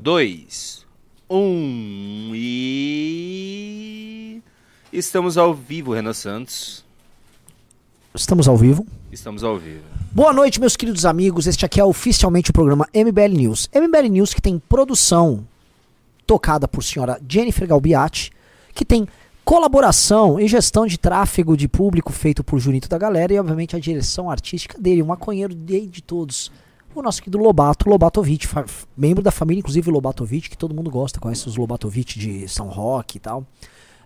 dois, um e. Estamos ao vivo, Renan Santos. Estamos ao vivo. Estamos ao vivo. Boa noite, meus queridos amigos. Este aqui é oficialmente o programa MBL News. MBL News que tem produção tocada por senhora Jennifer Galbiati, que tem colaboração e gestão de tráfego de público feito por Junito da Galera e, obviamente, a direção artística dele, um maconheiro de, de todos. O nosso querido Lobato, Lobatovic, membro da família, inclusive Lobatovic, que todo mundo gosta, conhece os Lobatovic de São Roque e tal.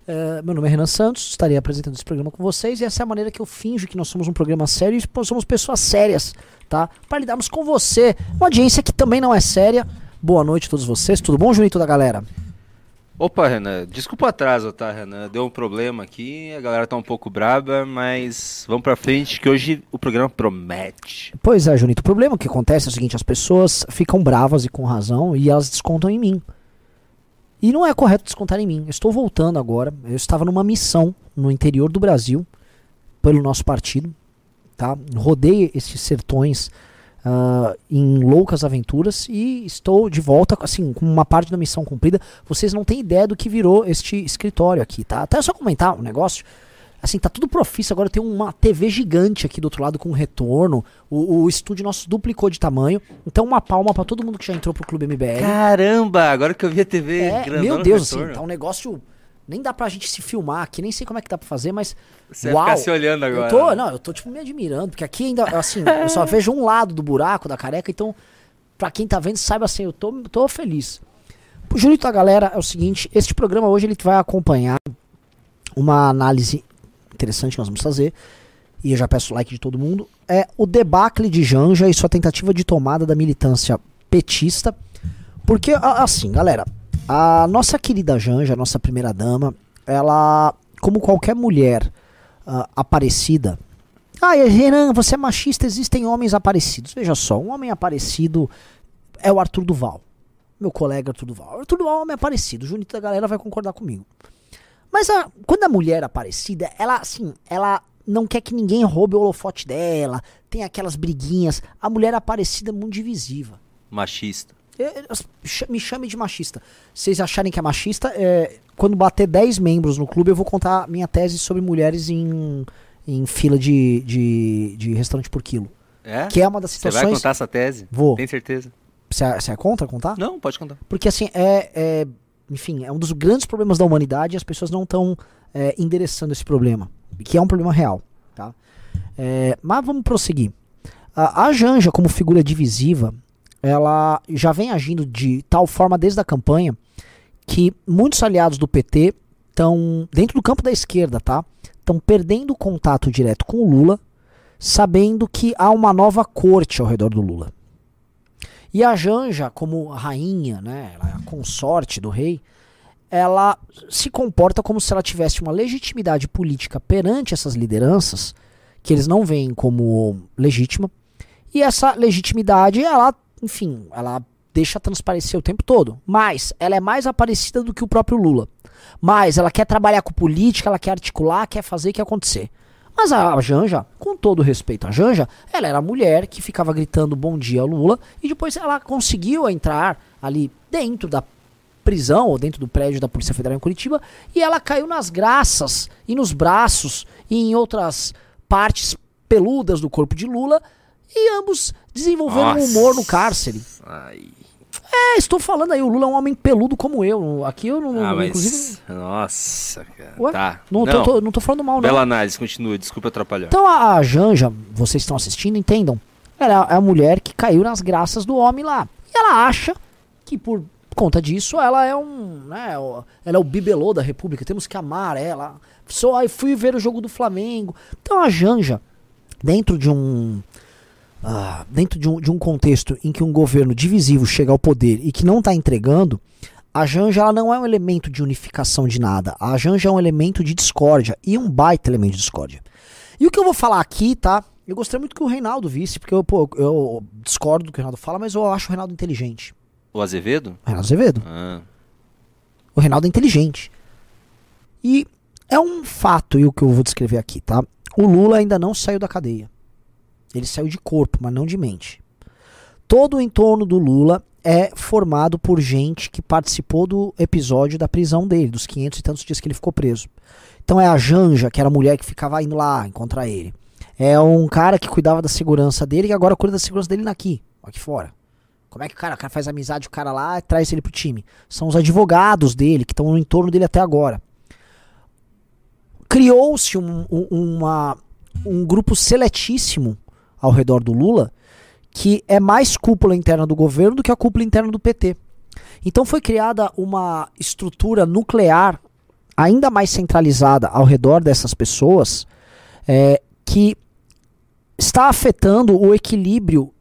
É, meu nome é Renan Santos, estarei apresentando esse programa com vocês e essa é a maneira que eu finjo que nós somos um programa sério e somos pessoas sérias, tá? Para lidarmos com você, uma audiência que também não é séria. Boa noite a todos vocês, tudo bom, Junito da galera? Opa, Renan, desculpa o atraso, tá, Renan? Deu um problema aqui, a galera tá um pouco braba, mas vamos pra frente que hoje o programa promete. Pois é, Junito, o problema que acontece é o seguinte, as pessoas ficam bravas e com razão e elas descontam em mim. E não é correto descontar em mim. Eu estou voltando agora. Eu estava numa missão no interior do Brasil, pelo nosso partido, tá? Rodei esses sertões ah, em loucas aventuras e estou de volta, assim, com uma parte da missão cumprida. Vocês não têm ideia do que virou este escritório aqui, tá? Até só comentar um negócio. Assim, tá tudo profício. Agora tem uma TV gigante aqui do outro lado com retorno. O, o estúdio nosso duplicou de tamanho. Então, uma palma pra todo mundo que já entrou pro Clube MBL. Caramba, agora que eu vi a TV É, meu Deus, assim, tá um negócio. Nem dá pra gente se filmar aqui, nem sei como é que dá pra fazer, mas. Você vai uau! ficar se olhando agora. Eu tô, não, eu tô tipo me admirando, porque aqui ainda, assim, eu só vejo um lado do buraco da careca, então, pra quem tá vendo, saiba assim, eu tô, tô feliz. O Julito da galera é o seguinte: este programa hoje ele vai acompanhar uma análise interessante que nós vamos fazer, e eu já peço o like de todo mundo. É o debacle de Janja e sua tentativa de tomada da militância petista. Porque, a- assim, galera, a nossa querida Janja, a nossa primeira dama, ela, como qualquer mulher ah, aparecida. Ah, Renan, você é machista, existem homens aparecidos. Veja só, um homem aparecido é o Arthur Duval. Meu colega Arthur Duval. Arthur Duval é um homem aparecido. O Junito da galera vai concordar comigo. Mas a- quando a mulher é aparecida, ela, assim, ela não quer que ninguém roube o holofote dela. Tem aquelas briguinhas. A mulher aparecida é muito divisiva. Machista. É, é, Me chame de machista. Vocês acharem que é machista, é, quando bater 10 membros no clube, eu vou contar minha tese sobre mulheres em, em fila de, de, de restaurante por quilo. É? Que é uma das Você vai situações. contar essa tese? Vou. Tem certeza? Você é, você é contra contar? Não, pode contar. Porque assim, é, é- Enfim, é um dos grandes problemas da humanidade e as pessoas não estão endereçando esse problema. Que é um problema real. Tá? É, mas vamos prosseguir. A, a Janja, como figura divisiva, ela já vem agindo de tal forma desde a campanha que muitos aliados do PT estão, dentro do campo da esquerda, tá? Estão perdendo contato direto com o Lula, sabendo que há uma nova corte ao redor do Lula. E a Janja, como rainha, né, ela é a consorte do rei, ela se comporta como se ela tivesse uma legitimidade política perante essas lideranças, que eles não veem como legítima, e essa legitimidade, ela, enfim, ela deixa transparecer o tempo todo. Mas ela é mais aparecida do que o próprio Lula. Mas ela quer trabalhar com política, ela quer articular, quer fazer o que acontecer. Mas a Janja, com todo respeito à Janja, ela era a mulher que ficava gritando bom dia Lula e depois ela conseguiu entrar ali dentro da prisão ou dentro do prédio da Polícia Federal em Curitiba e ela caiu nas graças e nos braços e em outras partes peludas do corpo de Lula e ambos desenvolveram um humor no cárcere. Ai. É, estou falando aí, o Lula é um homem peludo como eu. Aqui eu não. Ah, mas... inclusive. Nossa, cara. Ué? Tá. Não, Tô, tô- não tô falando mal, não. Bela análise, continua. Desculpa atrapalhar. Então a, a Janja, vocês estão assistindo, entendam. Ela é a mulher que caiu nas graças do homem lá. E ela acha que por conta disso ela é um. Né, ela é o bibelô da República. Temos que amar ela. Só aí fui ver o jogo do Flamengo. Então a Janja, dentro de um. Ah, dentro de um, de um contexto em que um governo divisivo chega ao poder e que não está entregando, a Janja não é um elemento de unificação de nada. A Janja é um elemento de discórdia e um baita elemento de discórdia. E o que eu vou falar aqui, tá? Eu gostaria muito que o Reinaldo visse, porque eu, pô, eu discordo do que o Reinaldo fala, mas eu acho o Reinaldo inteligente. O Azevedo? O Reinaldo Azevedo. Ah. O Reinaldo é inteligente. E é um fato, e o que eu vou descrever aqui, tá? O Lula ainda não saiu da cadeia. Ele saiu de corpo, mas não de mente. Todo o entorno do Lula é formado por gente que participou do episódio da prisão dele, dos 500 e tantos dias que ele ficou preso. Então é a Janja, que era a mulher que ficava indo lá encontrar ele. É um cara que cuidava da segurança dele e agora cuida da segurança dele aqui, aqui fora. Como é que o cara, o cara faz amizade com o cara lá e traz ele pro time? São os advogados dele, que estão no entorno dele até agora. Criou-se um, um, uma, um grupo seletíssimo ao redor do Lula, que é mais cúpula interna do governo do que a cúpula interna do PT. Então foi criada uma estrutura nuclear ainda mais centralizada ao redor dessas pessoas, é, que está afetando o equilíbrio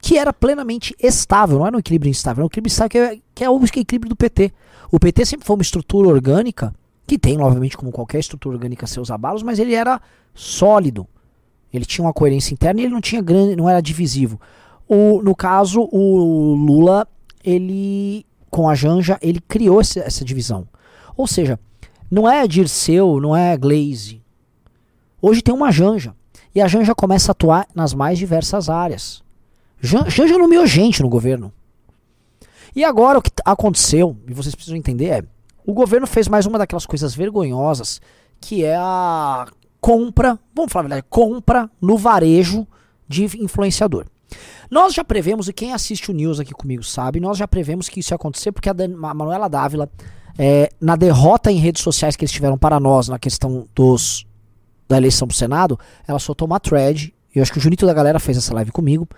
que era plenamente estável, não era um equilíbrio instável, era um equilíbrio que é, que é o equilíbrio do PT. O PT sempre foi uma estrutura orgânica, que tem, obviamente, como qualquer estrutura orgânica, seus abalos, mas ele era sólido. Ele tinha uma coerência interna e ele não tinha grande, não era divisivo. O, no caso, o Lula, ele, com a Janja, ele criou essa, essa divisão. Ou seja, não é Dirceu, não é Glaze. Hoje tem uma Janja. E a Janja começa a atuar nas mais diversas áreas. Janja nomeou gente no governo. E agora o que aconteceu, e vocês precisam entender, é: o governo fez mais uma daquelas coisas vergonhosas, que é a compra, vamos falar a verdade, compra no varejo de influenciador. Nós já prevemos, e quem assiste o News aqui comigo sabe, nós já prevemos que isso ia acontecer porque a, Dan, a Manuela Dávila, é, na derrota em redes sociais que eles tiveram para nós na questão dos da eleição do Senado, ela soltou uma thread, e eu acho que o Junito da galera fez essa live comigo,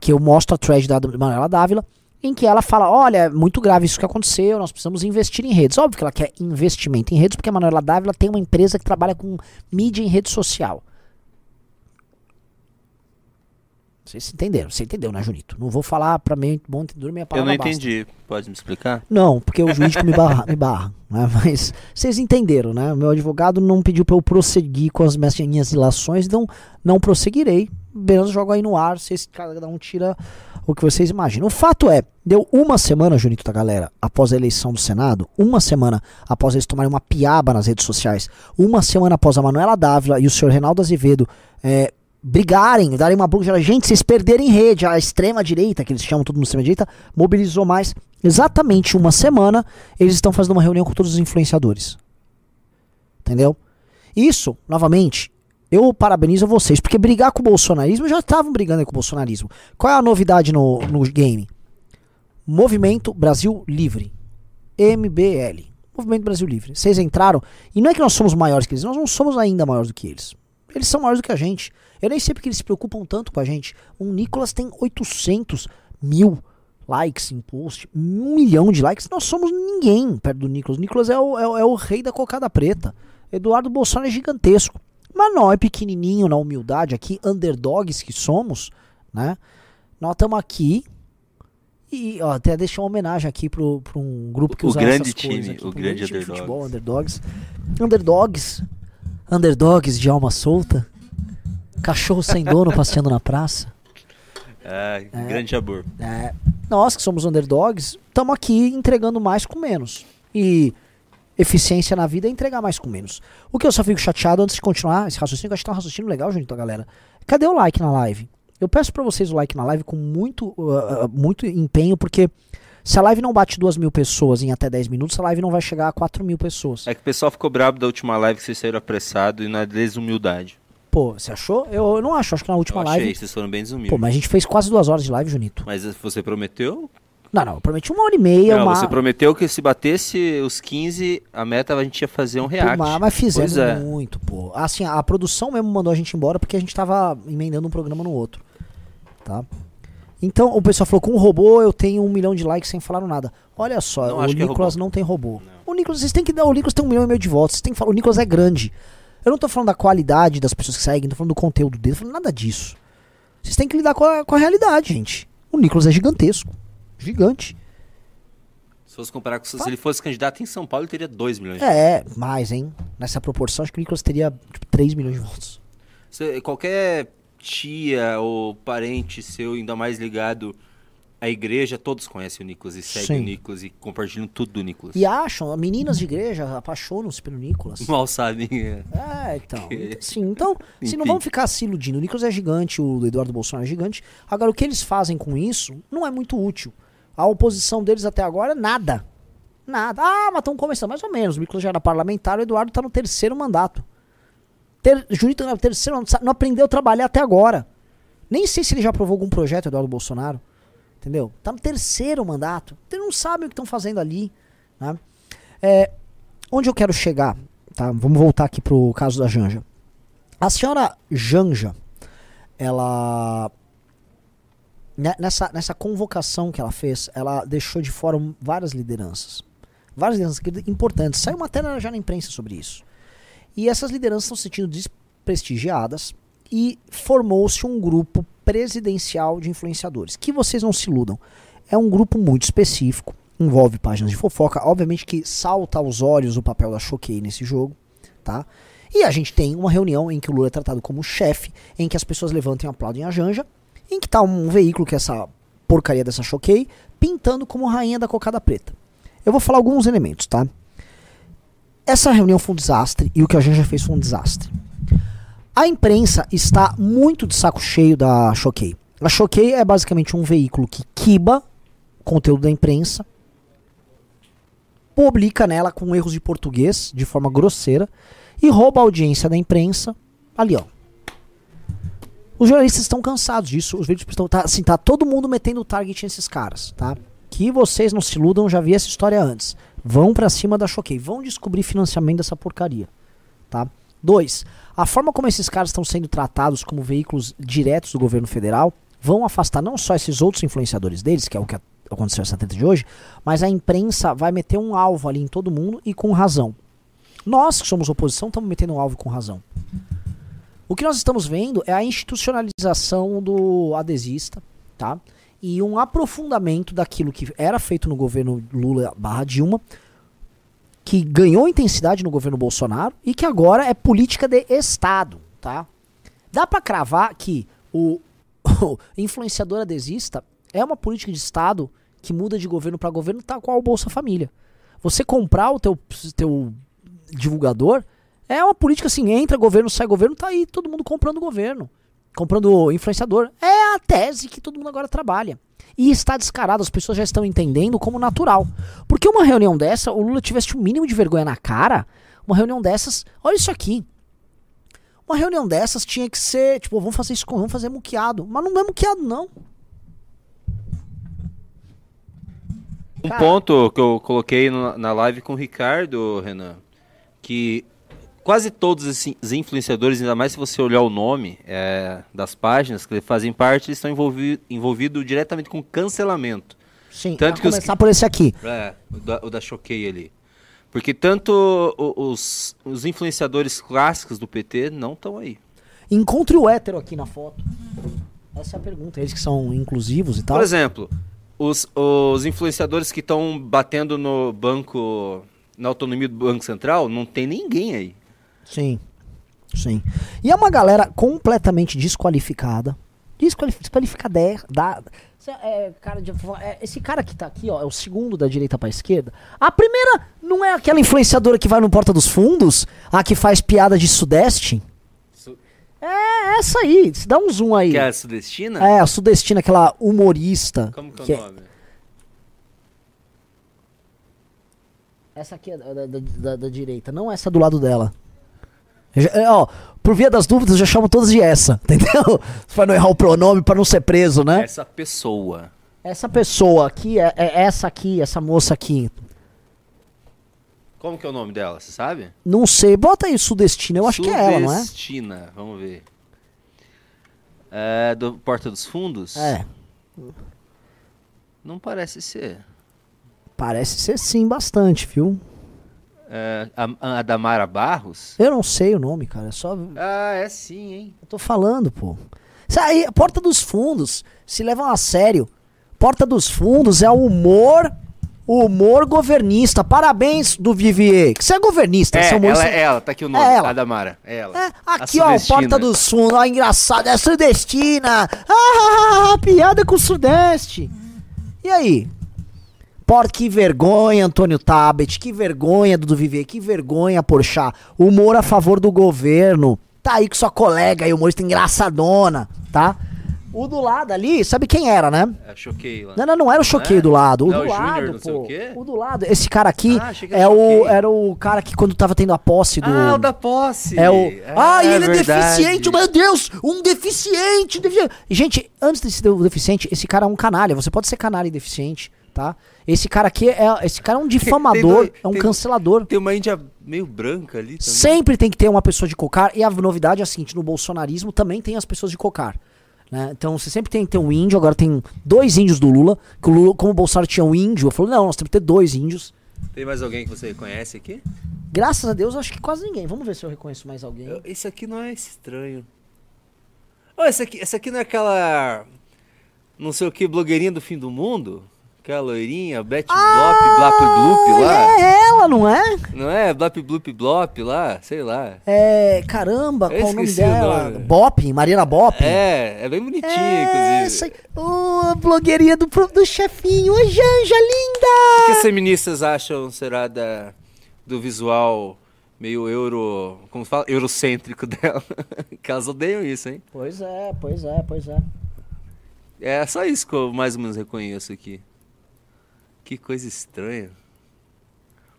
que eu mostro a thread da Manuela Dávila, em que ela fala: olha, é muito grave isso que aconteceu, nós precisamos investir em redes. Óbvio que ela quer investimento em redes, porque a Manuela Dávila tem uma empresa que trabalha com mídia em rede social. Vocês entenderam? Você entendeu, né, Junito? Não vou falar pra mim, bom entendedor, minha palavra Eu não entendi. Basta. Pode me explicar? Não, porque o jurídico me barra, me barra né? Mas vocês entenderam, né? O meu advogado não pediu pra eu prosseguir com as minhas ilações, então não prosseguirei. Apenas jogo aí no ar, vocês cada um tira o que vocês imaginam. O fato é, deu uma semana, Junito da galera, após a eleição do Senado, uma semana após eles tomarem uma piaba nas redes sociais, uma semana após a Manuela Dávila e o senhor Reinaldo Azevedo é, brigarem, darem uma bronca. Gente, vocês perderem rede. A extrema-direita, que eles chamam todo mundo extrema-direita, mobilizou mais. Exatamente uma semana, eles estão fazendo uma reunião com todos os influenciadores. Entendeu? Isso, novamente, eu parabenizo vocês, porque brigar com o bolsonarismo, já estavam brigando com o bolsonarismo. Qual é a novidade no, no game? Movimento Brasil Livre. MBL. Movimento Brasil Livre. Vocês entraram, e não é que nós somos maiores que eles, nós não somos ainda maiores do que eles. Eles são maiores do que a gente. Eu nem sei porque eles se preocupam tanto com a gente. O Nicolas tem 800 mil likes em post, um milhão de likes. Nós somos ninguém perto do Nicolas. Nicolas é o, é, é o rei da cocada preta. Eduardo Bolsonaro é gigantesco. Mas não é pequenininho na humildade aqui, underdogs que somos, né? Nós estamos aqui e ó, até deixar uma homenagem aqui pro, pro um grupo que o usa grande essas time, aqui, o grande time underdogs. futebol, underdogs. Underdogs, underdogs de alma solta, Cachorro sem dono passeando na praça. É, é, grande amor. É, nós que somos underdogs, estamos aqui entregando mais com menos. E eficiência na vida é entregar mais com menos. O que eu só fico chateado antes de continuar esse raciocínio, que eu acho que tá um raciocínio legal, gente, galera. Cadê o like na live? Eu peço para vocês o like na live com muito, uh, muito empenho, porque se a live não bate duas mil pessoas em até 10 minutos, a live não vai chegar a 4 mil pessoas. É que o pessoal ficou bravo da última live que vocês saíram apressado e na desumildade. Pô, você achou? Eu, eu não acho. Acho que na última eu achei, live. vocês foram bem desumildes. Pô, mas a gente fez quase duas horas de live, Junito. Mas você prometeu? Não, não, eu prometi uma hora e meia. Não, uma... você prometeu que se batesse os 15, a meta a gente ia fazer um react. Pô, mas, fizemos é. muito, pô. Assim, a produção mesmo mandou a gente embora porque a gente tava emendando um programa no outro. Tá? Então o pessoal falou: com um robô eu tenho um milhão de likes sem falar nada. Olha só, Não, o é Nicolas robô. não tem robô. Não. O Nicolas, vocês têm que dar. O Nicolas tem um milhão e meio de votos. Vocês têm que falar, o Nicolas é grande. Eu não tô falando da qualidade das pessoas que seguem, tô falando do conteúdo dele, tô falando nada disso. Vocês têm que lidar com a, com a realidade, gente. O Nicolas é gigantesco. Gigante. Se fosse comparar com se ele fosse candidato em São Paulo, ele teria 2 milhões de É, mais, hein? Nessa proporção, acho que o Nicolas teria tipo, 3 milhões de votos. Você- qualquer tia ou parente seu, ainda mais ligado à igreja, todos conhecem o Nicolas e seguem Sim. o Nicolas e compartilham tudo do Nicolas. E acham, meninas de igreja apaixonam-se pelo Nicolas. Mal sabem. é. É, então. Que- Sim, então, se não Enfim. vamos ficar se iludindo. O Nicolas é gigante, o Eduardo Bolsonaro é gigante. Agora, o que eles fazem com isso não é muito útil. A oposição deles até agora nada. Nada. Ah, mas estão começando, mais ou menos. O Nicolas já era parlamentar, o Eduardo está no terceiro mandato. Ter, Junito no terceiro mandato, não aprendeu a trabalhar até agora. Nem sei se ele já aprovou algum projeto, Eduardo Bolsonaro. Entendeu? Tá no terceiro mandato. Eles não sabem o que estão fazendo ali. Né? É, onde eu quero chegar? Tá? Vamos voltar aqui pro caso da Janja. A senhora Janja, ela nessa, nessa convocação que ela fez, ela deixou de fora várias lideranças. Várias lideranças importantes. Saiu matéria já na imprensa sobre isso. E essas lideranças estão se sentindo desprestigiadas e formou-se um grupo presidencial de influenciadores. Que vocês não se iludam. É um grupo muito específico, envolve páginas de fofoca. Obviamente que salta aos olhos o papel da Choquei nesse jogo, tá? E a gente tem uma reunião em que o Lula é tratado como chefe, em que as pessoas levantam e aplaudem a Janja, em que tá um veículo que é essa porcaria dessa Choquei, pintando como rainha da cocada preta. Eu vou falar alguns elementos, tá? Essa reunião foi um desastre e o que a Janja fez foi um desastre. A imprensa está muito de saco cheio da Choquei. A Choquei é basicamente um veículo que quiba conteúdo da imprensa, publica nela com erros de português de forma grosseira e rouba a audiência da imprensa. Ali, ó. Os jornalistas estão cansados disso. Os vídeos estão. Tá, assim, tá todo mundo metendo o target nesses caras, tá? Que vocês não se iludam, já vi essa história antes. Vão para cima da Choquei. Vão descobrir financiamento dessa porcaria. Tá? Dois, a forma como esses caras estão sendo tratados como veículos diretos do governo federal vão afastar não só esses outros influenciadores deles, que é o que aconteceu nessa treta de hoje, mas a imprensa vai meter um alvo ali em todo mundo e com razão. Nós, que somos oposição, estamos metendo um alvo com razão. O que nós estamos vendo é a institucionalização do adesista, tá? E um aprofundamento daquilo que era feito no governo Lula barra Dilma, que ganhou intensidade no governo Bolsonaro e que agora é política de Estado, tá? Dá para cravar que o, o influenciador adesista é uma política de Estado que muda de governo para governo, tal qual o Bolsa Família. Você comprar o teu, teu divulgador, é uma política assim, entra governo, sai governo, tá aí todo mundo comprando governo, comprando influenciador. É a tese que todo mundo agora trabalha. E está descarado, as pessoas já estão entendendo como natural. Porque uma reunião dessa, o Lula tivesse um mínimo de vergonha na cara, uma reunião dessas, olha isso aqui. Uma reunião dessas tinha que ser, tipo, vamos fazer isso, vamos fazer muqueado. Mas não é muqueado, não. Um Cara, ponto que eu coloquei na live com o Ricardo, Renan, que quase todos esses influenciadores, ainda mais se você olhar o nome é, das páginas que fazem parte, eles estão envolvidos envolvido diretamente com cancelamento. Sim, tanto que começar os, por esse aqui. É, o da, o da Choquei ali. Porque tanto os, os influenciadores clássicos do PT não estão aí. Encontre o hétero aqui na foto. Essa é a pergunta. Eles que são inclusivos e tal. Por exemplo, os, os influenciadores que estão batendo no banco na autonomia do Banco Central, não tem ninguém aí. Sim. Sim. E é uma galera completamente desqualificada. Desqualificada. Da, é, cara de, é, esse cara que tá aqui, ó, é o segundo da direita pra esquerda. A primeira não é aquela influenciadora que vai no Porta dos Fundos? A que faz piada de Sudeste? Su é essa aí. Se dá um zoom aí. Que é a Sudestina? É, a Sudestina, aquela humorista. Como que é o nome? Essa aqui é da, da, da, da, direita, não essa do lado dela. Já, é, ó, por via das dúvidas, eu já chamo todas de essa, entendeu? Pra não errar o pronome, para não ser preso, né? Essa pessoa. Essa pessoa aqui, é, é essa aqui, essa moça aqui. Como que é o nome dela, você sabe? Não sei, bota aí Sudestina, eu acho que é ela, não é? Sudestina, vamos ver. É do Porta dos Fundos? É. Não parece ser. Parece ser sim, bastante, viu? É, a, a Damara Barros? Eu não sei o nome, cara. É só. Ah, é sim, hein? Eu tô falando, pô. Isso aí, Porta dos Fundos, se levam a sério. Porta dos Fundos é o humor. Humor governista. Parabéns do Vivier. Que você é governista. É, ela, é ela, tá aqui o nome. É ela. A Damara. É ela. É, aqui, ó, Porta dos Fundos. Ó, engraçado. É Sudestina. Ah, piada com o Sudeste. E aí? Por que vergonha, Antônio Tabet, que vergonha, Dudu Viver, que vergonha, Porchat. Humor a favor do governo. Tá aí com sua colega aí, humorista engraçadona, tá? O do lado ali, sabe quem era, né? É, choquei lá. Não, não, não era o choqueio é? do lado. O Não, do o lado, sei pô. o quê? O do lado. Esse cara aqui Ah, é era o, choquei. era o cara que quando tava tendo a posse do. Ah, o da posse. É o. ah, e ele é verdade. deficiente, meu Deus! Um deficiente! defi- Gente, antes de ser o deficiente, esse cara é um canalha. Você pode ser canalha e deficiente, tá? Esse cara aqui é. Esse cara é um difamador, dois- é um tem- cancelador. Tem uma índia meio branca ali também. Sempre tem que ter uma pessoa de cocar. E a novidade é a seguinte: no bolsonarismo também tem as pessoas de cocar. né? Então você sempre tem que ter um índio. Agora tem dois índios do Lula. Que o Lula, como o Bolsonaro tinha um índio, eu falei: não, nós temos que ter dois índios. Tem mais alguém que você conhece aqui? Graças a Deus, eu acho que quase ninguém. Vamos ver se eu reconheço mais alguém. Eu- Esse aqui não é estranho. Oh, esse aqui, esse aqui não é aquela. Não sei o que, blogueirinha do fim do mundo? Aquela loirinha, Betty Blop, Blap Bloop lá. É ela, não é? Não é? Blap Bloop Blop lá? Sei lá. É. Caramba, Eu qual o nome o dela? nome. Bop, Mariana Bop. É, é bem bonitinha, É, inclusive. Ô, a blogueirinha do, do chefinho. Oi, Janja, O que linda! as feministas acham, será, da, do visual meio euro. Como fala? Eurocêntrico dela? que elas odeiam isso, hein? Pois é, pois é, pois é. É só isso que eu mais ou menos reconheço aqui. Que coisa estranha.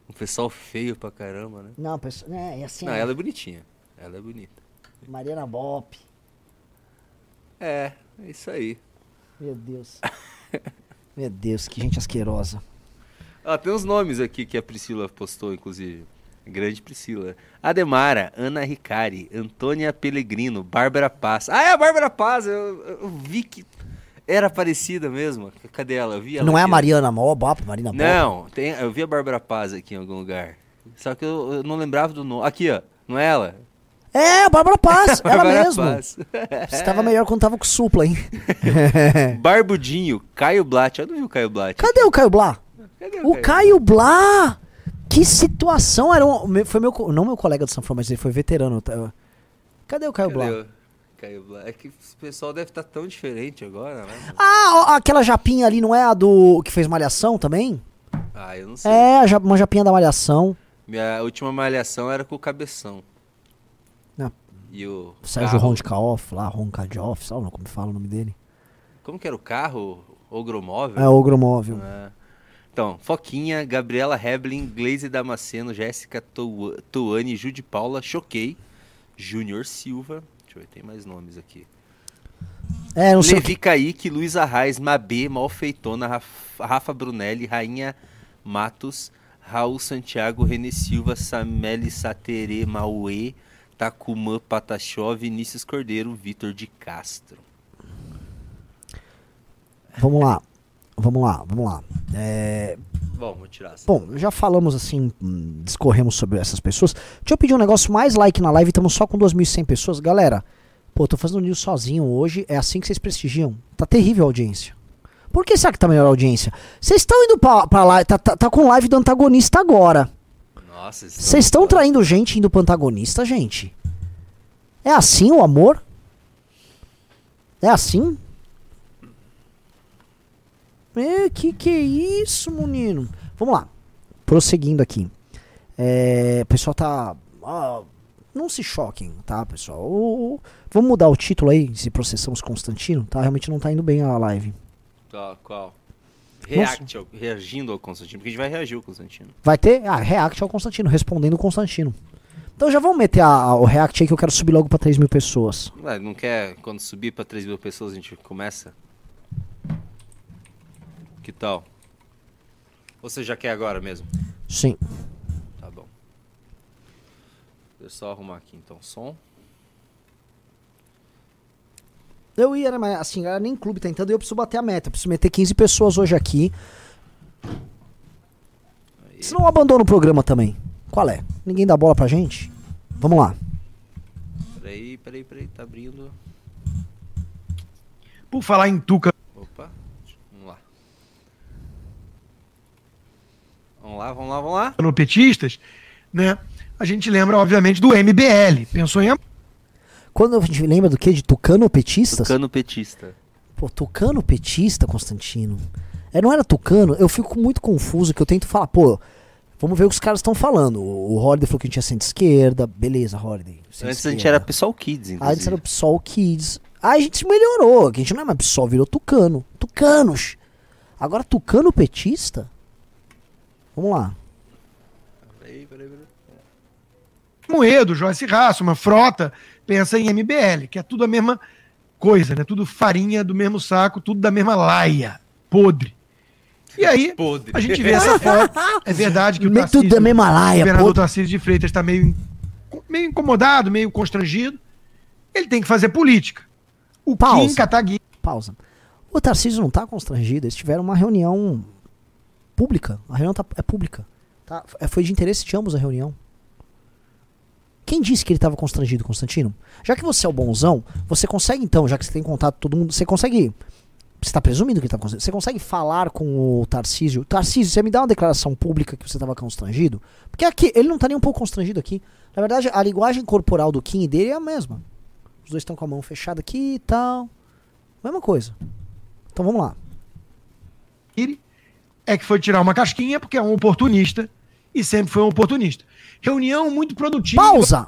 Um pessoal feio pra caramba, né? Não, pessoal, é, é assim. Não, ó, ela é bonitinha. Ela é bonita. Mariana Bop. É, é isso aí. Meu Deus. Meu Deus, que gente asquerosa. Ah, tem uns nomes aqui que a Priscila postou, inclusive. Grande Priscila. Ademara, Ana Ricari, Antônia Pellegrino, Bárbara Paz. Ah, é a Bárbara Paz! Eu, eu vi que era parecida mesmo. Cadê ela? Eu vi ela não é a aqui. Mariana Mó, Bop, Marina Bop? Não, tem, eu vi a Bárbara Paz aqui em algum lugar. Só que eu, eu não lembrava do nome. Aqui, ó. Não é ela? É, a Bárbara Paz, ela Bárbara mesmo. Paz. Você tava melhor quando tava com Supla, hein? Barbudinho, Caio Blatt. Eu não vi o Caio Blatt. Cadê o Caio Blá? Cadê O Caio Blá! Que situação! Era um, foi meu, não meu colega do Sanfron, mas ele foi veterano. tá? Cadê o Caio Cadê Blá? Caio? É que o pessoal deve estar tão diferente agora, né? Ah, aquela japinha ali não é a do que fez Malhação também? Ah, eu não sei. É, uma japinha da Malhação. Minha última malhação era com o Cabeção. Não. E o Sérgio Roncaoff lá, Roncadioff, sabe como fala o nome dele? Como que era o carro? Ogromóvel? É, Ogromóvel. É. Então, Foquinha, Gabriela Heblin, Glaze Damasceno, Jéssica Tuane, Jude Paula, Choquei, Júnior Silva. Deixa eu ver, tem mais nomes aqui. É, não sei Levi que. Kaique, Luiz Arraes, Mabê, Malfeitona, Rafa, Rafa Brunelli, Rainha Matos, Raul Santiago, René Silva, Sameli Saterê, Mauê, Takuma Patachó, Vinícius Cordeiro, Vitor de Castro. Vamos lá. Vamos lá, vamos lá. É, Bom, vou tirar essa. Bom, já falamos assim, discorremos sobre essas pessoas. Deixa eu pedir um negócio, mais like na live, estamos só com 2.100 pessoas. Galera, pô, tô fazendo news sozinho hoje, é assim que vocês prestigiam. Tá terrível a audiência. Por que será que tá melhor a audiência? Vocês estão indo pra, pra live, tá, tá, tá com live do antagonista agora. Nossa, Vocês estão traindo gente indo pro antagonista, gente? É assim o amor? É assim? É, que que é isso, menino? Vamos lá. Prosseguindo aqui. É, o pessoal tá. ah, não se choquem, tá, pessoal? O- o- vamos mudar o título aí, se processamos Constantino, tá? Realmente não tá indo bem a live. Qual? qual? React, ao- reagindo ao Constantino, porque a gente vai reagir ao Constantino. Vai ter ah, react ao Constantino, respondendo o Constantino. Então já vamos meter a- a- o react aí que eu quero subir logo pra 3 mil pessoas. Ué, não quer, quando subir pra 3 mil pessoas, a gente começa? Que tal? Ou você já quer agora mesmo? Sim. Tá bom. Deixa eu só arrumar aqui então. Som. Eu ia, né, mas assim, era nem clube tentando, eu preciso bater a meta. Eu preciso meter 15 pessoas hoje aqui. Aí. Senão eu abandono o programa também. Qual é? Ninguém dá bola pra gente? Vamos lá. Peraí, peraí, peraí. Tá abrindo. Por falar em Tuca Opa. Vamos lá. Vamos lá, vamos lá, vamos lá. no petistas, né? A gente lembra, obviamente, do MBL. Pensou em Quando a gente lembra do que? De Tucano Petistas? Cano petista. Pô, Tucano Petista, Constantino. É, não era Tucano? Eu fico muito confuso que eu tento falar, pô, vamos ver o que os caras estão falando. O, Holiday falou que a gente tinha centro-esquerda. Beleza, Holiday. Antes a gente era Pessoal Kids, inclusive. Antes era o PSOL Kids. Aí a gente se melhorou, que a gente não é mais PSOL, virou Tucano. Tucanos. Agora, Tucano petista? Vamos lá. Peraí, peraí, peraí. Moedo, Joyce Raça, uma frota, pensa em MBL, que é tudo a mesma coisa, né? Tudo farinha do mesmo saco, tudo da mesma laia, podre. E aí, Podre. a gente vê essa foto. É verdade que o Me- Tudo da mesma o laia, governador pô. Tarcísio de Freitas está meio, meio incomodado, meio constrangido. Ele tem que fazer política. O Pausa. Kim Kataguiri Pausa. O Tarcísio não tá constrangido, eles tiveram uma reunião pública. A reunião tá- é pública. Tá? É, Foi de interesse de ambos a reunião. Quem disse que ele estava constrangido, Constantino? Já que você é o bonzão, você consegue então, já que você tem contato com todo mundo, você consegue. Você está presumindo que ele estava constrangido. Você consegue falar com o Tarcísio? Tarcísio, você me dá uma declaração pública que você estava constrangido? Porque aqui, ele não tá nem um pouco constrangido aqui. Na verdade, a linguagem corporal do Kim e dele é a mesma. Os dois estão com a mão fechada aqui e tal. Mesma coisa. Então vamos lá. É que foi tirar uma casquinha porque é um oportunista e sempre foi um oportunista. Reunião muito produtiva. Pausa!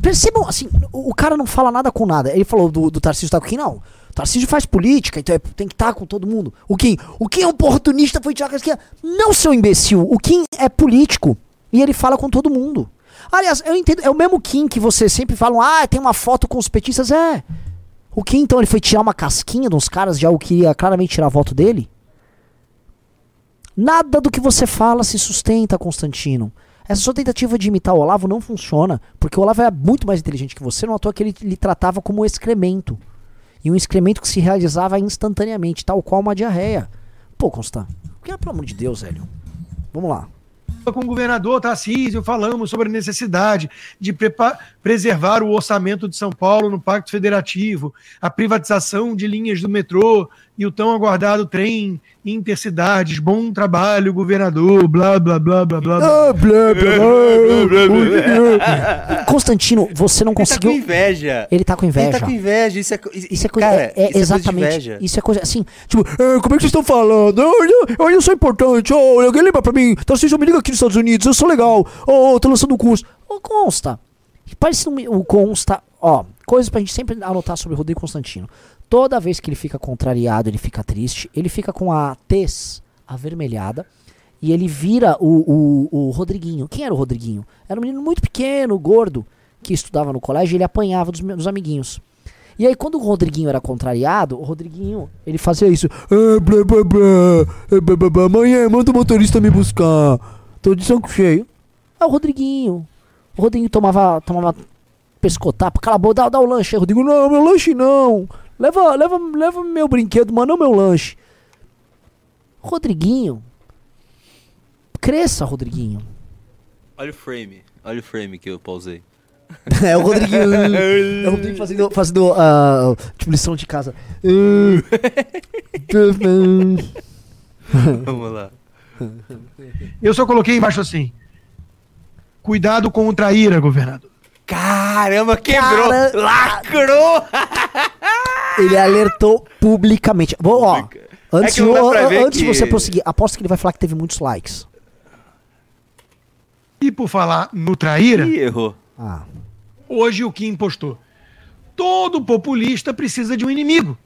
Percebam, assim, o, o cara não fala nada com nada. Ele falou do, do Tarcísio estar com quem? Não. O Tarcísio faz política, então é- tem que estar com todo mundo. O Kim, o Kim é oportunista, foi tirar a casquinha. Não, seu imbecil. O Kim é político. E ele fala com todo mundo. Aliás, eu entendo, é o mesmo Kim que você sempre falam, ah, tem uma foto com os petistas. É. O Kim, então, ele foi tirar uma casquinha uns caras de algo que ia claramente tirar a voto dele? Nada do que você fala se sustenta, Constantino. Essa sua tentativa de imitar o Olavo não funciona, porque o Olavo é muito mais inteligente que você, não à toa que ele lhe tratava como excremento. E um excremento que se realizava instantaneamente, tal qual uma diarreia. Pô, Constant, que é, pelo amor de Deus, velho. Vamos lá. com o governador Tarcísio, falamos sobre a necessidade de preservar o orçamento de São Paulo no Pacto Federativo, a privatização de linhas do metrô e o tão aguardado trem intercidades. Bom trabalho, governador, blá, blá, blá, blá, blá. blá. Constantino, você não Ele tá com conseguiu. inveja. Ele tá com Ele inveja. tá com inveja. Isso é, Isso é coisa. Cara, é, é isso coisa de exatamente. inveja. isso é coisa assim. Tipo, "Ah, como é que vocês estão falando? Eu, eu, eu, eu sou importante. Oh, alguém lembra pra mim? Tarcísio, me liga aqui nos Estados Unidos. Eu sou legal. Oh, tô lançando um curso. Ô, consta. Parece um, o consta. Ó, coisas pra gente sempre anotar sobre o Rodrigo Constantino. Toda vez que ele fica contrariado, ele fica triste, ele fica com a tez avermelhada. E ele vira o, o, o Rodriguinho. Quem era o Rodriguinho? Era um menino muito pequeno, gordo, que estudava no colégio e ele apanhava dos, dos amiguinhos. E aí, quando o Rodriguinho era contrariado, o Rodriguinho, ele fazia isso. Blá, blá, amanhã, manda o motorista me buscar. Tô de saco cheio. Ah, o Rodriguinho. O Rodriguinho tomava, tomava pescotapo. Cala a boca, dá, dá o lanche. Aí Rodrigo, não, meu lanche não. Leva, leva, leva meu brinquedo, mas não meu lanche. Rodriguinho. Cresça, Rodriguinho. Olha o frame. Olha o frame que eu pausei. É o Rodriguinho. é o Rodrigo fazendo, fazendo ah, tipo, lição de casa. Vamos lá. Eu só coloquei embaixo assim. Cuidado com o traíra, governador. Caramba, quebrou! Cara- Lacrou! Ele alertou publicamente. Vou, ó, antes, É antes de que- você prosseguir, aposto que ele vai falar que teve muitos likes. E por falar no traíra, Ih, errou. Ah, hoje o Kim postou. Todo populista precisa de um inimigo.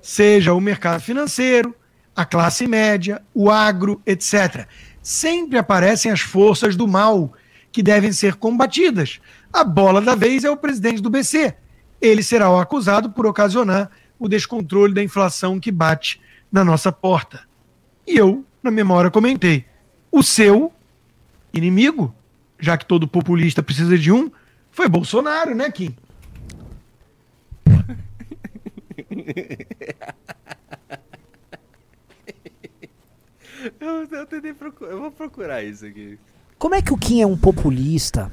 Seja o mercado financeiro, a classe média, o agro, etc. Sempre aparecem as forças do mal que devem ser combatidas. A bola da vez é o presidente do BC. Ele será o acusado por ocasionar o descontrole da inflação que bate na nossa porta. E eu, na memória, comentei: o seu inimigo, já que todo populista precisa de um, foi Bolsonaro, né, Kim? Eu, eu tentei procurar. Eu vou procurar isso aqui. como é que o Kim é um populista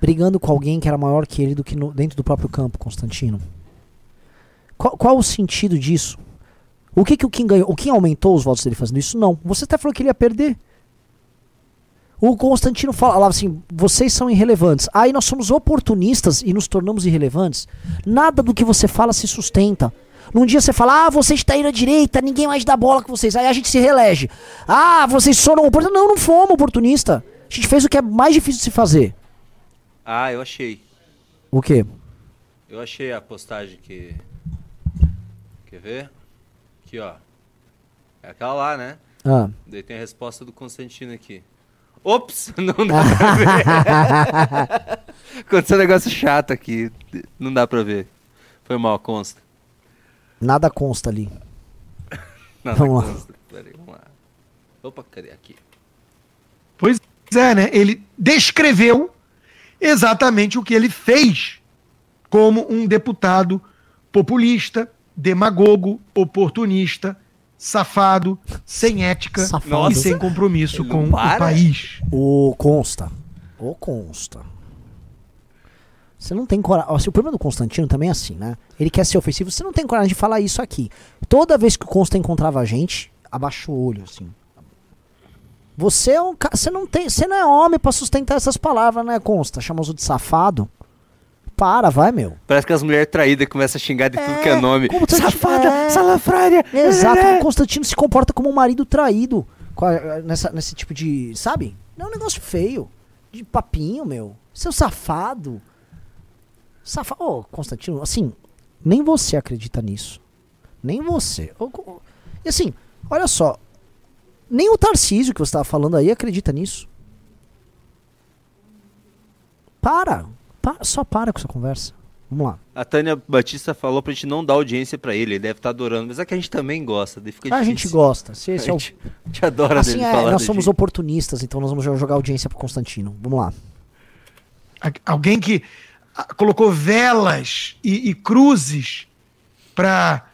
brigando com alguém que era maior que ele do que no- dentro do próprio campo, Constantino? Qual, qual o sentido disso? O que, que o Kim ganhou? O Kim aumentou os votos dele fazendo isso? Não. Você até falou que ele ia perder. O Constantino falava assim: vocês são irrelevantes. Aí nós somos oportunistas e nos tornamos irrelevantes. Nada do que você fala se sustenta. Num dia você fala, ah, vocês estão indo à direita, ninguém mais dá bola com vocês. Aí a gente se reelege. Ah, vocês foram oportunistas. Não, não fomos oportunista. A gente fez o que é mais difícil de se fazer. Ah, eu achei. O quê? Eu achei a postagem que. Quer ver? Aqui, ó. É aquela lá, né? Ah. Daí tem a resposta do Constantino aqui. Ops! Não dá pra ver. Aconteceu um negócio chato aqui. Não dá pra ver. Foi mal, consta. Nada consta ali. Nada Vamos lá. consta. Peraí, vamos lá. Opa, cadê? Aqui. Pois é, né? Ele descreveu exatamente o que ele fez como um deputado populista, demagogo, oportunista, safado, sem ética Safado. e sem compromisso Ele com o para. país. O consta. O consta. Você não tem coragem. O problema do Constantino também é assim, né? Ele quer ser ofensivo. Você não tem coragem de falar isso aqui. Toda vez que o Consta encontrava a gente, abaixa o olho, assim. Você é um cara. Você não tem. Você não é homem pra sustentar essas palavras, né, Consta? Chamou de safado. Para, vai, meu. Parece que as mulheres traídas começam a xingar de tudo que é nome. como você- Safada, é. salafrária. Exato, é. o Constantino se comporta como um marido traído. Nessa, nesse tipo de. Sabe? Não é um negócio feio. De papinho, meu. Seu safado. Safado. Ô, Constantino, assim, nem você acredita nisso. Nem você. E assim, olha só. Nem o Tarcísio que você estava falando aí acredita nisso. Para. para. Só para com essa conversa. Vamos lá. A Tânia Batista falou pra gente não dar audiência pra ele. Ele deve estar adorando. Mas é que a gente também gosta. Daí fica a difícil. gente gosta. Se A esse é o gente, a gente adora Assim dele é, falar nós somos gente. oportunistas, então nós vamos jo- jogar audiência pro Constantino. Vamos lá. A- Alguém que colocou velas e, e cruzes para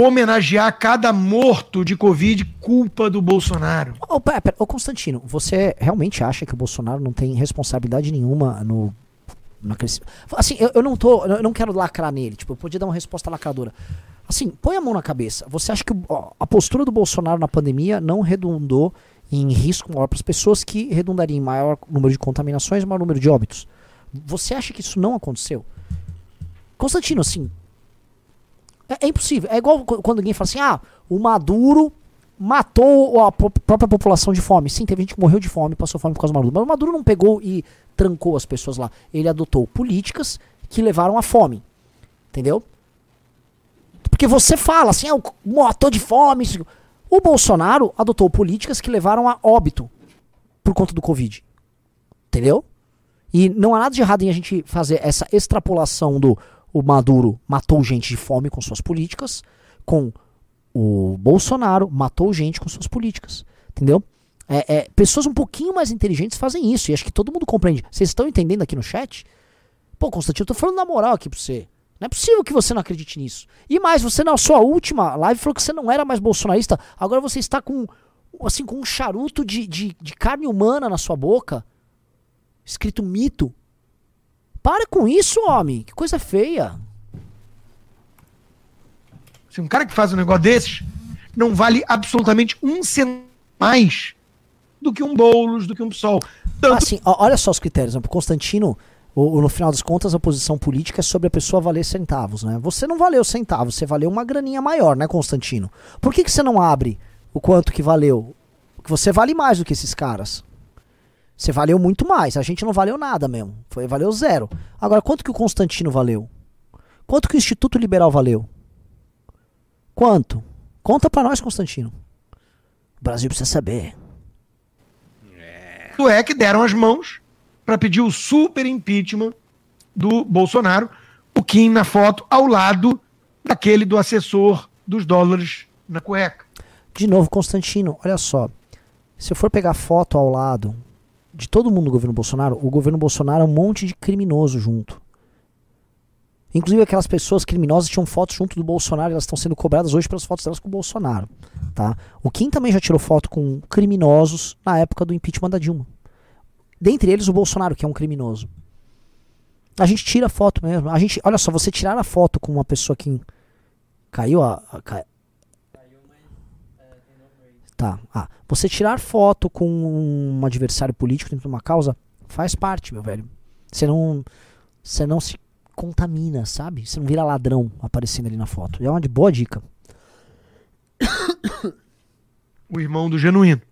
homenagear cada morto de Covid culpa do Bolsonaro. Ô, ô, Constantino, você realmente acha que o Bolsonaro não tem responsabilidade nenhuma no. no? Assim, eu, eu não tô. Eu não quero lacrar nele. Tipo, eu podia dar uma resposta lacradora. Assim, põe a mão na cabeça. Você acha que a postura do Bolsonaro na pandemia não redundou em risco maior para as pessoas, que redundaria em maior número de contaminações, maior número de óbitos? Você acha que isso não aconteceu? Constantino, assim, é, é impossível. É igual qu- quando alguém fala assim: ah, o Maduro matou a própria população de fome. Sim, teve gente que morreu de fome, passou fome por causa do Maduro. Mas o Maduro não pegou e trancou as pessoas lá. Ele adotou políticas que levaram à fome. Entendeu? Porque você fala assim, ah, c- matou de fome. isso- O Bolsonaro adotou políticas que levaram a óbito por conta do Covid. Entendeu? E não há nada de errado em a gente fazer essa extrapolação do o Maduro matou gente de fome com suas políticas, com o Bolsonaro matou gente com suas políticas. Entendeu? É, é, pessoas um pouquinho mais inteligentes fazem isso, e acho que todo mundo compreende. Vocês estão entendendo aqui no chat? Pô, Constantino, eu tô falando na moral aqui pra você. Não é possível que você não acredite nisso. E mais, você na sua última live falou que você não era mais bolsonarista, agora você está com assim com um charuto de, de, de carne humana na sua boca, escrito mito. Para com isso, homem. Que coisa feia. Se um cara que faz um negócio desses não vale absolutamente um centavo mais do que um Boulos, do que um PSOL. Tanto Assim, olha só os critérios. né? Constantino, o- o- no final das contas, a posição política é sobre a pessoa valer centavos, né? Você não valeu centavos, você valeu uma graninha maior, né, Constantino? Por que, que você não abre o quanto que valeu? Porque você vale mais do que esses caras. Você valeu muito mais. A gente não valeu nada mesmo. Foi, valeu zero. Agora, quanto que o Constantino valeu? Quanto que o Instituto Liberal valeu? Quanto? Conta pra nós, Constantino. O Brasil precisa saber. é que deram as mãos para pedir o super impeachment do Bolsonaro, o Kim na foto ao lado daquele do assessor dos dólares na cueca. De novo, Constantino, olha só. Se eu for pegar foto ao lado de todo mundo do governo Bolsonaro, o governo Bolsonaro é um monte de criminoso junto. Inclusive aquelas pessoas criminosas tinham fotos junto do Bolsonaro elas estão sendo cobradas hoje pelas fotos delas com o Bolsonaro. Tá? O Kim também já tirou foto com criminosos na época do impeachment da Dilma. Dentre eles o Bolsonaro, que é um criminoso. A gente tira foto mesmo. A gente, olha só, você tirar a foto com uma pessoa que caiu a, a Tá. Ah, você tirar foto com um adversário político dentro de uma causa faz parte, meu velho. Você não, você não se contamina, sabe? Você não vira ladrão aparecendo ali na foto. É uma de boa dica. o irmão do genuíno.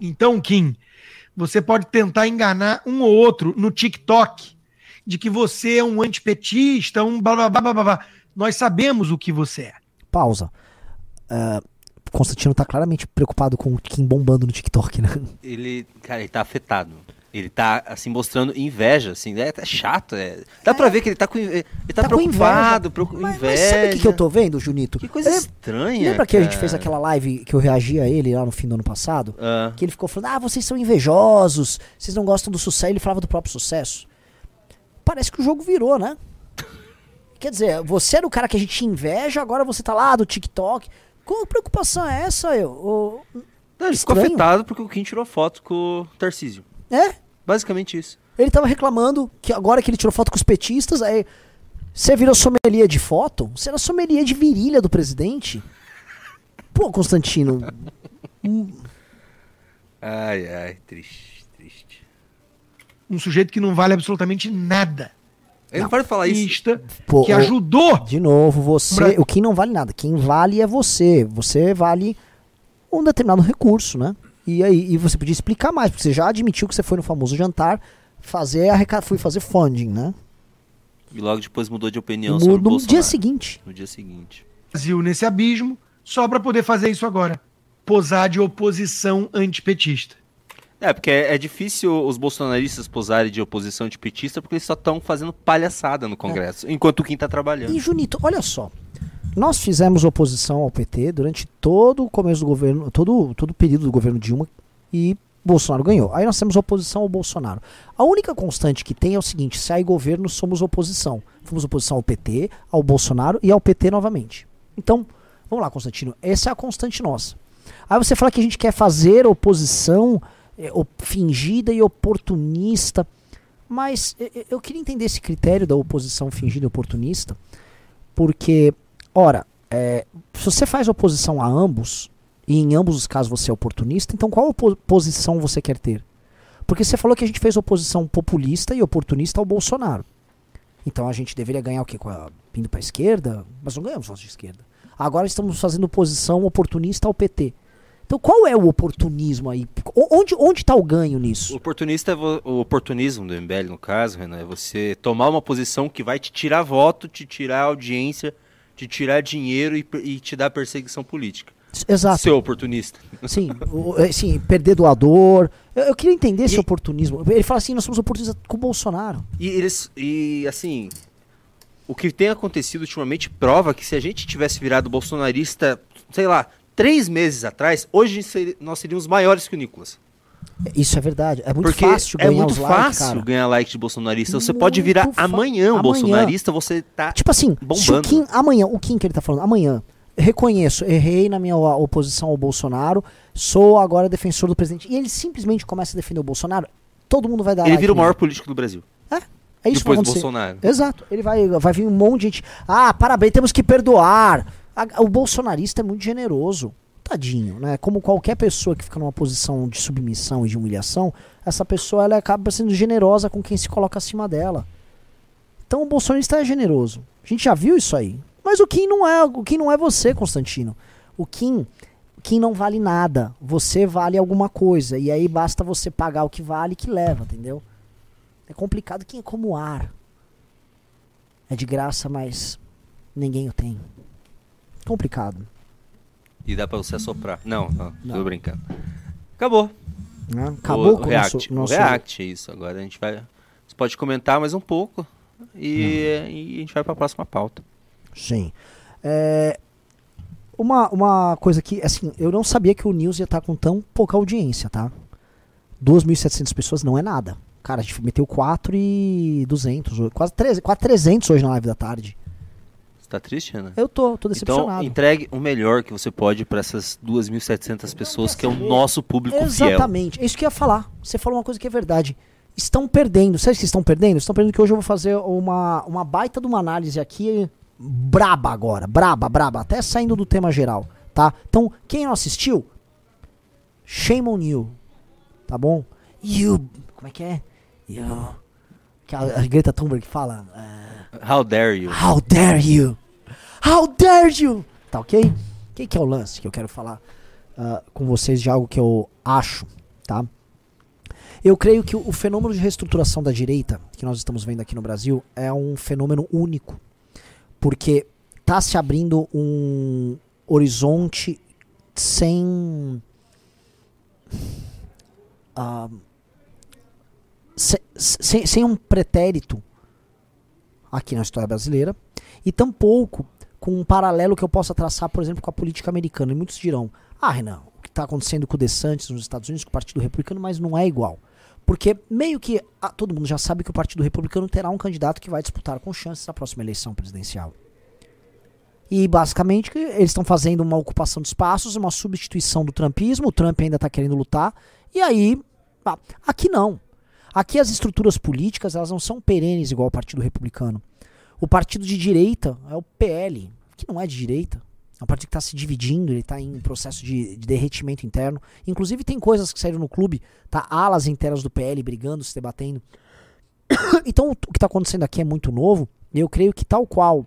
Então, Kim, você pode tentar enganar um ou outro no TikTok de que você é um antipetista, um blá blá blá blá blá. blá. Nós sabemos o que você é. Pausa. Uh, Constantino tá claramente preocupado com o Kim bombando no TikTok, né? Ele, cara, ele tá afetado. Ele tá, assim, mostrando inveja, assim, é, é chato, é. Dá é. pra ver que ele tá com, ele tá, tá preocupado, com inveja. Mas, mas sabe o que, que, eu tô vendo, Junito? Que coisa estranha, Lembra que a gente fez aquela live que eu reagi a ele lá no fim do ano passado? Ah. Que ele ficou falando, ah, vocês são invejosos, vocês não gostam do sucesso, ele falava do próprio sucesso. Parece que o jogo virou, né? Quer dizer, você era o cara que a gente inveja, agora você tá lá do TikTok. Qual preocupação é essa, eu? Não, ele ficou afetado porque o Kim tirou foto com o Tarcísio. É? Basicamente isso. Ele tava reclamando que agora que ele tirou foto com os petistas, aí você virou sommelier de foto? Você era sommelier de virilha do presidente? Pô, Constantino. Ai, ai, triste, triste. Um sujeito que não vale absolutamente nada. Ele não pode falar isso. Pô, que ajudou. De novo, você. O que não vale nada. Quem vale é você. Você vale um determinado recurso, né? E aí e você podia explicar mais, porque você já admitiu que você foi no famoso jantar fazer a fui fazer funding, né? E logo depois mudou de opinião sobre no, no dia seguinte. No dia seguinte. Brasil nesse abismo só para poder fazer isso agora. Posar de oposição antipetista. É, porque é, é, difícil os bolsonaristas posarem de oposição antipetista porque eles só estão fazendo palhaçada no Congresso, é. enquanto o está trabalhando. E, Junito, olha só. Nós fizemos oposição ao PT durante todo o começo do governo, todo, todo o período do governo Dilma e Bolsonaro ganhou. Aí nós temos oposição ao Bolsonaro. A única constante que tem é o seguinte: sai governo, somos oposição. Fomos oposição ao PT, ao Bolsonaro e ao PT novamente. Então, vamos lá, Constantino. Essa é a constante nossa. Aí você fala que a gente quer fazer oposição é, fingida e oportunista. Mas eu queria entender esse critério da oposição fingida e oportunista, porque Ora, é, se você faz oposição a ambos, e em ambos os casos você é oportunista, então qual oposição você quer ter? Porque você falou que a gente fez oposição populista e oportunista ao Bolsonaro. Então a gente deveria ganhar o quê? Com a, indo para a esquerda? Mas não ganhamos votos de esquerda. Agora estamos fazendo oposição oportunista ao PT. Então qual é o oportunismo aí? Onde onde está o ganho nisso? O oportunista é o oportunismo do MBL no caso, Renan, é você tomar uma posição que vai te tirar voto, te tirar audiência de tirar dinheiro e, e te dar perseguição política. Exato. Ser oportunista. Sim, o, é, sim perder doador. Eu, eu queria entender e, esse oportunismo. Ele fala assim: nós somos oportunistas com o Bolsonaro. E eles. E assim. O que tem acontecido ultimamente prova que se a gente tivesse virado bolsonarista, sei lá, três meses atrás, hoje nós seríamos maiores que o Nicolas. Isso é verdade. É muito Porque fácil ganhar é muito fácil like, ganhar like de bolsonarista. Você muito pode virar amanhã um bolsonarista, você tá Tipo assim, bombando. o Kim, amanhã, o Kim que ele tá falando, amanhã, reconheço, errei na minha oposição ao Bolsonaro, sou agora defensor do presidente. E ele simplesmente começa a defender o Bolsonaro, todo mundo vai dar Ele like vira o maior político do Brasil. É. É isso Depois que vai Bolsonaro. Exato. Ele vai, vai vir um monte de gente. Ah, parabéns, temos que perdoar. O bolsonarista é muito generoso tadinho, né? Como qualquer pessoa que fica numa posição de submissão e de humilhação, essa pessoa ela acaba sendo generosa com quem se coloca acima dela. Então o bolsonarista é generoso. A gente já viu isso aí. Mas o Kim não é, o Kim não é você, Constantino. O Kim, Kim não vale nada. Você vale alguma coisa e aí basta você pagar o que vale que leva, entendeu? É complicado quem é como ar. É de graça, mas ninguém o tem. Complicado. E dá pra você assoprar. Não, não, não. tô brincando. Acabou. Não, acabou o, com o React. Nosso, nosso... O React, é isso. Agora a gente vai. Você pode comentar mais um pouco e, hum. e a gente vai pra próxima pauta. Sim. É, uma, uma coisa que, assim, eu não sabia que o News ia estar tá com tão pouca audiência, tá? 2.700 pessoas não é nada. Cara, a gente meteu 4 e 200, quase 3, quase 300 hoje na live da tarde. Tá triste, Ana? Eu tô, tô decepcionado. Então, entregue o melhor que você pode para essas 2.700 pessoas que é o nosso público Exatamente. fiel. Exatamente. É isso que eu ia falar. Você falou uma coisa que é verdade. Estão perdendo. Sabe que estão perdendo? Estão perdendo que hoje eu vou fazer uma, uma baita de uma análise aqui braba agora. Braba, braba. Até saindo do tema geral, tá? Então, quem não assistiu, shame on you. Tá bom? You. Como é que é? You. Que a, a Greta Thunberg fala. Uh, How dare you? How dare you? How dare you? Tá ok? O que, que é o lance que eu quero falar uh, com vocês de algo que eu acho, tá? Eu creio que o, fenômeno de reestruturação da direita que nós estamos vendo aqui no Brasil é um fenômeno único. Porque tá se abrindo um horizonte sem. ah, se- se- sem um pretérito aqui na história brasileira e tampouco com um paralelo que eu possa traçar, por exemplo, com a política americana. E muitos dirão: ah, Renan, o que está acontecendo com o DeSantis nos Estados Unidos, com o Partido Republicano, mas não é igual. Porque meio que ah, todo mundo já sabe que o Partido Republicano terá um candidato que vai disputar com chances na próxima eleição presidencial. E basicamente eles estão fazendo uma ocupação de espaços, uma substituição do trumpismo, o Trump ainda está querendo lutar, e aí, ah, aqui não. Aqui as estruturas políticas elas não são perenes igual o Partido Republicano. O partido de direita é o PL, que não é de direita. É um partido que está se dividindo, ele está em processo de, de derretimento interno. Inclusive tem coisas que saíram no clube, tá? Alas internas do PL brigando, se debatendo. então o que está acontecendo aqui é muito novo. E eu creio que tal qual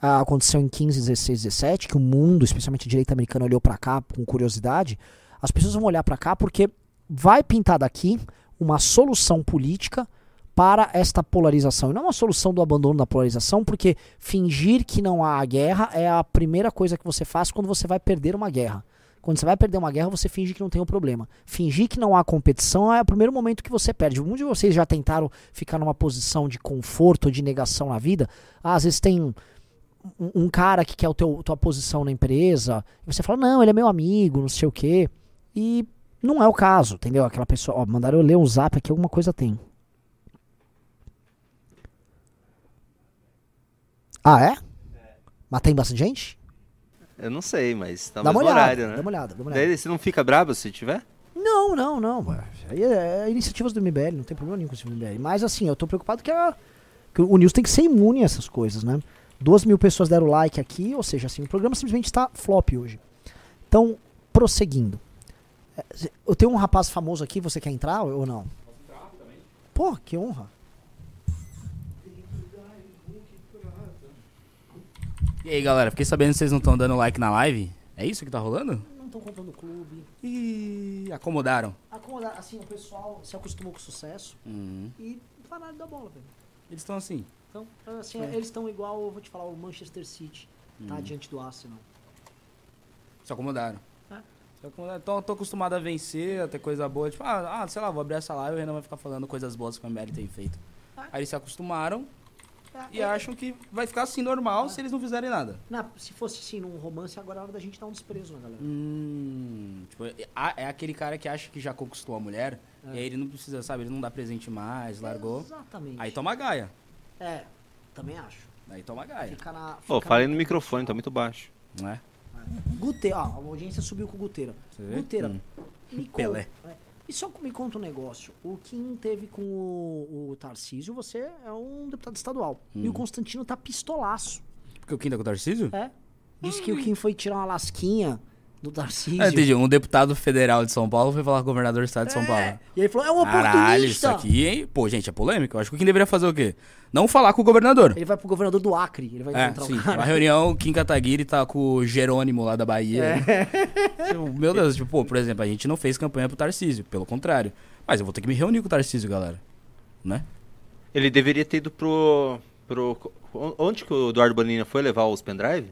ah, aconteceu em 15, 16, 17, que o mundo, especialmente a direita americana, olhou para cá com curiosidade, as pessoas vão olhar para cá porque vai pintar daqui uma solução política para esta polarização. E não uma solução do abandono da polarização, porque fingir que não há guerra é a primeira coisa que você faz quando você vai perder uma guerra. Quando você vai perder uma guerra, você finge que não tem um problema. Fingir que não há competição é o primeiro momento que você perde. Muitos de vocês já tentaram ficar numa posição de conforto de negação na vida. Ah, às vezes tem um, um cara que quer a tua posição na empresa, e você fala, não, ele é meu amigo, não sei o quê. E não é o caso, entendeu? Aquela pessoa, ó, mandaram eu ler um zap aqui, alguma coisa tem. Ah, é? Mas tem bastante gente? Eu não sei, mas tá Dá uma olhada, horário, né? dá uma olhada, dá uma olhada. Daí você não fica bravo se tiver? Não, não, não. Aí é, é iniciativas do MBL, não tem problema nenhum com esse MBL. Mas assim, eu tô preocupado que, a- que o News tem que ser imune a essas coisas, né? Duas mil pessoas deram like aqui, ou seja, assim, o programa simplesmente está flop hoje. Então, prosseguindo. É, Eu tenho um rapaz famoso aqui, você quer entrar ou não? Pô, que honra. E aí, galera, fiquei sabendo que vocês não estão dando like na live. É isso que tá rolando? Não estão contando o clube. Ih, acomodaram. Acomodar, assim, o pessoal se acostumou com o sucesso Uhum. e pararam da bola, velho. Eles estão assim. Então, assim, eles estão igual, vou te falar, o Manchester City, tá? Diante do Arsenal. Se acomodaram. É. Se acomodaram. Então eu tô acostumado a vencer, a ter coisa boa. Tipo, ah, ah, sei lá, vou abrir essa live e o Renan vai ficar falando coisas boas que o MBL tem feito. É. Aí eles se acostumaram e É, acham que vai ficar assim normal se eles não fizerem nada. Na- se fosse assim num romance, agora é hora da gente dar um desprezo na galera. Hum, tipo, é, é aquele cara que acha que já conquistou a mulher É. e aí ele não precisa, sabe? Ele não dá presente mais, largou. Exatamente. Aí toma gaia. É, também acho. Aí toma gaia. Fica na. Pô, fica falei na- no microfone, tá muito baixo. Não é? Guteira, ó, a audiência subiu com o Guteira. Guteira, Hum. me Pelé. conta. E só me conta um negócio. O Kim teve com o, o Tarcísio, você é um deputado estadual. E Hum. o Constantino tá pistolaço. Porque o Kim tá com o Tarcísio? É. Disse que o Kim foi tirar uma lasquinha do Tarcísio. Ah, entendi. Um deputado federal de São Paulo foi falar com o governador do estado de São Paulo. E ele falou, é um Caralho, isso oportunista. aqui, hein? Pô, gente, é polêmico. Eu acho que o Kim deveria fazer o quê? Não falar com o governador. Ele vai pro governador do Acre. Ele vai É, encontrar sim. o cara. Uma reunião, o Kim Kataguiri tá com o Jerônimo lá da Bahia. É. Tipo, Meu Deus, tipo, pô, por exemplo, a gente não fez campanha pro Tarcísio, pelo contrário. Mas eu vou ter que me reunir com o Tarcísio, galera. Né? Ele deveria ter ido pro. pro onde que o Eduardo Bonina foi levar os pendrive?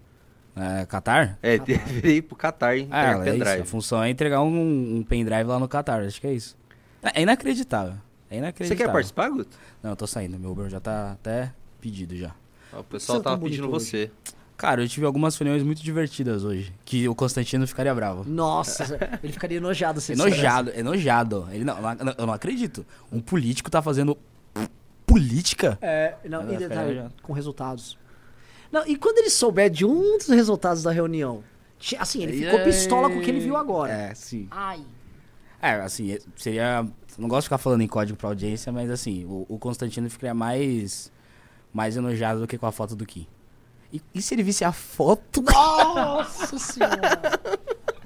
É, Qatar? É, deveria ir pro Qatar e Ah, entregar é isso. A pendrive. função é entregar um, um pendrive lá no Qatar, acho que é isso. É inacreditável. É Você inacreditável. quer participar, Guto? Não, eu tô saindo. Meu Uber já tá até pedido já. O pessoal Você tá tava bonito pedindo hoje. você. Cara, eu tive algumas reuniões muito divertidas hoje. Que o Constantino ficaria bravo. Nossa, ele ficaria enojado se ele. Enojado, enojado. Ele não, não- eu não acredito. Um político tá fazendo política? É, não, e detalhe, enojado. com resultados. Não, e quando ele souber de um dos resultados da reunião? Assim, ele ficou pistola com o que ele viu agora. É, sim. Ai. É, assim, seria. Não gosto de ficar falando em código pra audiência, mas assim, o, o Constantino ficaria mais. mais enojado do que com a foto do Kim. E, e se ele visse a foto? Nossa senhora.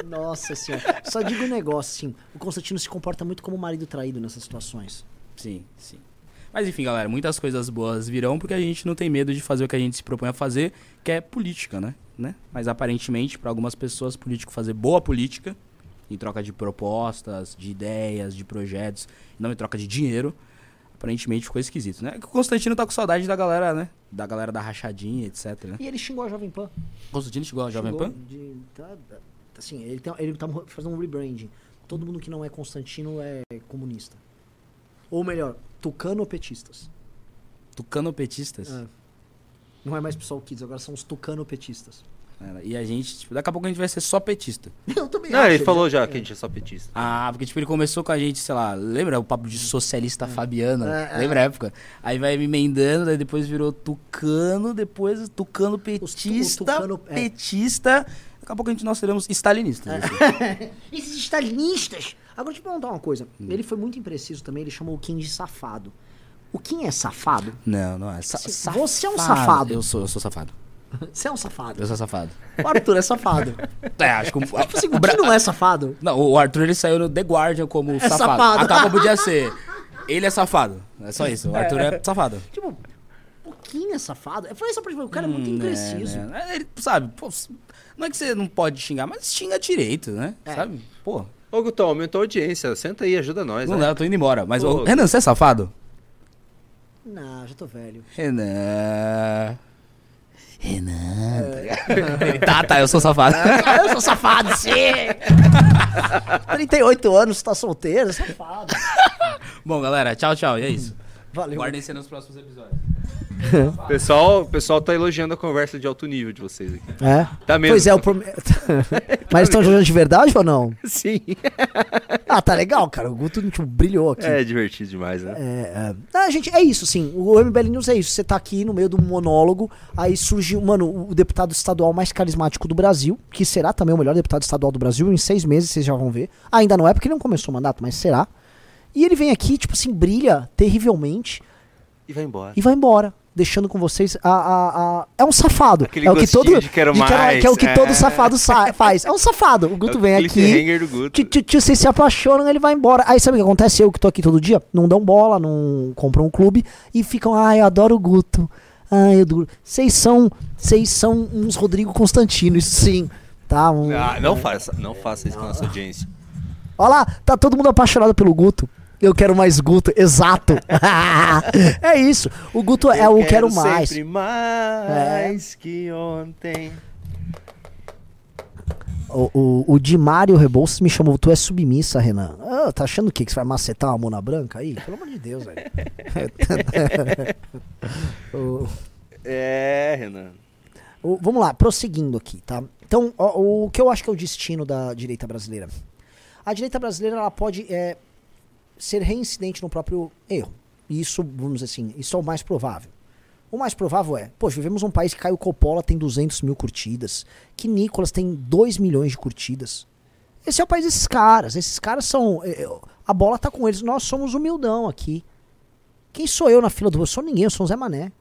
Nossa senhora. Só digo um negócio, assim. O Constantino se comporta muito como marido traído nessas situações. Sim, sim. Mas enfim, galera, muitas coisas boas virão porque a gente não tem medo de fazer o que a gente se propõe a fazer, que é política, né? né? Mas aparentemente, para algumas pessoas, político fazer boa política, em troca de propostas, de ideias, de projetos, não em troca de dinheiro, aparentemente ficou esquisito, né? Que o Constantino tá com saudade da galera, né? Da galera da rachadinha, etc, né? E ele xingou a Jovem Pan. Constantino chegou ao Jovem Xingou Pan? de- tá- tá- assim, ele, ele tá fazendo um rebranding. Todo mundo que não é Constantino é comunista. Ou melhor, tucano-petistas. Tucanopetistas. É. Não é mais pessoal kids, agora são os tucano-petistas. E a gente, tipo, daqui a pouco a gente vai ser só petista. Eu também Não, ele falou já que a gente é só petista. Ah, porque tipo, ele começou com a gente, sei lá, lembra o papo de socialista Fabiana? É, é. Lembra a época? Aí vai me emendando, daí depois virou tucano, depois tucano petista, tucano- é. petista. Daqui a pouco a gente nós seremos stalinistas. assim. Esses stalinistas! Agora deixa eu perguntar uma coisa. Hum. Ele foi muito impreciso também, ele chamou o Kim de safado. O Kim é safado? Não, não é. Sa Sim, você é um safado. Eu sou, eu sou safado. Você é um safado. Eu sou safado. O Arthur é safado. É, acho que o, Tipo assim, o Kim não é safado? Não, o Arthur ele saiu no The Guardian como safado. safado. A capa podia ser. Ele é safado. É só isso. O Arthur é safado. Tipo, o Kim é safado? Foi só pra o cara é muito Hum, impreciso. né, né. Ele, sabe, pô, não é que você não pode xingar, mas xinga direito, né? É. Sabe? Pô, Ô, Gutão, aumentou a audiência. Senta aí, ajuda nós. não né? dá, eu tô indo embora. Mas, ô, Renan, você é safado? Não, já tô velho. Renan. Renan. tá, tá, eu sou safado. Ah, eu sou safado, sim! 38 anos, tá solteiro, safado. Bom, galera, tchau, tchau. E é isso. Valeu. Guardem ser nos próximos episódios. O pessoal, o pessoal tá elogiando a conversa de alto nível de vocês aqui. É? Tá mesmo. Pois é, o prom... Mas estão jogando de verdade ou não? Sim. Ah, tá legal, cara. O Guto tipo, brilhou aqui. É divertido demais, né? É, é. Ah, gente, é isso, sim. O MBL News é isso. Você tá aqui no meio do monólogo, aí surge, mano, o deputado estadual mais carismático do Brasil, que será também o melhor deputado estadual do Brasil. Em seis meses vocês já vão ver. Ainda não é porque ele não começou o mandato, mas será. E ele vem aqui, tipo assim, brilha terrivelmente E vai embora. e vai embora. Deixando com vocês a. a, a- É um safado. Aquele é o que todo. de quero que é- mais, que é o que é. todo safado sa- faz. É um safado. O Guto É o vem aqui. do Guto. Tio, vocês se apaixonam, ele vai embora. Aí sabe o que acontece? Eu que tô aqui todo dia, não dão bola, não compram um clube e ficam, ai, eu adoro o Guto. Ai, eu adoro. Vocês são, vocês são uns Rodrigo Constantino, isso sim. Tá? Um, Ah, não faça, não faça isso com a nossa audiência. Olha lá, tá todo mundo apaixonado pelo Guto. Eu quero mais Guto, exato. é isso. O Guto é o quero mais. É. Sempre mais que ontem. O, o, o Di Mário Rebouças me chamou, tu é submissa, Renan. Ah, tá achando o quê? Que você vai macetar uma mona branca aí? Pelo amor de Deus, velho. O- É, Renan. o- vamos lá, prosseguindo aqui, tá? Então, ó, o, que eu acho que é o destino da direita brasileira? A direita brasileira, ela pode é, ser reincidente no próprio erro. E isso, vamos dizer assim, isso é o mais provável. O mais provável é, poxa, vivemos um país que Caio Coppola tem 200 mil curtidas, que Nicolas tem 2 milhões de curtidas. Esse é o país desses caras. Esses caras são. é, é, A bola tá com eles. Nós somos humildão aqui. Quem sou eu na fila do. Eu sou ninguém, eu sou o Zé Mané.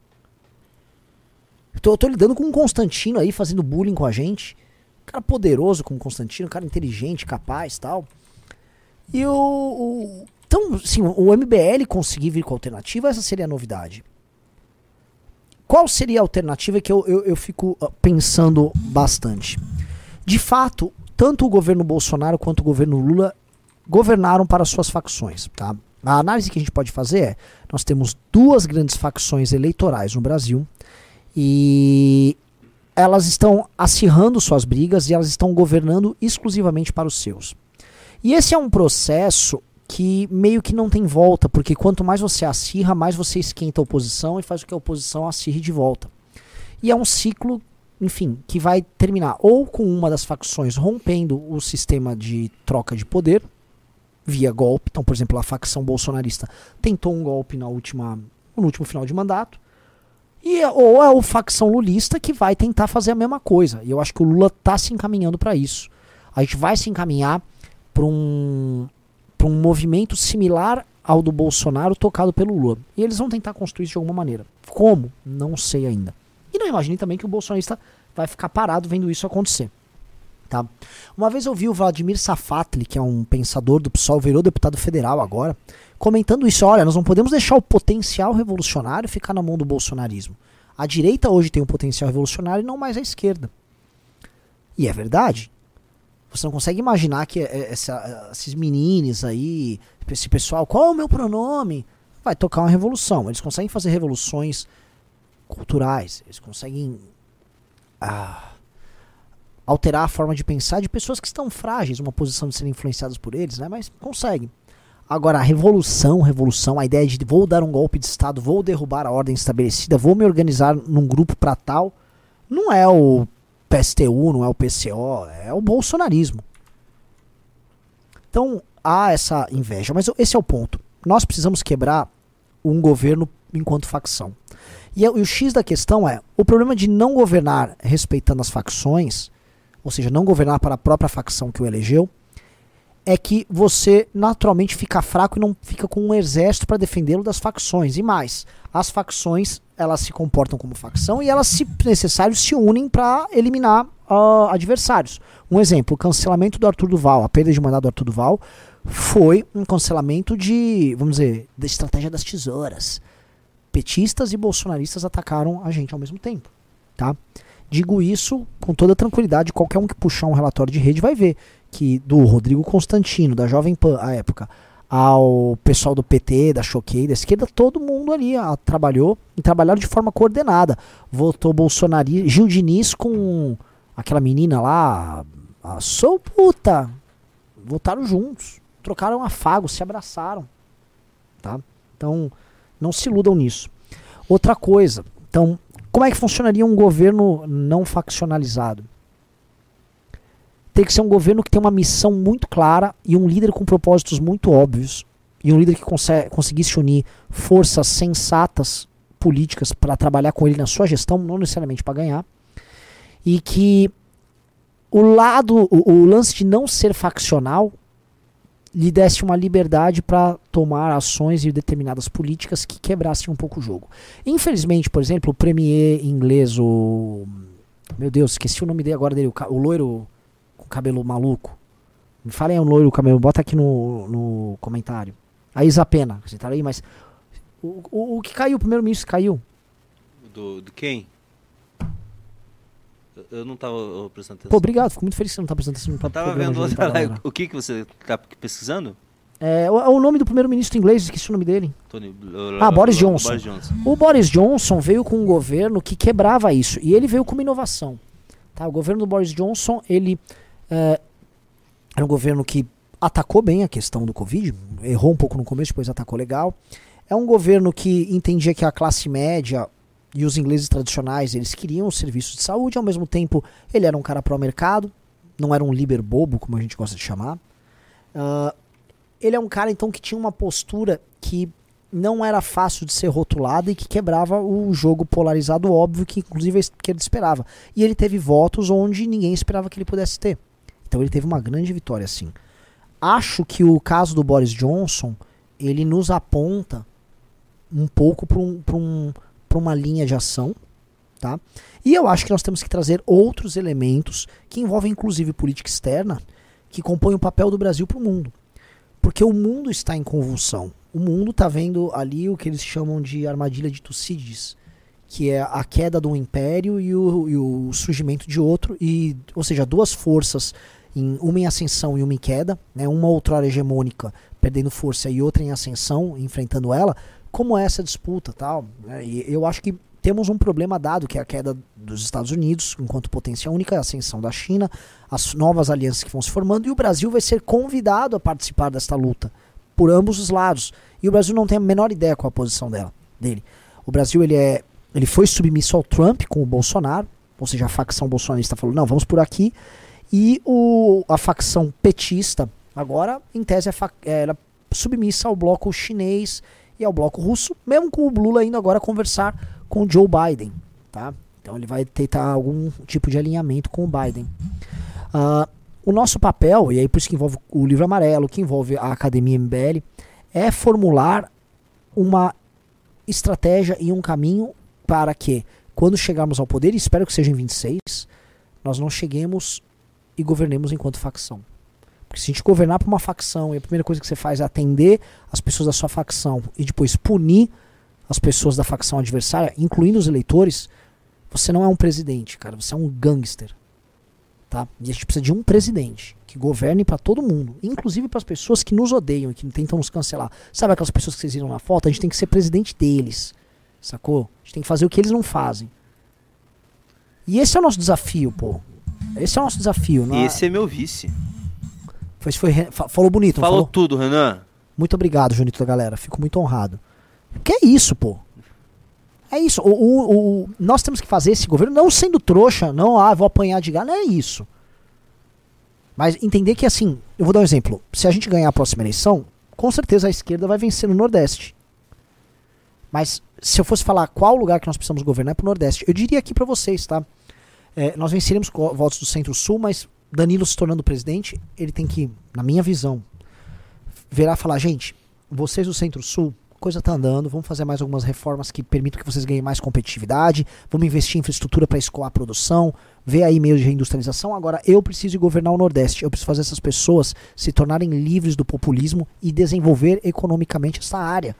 Eu tô, eu tô lidando com um Constantino aí fazendo bullying com a gente. Cara poderoso como Constantino, cara inteligente, capaz tal. E o. o- então, assim, o MBL conseguir vir com alternativa, essa seria a novidade. Qual seria a alternativa que eu, eu, eu fico ah, pensando bastante? De fato, tanto o governo Bolsonaro quanto o governo Lula governaram para suas facções. Tá? A análise que a gente pode fazer é: nós temos duas grandes facções eleitorais no Brasil e elas estão acirrando suas brigas e elas estão governando exclusivamente para os seus. E esse é um processo que meio que não tem volta, porque quanto mais você acirra, mais você esquenta a oposição e faz com que a oposição acirre de volta. E é um ciclo, enfim, que vai terminar ou com uma das facções rompendo o sistema de troca de poder via golpe. Então, por exemplo, a facção bolsonarista tentou um golpe na última, no último final de mandato. E, ou é a facção lulista que vai tentar fazer a mesma coisa. E eu acho que o Lula está se encaminhando para isso. A gente vai se encaminhar para um, pra um movimento similar ao do Bolsonaro tocado pelo Lula. E eles vão tentar construir isso de alguma maneira. Como? Não sei ainda. E não imagine também que o bolsonarista vai ficar parado vendo isso acontecer. Tá? Uma vez eu vi o Vladimir Safatli, que é um pensador do PSOL, virou deputado federal agora, comentando isso. Olha, nós não podemos deixar o potencial revolucionário ficar na mão do bolsonarismo. A direita hoje tem um potencial revolucionário e não mais a esquerda. E é verdade. Você não consegue imaginar que é- essa- esses meninos aí, esse pessoal, qual é o meu pronome? vai tocar uma revolução. Eles conseguem fazer revoluções culturais, eles conseguem ah, alterar a forma de pensar de pessoas que estão frágeis, uma posição de serem influenciadas por eles, né? Mas conseguem. Agora, a revolução, revolução, a ideia de vou dar um golpe de Estado, vou derrubar a ordem estabelecida, vou me organizar num grupo para tal, não é o PSTU, não é o PCO, é o bolsonarismo. Então, há essa inveja, mas esse é o ponto. Nós precisamos quebrar um governo enquanto facção. E, e o X da questão é: o problema de não governar respeitando as facções, ou seja, não governar para a própria facção que o elegeu, é que você naturalmente fica fraco e não fica com um exército para defendê-lo das facções. E mais, as facções elas se comportam como facção e elas, se necessário, se unem para eliminar uh, adversários. Um exemplo, o cancelamento do Arthur Duval, a perda de mandado do Arthur Duval, foi um cancelamento de, vamos dizer, da estratégia das tesouras. Petistas e bolsonaristas atacaram a gente ao mesmo tempo, tá? Digo isso com toda tranquilidade, qualquer um que puxar um relatório de rede vai ver que do Rodrigo Constantino, da Jovem Pan, à época, ao pessoal do PT, da Choquei, da esquerda, todo mundo ali a, trabalhou e trabalharam de forma coordenada. Votou Bolsonaro, Gil Diniz com aquela menina lá, a sou puta. Votaram juntos, trocaram afagos, se abraçaram. Tá? Então, não se iludam nisso. Outra coisa, então, como é que funcionaria um governo não faccionalizado? Tem que ser um governo que tem uma missão muito clara e um líder com propósitos muito óbvios. E um líder que conseguisse unir forças sensatas políticas para trabalhar com ele na sua gestão, não necessariamente para ganhar. E que o lado, o, o, lance de não ser faccional lhe desse uma liberdade para tomar ações e determinadas políticas que quebrassem um pouco o jogo. Infelizmente, por exemplo, o premier inglês, o. Meu Deus, esqueci o nome dele agora dele, o, o loiro cabelo maluco? Me falem o loiro cabelo, bota aqui no, no comentário. A Isa Pena, você tá aí, mas. O, o, o que caiu, o primeiro-ministro caiu? Do, do quem? Eu não tava prestando atenção. Pô, obrigado, fico muito feliz que você não tá prestando atenção. Eu tava vendo outra live. O que, que você tá pesquisando? É, o, o nome do primeiro-ministro inglês, esqueci o nome dele. Tony, ah, Boris Johnson. Boris Johnson. O Boris Johnson veio com um governo que quebrava isso. E ele veio com uma inovação. Tá? O governo do Boris Johnson, ele é, um governo que atacou bem a questão do Covid, errou um pouco no começo, depois atacou legal. É um governo que entendia que a classe média e os ingleses tradicionais eles queriam os serviços de saúde, ao mesmo tempo ele era um cara pró-mercado, não era um líder bobo, como a gente gosta de chamar. Uh, ele é um cara então que tinha uma postura que não era fácil de ser rotulada e que quebrava o jogo polarizado óbvio que inclusive a esquerda esperava. E ele teve votos onde ninguém esperava que ele pudesse ter. Então ele teve uma grande vitória, sim. Acho que o caso do Boris Johnson ele nos aponta um pouco para um, um, uma linha de ação, tá? E eu acho que nós temos que trazer outros elementos que envolvem inclusive política externa, que compõem o papel do Brasil para o mundo. Porque o mundo está em convulsão. O mundo está vendo ali o que eles chamam de armadilha de Tucídides, que é a queda de um império e o, e o surgimento de outro, e, ou seja, duas forças em uma em ascensão e uma em queda, né, uma outrora hegemônica perdendo força e outra em ascensão, enfrentando ela, como é essa disputa tal. Né, e eu acho que temos um problema dado, que é a queda dos Estados Unidos enquanto potência única, a ascensão da China, as novas alianças que vão se formando, e o Brasil vai ser convidado a participar desta luta, por ambos os lados. E o Brasil não tem a menor ideia qual a posição dela, dele. O Brasil ele é, ele foi submisso ao Trump com o Bolsonaro, ou seja, a facção bolsonarista falou, não, vamos por aqui, e o, a facção petista, agora, em tese, é, é submissa ao bloco chinês e ao bloco russo, mesmo com o Lula indo agora conversar com o Joe Biden. Tá? Então ele vai tentar algum tipo de alinhamento com o Biden. Uh, o nosso papel, e aí por isso que envolve o livro amarelo, que envolve a Academia MBL, é formular uma estratégia e um caminho para que, quando chegarmos ao poder, e espero que seja em 26, nós não cheguemos e governemos enquanto facção. Porque se a gente governar para uma facção e a primeira coisa que você faz é atender as pessoas da sua facção e depois punir as pessoas da facção adversária, incluindo os eleitores, você não é um presidente, cara, você é um gangster. tá? E a gente precisa de um presidente que governe pra todo mundo, inclusive pras pessoas que nos odeiam e que tentam nos cancelar. Sabe aquelas pessoas que vocês viram na foto? A gente tem que ser presidente deles, sacou? A gente tem que fazer o que eles não fazem. E esse é o nosso desafio, pô. Esse é o nosso desafio. Não é- Esse é meu vice. foi, foi, falou bonito, Falou falou? tudo, Renan. Muito obrigado, Junito da galera. Fico muito honrado. Que é isso, pô. É isso. O, o- o- nós temos que fazer esse governo não sendo trouxa, não, ah, vou apanhar de gado. Não é isso. Mas entender que, assim, eu vou dar um exemplo. Se a gente ganhar a próxima eleição, com certeza a esquerda vai vencer no Nordeste. Mas se eu fosse falar qual lugar que nós precisamos governar é pro Nordeste, eu diria aqui pra vocês, tá? É, nós venceremos com votos do Centro-Sul, mas Danilo se tornando presidente, ele tem que, na minha visão, virar falar, gente, vocês do Centro-Sul, coisa tá andando, vamos fazer mais algumas reformas que permitam que vocês ganhem mais competitividade, vamos investir em infraestrutura para escoar a produção, ver aí meios de reindustrialização. Agora, eu preciso governar o Nordeste, eu preciso fazer essas pessoas se tornarem livres do populismo e desenvolver economicamente essa área.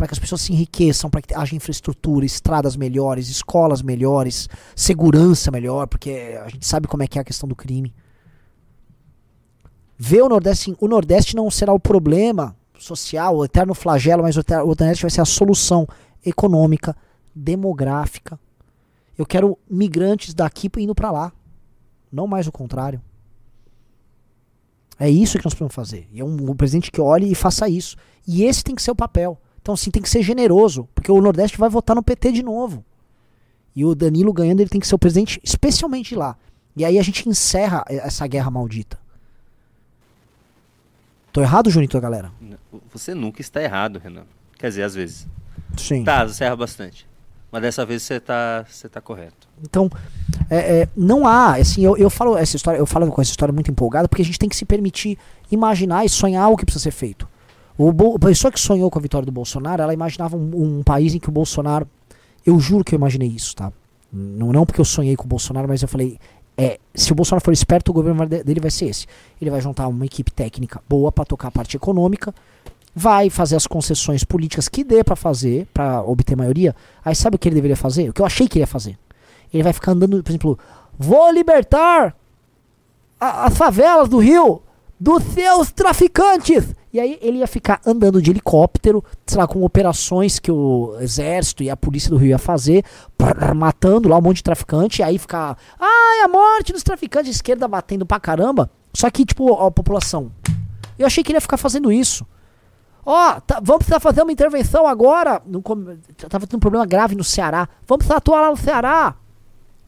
Para que as pessoas se enriqueçam, para que haja infraestrutura, estradas melhores, escolas melhores, segurança melhor, porque a gente sabe como é que é a questão do crime. Ver o Nordeste, o Nordeste não será o problema social, o eterno flagelo, mas o, eter- o Nordeste vai ser a solução econômica, demográfica. Eu quero migrantes daqui indo para lá, não mais o contrário. É isso que nós precisamos fazer. E é um, um presidente que olhe e faça isso. E esse tem que ser o papel. Então, assim, tem que ser generoso, porque o Nordeste vai votar no PT de novo. E o Danilo ganhando, ele tem que ser o presidente, especialmente lá. E aí a gente encerra essa guerra maldita. Tô errado, Junito, galera? Você nunca está errado, Renan. Quer dizer, às vezes. Sim. Tá, você erra bastante. Mas dessa vez você tá, você tá correto. Então, é, é, não há, assim, eu, eu falo essa história, eu falo com essa história muito empolgada, porque a gente tem que se permitir imaginar e sonhar o que precisa ser feito. O a pessoa que sonhou com a vitória do Bolsonaro, ela imaginava um, um país em que o Bolsonaro. Eu juro que eu imaginei isso, tá? Não, não porque eu sonhei com o Bolsonaro, mas eu falei. É, se o Bolsonaro for esperto, o governo dele vai ser esse. Ele vai juntar uma equipe técnica boa para tocar a parte econômica, vai fazer as concessões políticas que dê para fazer, para obter maioria. Aí sabe o que ele deveria fazer? O que eu achei que ele ia fazer? Ele vai ficar andando, por exemplo, vou libertar as favelas do Rio dos seus traficantes. E aí ele ia ficar andando de helicóptero, sei lá, com operações que o exército e a polícia do Rio ia fazer, prr, matando lá um monte de traficante, e aí ficar, ai, a morte dos traficantes, a esquerda batendo pra caramba. Só que, tipo, a população. Eu achei que ele ia ficar fazendo isso. Ó, tá- vamos precisar fazer uma intervenção agora. No, tava tendo um problema grave no Ceará. Vamos precisar atuar lá no Ceará.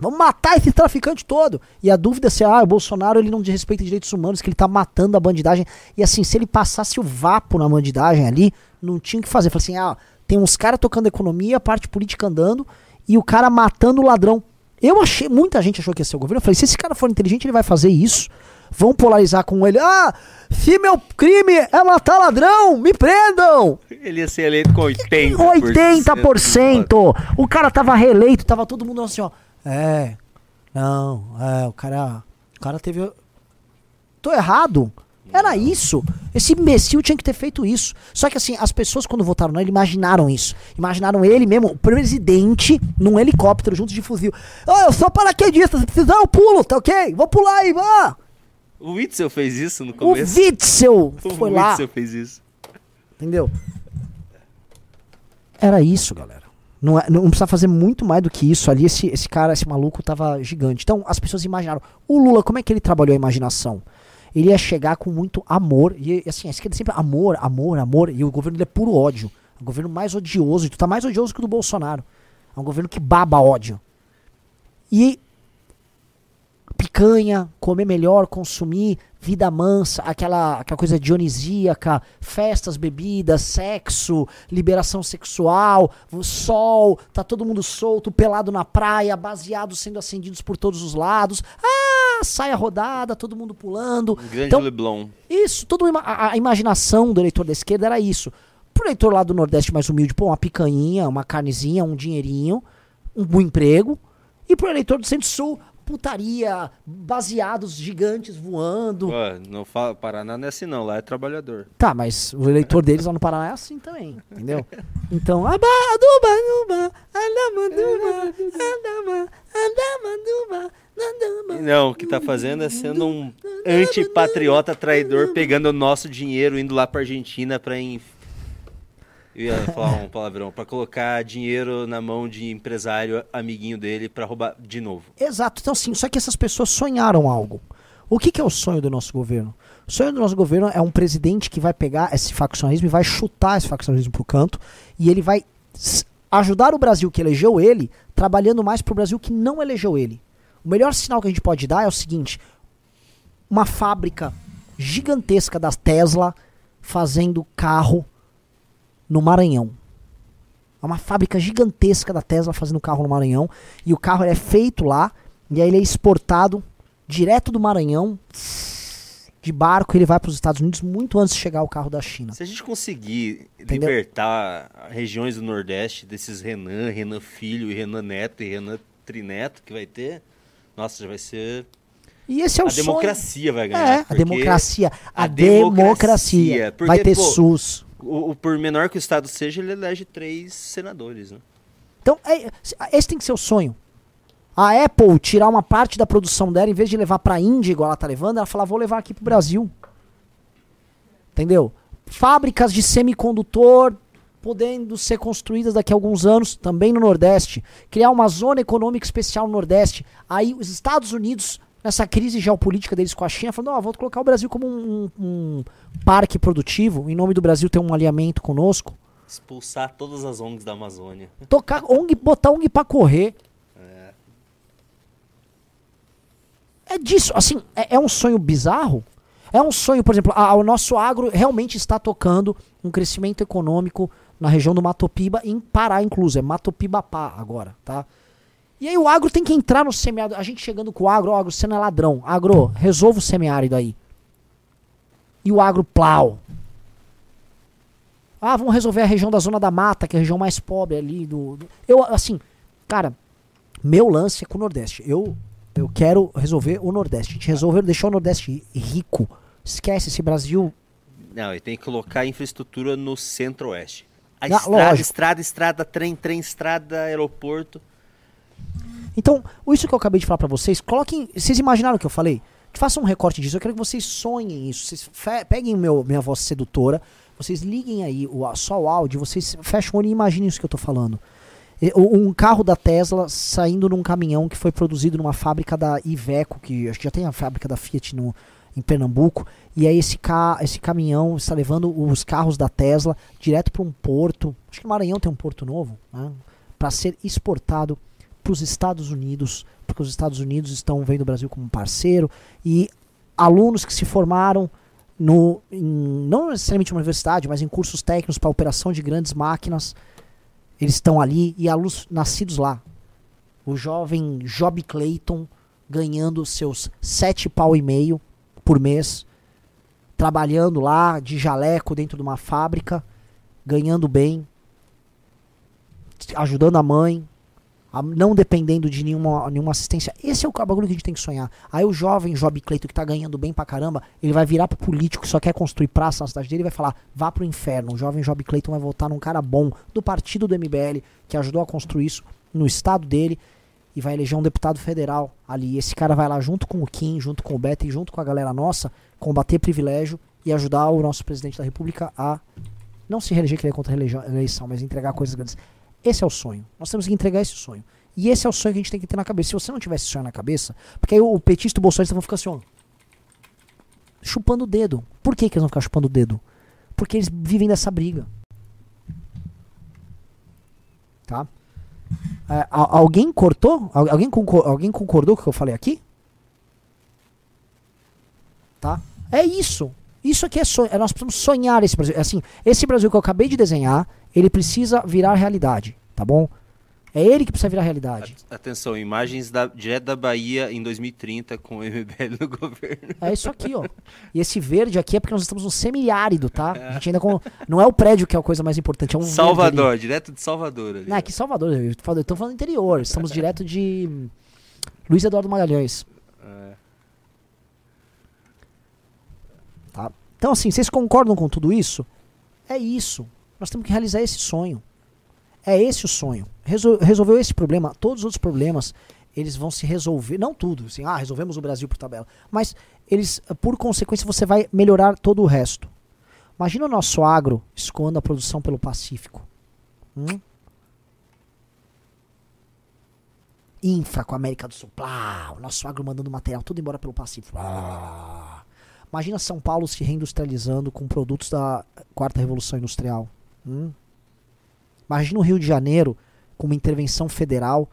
Vamos matar esse traficante todo. E a dúvida é se ah, o Bolsonaro ele não desrespeita direitos humanos, que ele tá matando a bandidagem. E assim, se ele passasse o vapo na bandidagem ali, não tinha o que fazer. Falei assim, ah, tem uns caras tocando economia, parte política andando, e o cara matando o ladrão. Eu achei, muita gente achou que ia ser o governo. Eu falei, se esse cara for inteligente, ele vai fazer isso. Vão polarizar com ele. Ah, se meu crime é matar ladrão, me prendam! Ele ia ser eleito com 80%. 80%! O cara tava reeleito, tava todo mundo assim, ó. É, não, é, o cara. O cara teve. Tô errado. Era isso. Esse imbecil tinha que ter feito isso. Só que assim, as pessoas quando votaram nele imaginaram isso. Imaginaram ele mesmo, o presidente, num helicóptero junto de fuzil. Ah, eu sou paraquedista, se precisar eu pulo, tá ok? Vou pular aí, vá! O Witzel fez isso no O começo. Witzel O foi lá. Witzel fez isso. Entendeu? Era isso, galera. Não, é- não precisa fazer muito mais do que isso ali. Esse, esse cara, esse maluco tava gigante. Então as pessoas imaginaram. O Lula, como é que ele trabalhou a imaginação? Ele ia chegar com muito amor. E assim, a esquerda sempre amor, amor, amor. E o governo dele é puro ódio. É o governo mais odioso. E tu tá mais odioso que o do Bolsonaro. É um governo que baba ódio. E picanha, comer melhor, consumir, vida mansa, aquela, aquela coisa dionisíaca, festas, bebidas, sexo, liberação sexual, o sol, tá todo mundo solto, pelado na praia, baseados sendo acendidos por todos os lados. Ah, saia rodada, todo mundo pulando. Um grande Então, Leblon. isso, toda a, a imaginação do eleitor da esquerda era isso. Pro eleitor lá do Nordeste mais humilde, pô, uma picanha, uma carnezinha, um dinheirinho, um bom emprego. E pro eleitor do Centro-Sul, putaria, baseados gigantes voando. Pô, não fala, Paraná não é assim não, lá é trabalhador. Tá, mas o eleitor deles lá no Paraná é assim também, entendeu? Então, aduba, aduba, aduba, andama. Não, o que tá fazendo é sendo um antipatriota traidor, pegando o nosso dinheiro, indo lá pra Argentina pra... Inf... Eu ia falar um palavrão, pra colocar dinheiro na mão de empresário amiguinho dele pra roubar de novo. Exato, então sim, só que essas pessoas sonharam algo. O que, que é o sonho do nosso governo? O sonho do nosso governo é um presidente que vai pegar esse faccionalismo e vai chutar esse faccionalismo pro canto e ele vai ajudar o Brasil que elegeu ele, trabalhando mais pro Brasil que não elegeu ele. O melhor sinal que a gente pode dar é o seguinte: uma fábrica gigantesca da Tesla fazendo carro no Maranhão. É uma fábrica gigantesca da Tesla fazendo carro no Maranhão. E o carro é feito lá. E aí ele é exportado direto do Maranhão. De barco, ele vai para os Estados Unidos muito antes de chegar o carro da China. Se a gente conseguir Entendeu? libertar regiões do Nordeste desses Renan, Renan Filho e Renan Neto e Renan Trineto que vai ter, nossa, já vai ser... E esse é o a sonho. democracia vai ganhar. É, a democracia. A, a democracia. democracia, porque, vai ter pô, SUS. O, o- por menor que o Estado seja, ele elege três senadores, né? Então, é- esse tem que ser o sonho. A Apple tirar uma parte da produção dela, em vez de levar pra Índia, igual ela tá levando, ela falar, vou levar aqui pro Brasil. Entendeu? Fábricas de semicondutor podendo ser construídas daqui a alguns anos, também no Nordeste. Criar uma zona econômica especial no Nordeste. Aí os Estados Unidos, nessa crise geopolítica deles com a China, falando, ó, vou colocar o Brasil como um, um- parque produtivo, em nome do Brasil ter um alinhamento conosco. Expulsar todas as ONGs da Amazônia. Tocar ONG, botar ONG pra correr. É disso, assim, é, é um sonho bizarro. É um sonho, por exemplo, a- o nosso agro realmente está tocando um crescimento econômico na região do Matopiba, em Pará, incluso. É Matopibapá agora, tá? E aí o agro tem que entrar no semiárido. A gente chegando com o agro, ó, agro, você não é ladrão. Agro, resolva o semiárido aí. E o agro plau. Ah, vamos resolver a região da Zona da Mata, que é a região mais pobre ali do. do- Eu, assim, cara, meu lance é com o Nordeste. Eu, eu quero resolver o Nordeste. A gente resolveu deixar o Nordeste rico. Esquece esse Brasil. Não, e tem que colocar infraestrutura no centro-oeste. A Não, estrada, lógico. estrada, estrada, trem, trem, estrada, aeroporto. Então, isso que eu acabei de falar pra vocês, coloquem. Vocês imaginaram o que eu falei? Façam um recorte disso. Eu quero que vocês sonhem isso. Vocês peguem meu, minha voz sedutora, vocês liguem aí o, só o áudio, vocês fecham o olho e imaginem isso que eu tô falando. Um carro da Tesla saindo num caminhão que foi produzido numa fábrica da Iveco, que acho que já tem a fábrica da Fiat no, em Pernambuco, e aí esse, ca esse caminhão está levando os carros da Tesla direto para um porto, acho que no Maranhão tem um porto novo, né, para ser exportado para os Estados Unidos, porque os Estados Unidos estão vendo o Brasil como um parceiro, e alunos que se formaram no, em- não necessariamente uma universidade, mas em cursos técnicos para operação de grandes máquinas, eles estão ali, e alunos nascidos lá. O jovem Job Clayton ganhando seus sete pau e meio por mês, trabalhando lá de jaleco dentro de uma fábrica, ganhando bem, ajudando a mãe, não dependendo de nenhuma, nenhuma assistência. Esse é o bagulho que a gente tem que sonhar. Aí o jovem Job Clayton que tá ganhando bem pra caramba, ele vai virar pro político que só quer construir praça na cidade dele e vai falar: vá pro inferno. O jovem Job Clayton vai votar num cara bom do partido do MBL que ajudou a construir isso no estado dele e vai eleger um deputado federal ali. Esse cara vai lá junto com o Kim, junto com o Beto e junto com a galera nossa, combater privilégio e ajudar o nosso presidente da república a não se reeleger, que ele é contra a eleição, mas entregar coisas grandes. Esse é o sonho. Nós temos que entregar esse sonho. E esse é o sonho que a gente tem que ter na cabeça. Se você não tiver esse sonho na cabeça, porque aí o petista e o bolsonarista vão ficar assim, ó, chupando o dedo. Por que, que eles vão ficar chupando o dedo? Porque eles vivem dessa briga. Tá? É, alguém cortou? Al- Alguém, concor- alguém concordou com o que eu falei aqui? Tá? É isso. Isso aqui é sonho. é- Nós precisamos sonhar esse Brasil. É Assim, esse Brasil que eu acabei de desenhar, ele precisa virar realidade, tá bom? É ele que precisa virar realidade. At- Atenção, imagens da, direto da Bahia em 2030 com o MBL no governo. É isso aqui, ó. E esse verde aqui é porque nós estamos no semiárido, tá? A gente ainda com... Não é o prédio que é a coisa mais importante, é um. Salvador, direto de Salvador ali. Não, aqui em Salvador, eu tô falando interior. Estamos direto de. Luiz Eduardo Magalhães. É. Tá? Então, assim, vocês concordam com tudo isso? É isso. Nós temos que realizar esse sonho. É esse o sonho. Resol resolveu esse problema, todos os outros problemas, eles vão se resolver. Não tudo, assim, ah, resolvemos o Brasil por tabela. Mas eles, por consequência, você vai melhorar todo o resto. Imagina o nosso agro escoando a produção pelo Pacífico. Hum? Infra com a América do Sul. Plá, o nosso agro mandando material tudo embora pelo Pacífico. Plá. Imagina São Paulo se reindustrializando com produtos da quarta revolução industrial. Hum? Imagina o Rio de Janeiro com uma intervenção federal,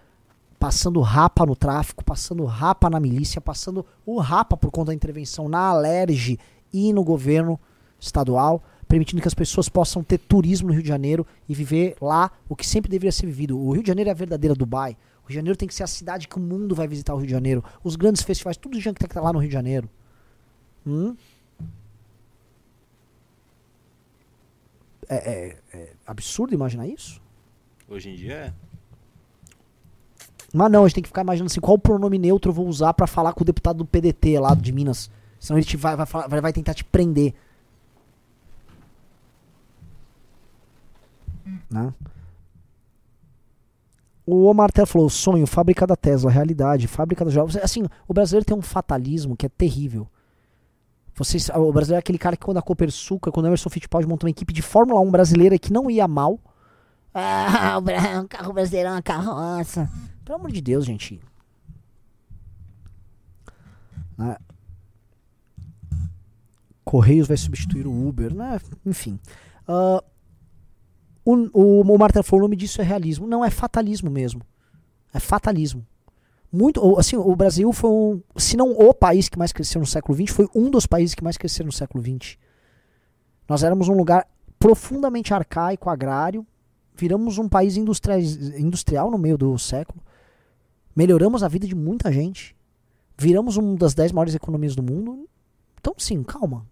passando rapa no tráfico, passando rapa na milícia, passando o rapa por conta da intervenção na Alerj e no governo estadual, permitindo que as pessoas possam ter turismo no Rio de Janeiro e viver lá o que sempre deveria ser vivido. O Rio de Janeiro é a verdadeira Dubai. O Rio de Janeiro tem que ser a cidade que o mundo vai visitar o Rio de Janeiro. Os grandes festivais, tudo de gente que tá lá no Rio de Janeiro. Hum? É, é, é absurdo imaginar isso? Hoje em dia é. Mas não, a gente tem que ficar imaginando assim, qual pronome neutro eu vou usar para falar com o deputado do PDT lá de Minas. Senão ele te vai, vai, vai, vai tentar te prender. Né? O Omar Tel falou, sonho, fábrica da Tesla, realidade, fábrica da jogos. Assim, o brasileiro tem um fatalismo que é terrível. Vocês, o brasileiro é aquele cara que quando a Copersuca, quando o Emerson Fittipaldi montou uma equipe de Fórmula 1 brasileira que não ia mal. Ah, o carro brasileiro é uma carroça. Pelo amor de Deus, gente. Né? Correios vai substituir o Uber, né? Enfim. Uh, o, o, o Marta falou, o nome disso é realismo. Não, é fatalismo mesmo. É fatalismo. Muito, assim, o Brasil foi um, se não o país que mais cresceu no século XX, foi um dos países que mais cresceram no século XX. Nós éramos um lugar profundamente arcaico, agrário, viramos um país industrial no meio do século, melhoramos a vida de muita gente, viramos uma das dez maiores economias do mundo. Então, sim, calma.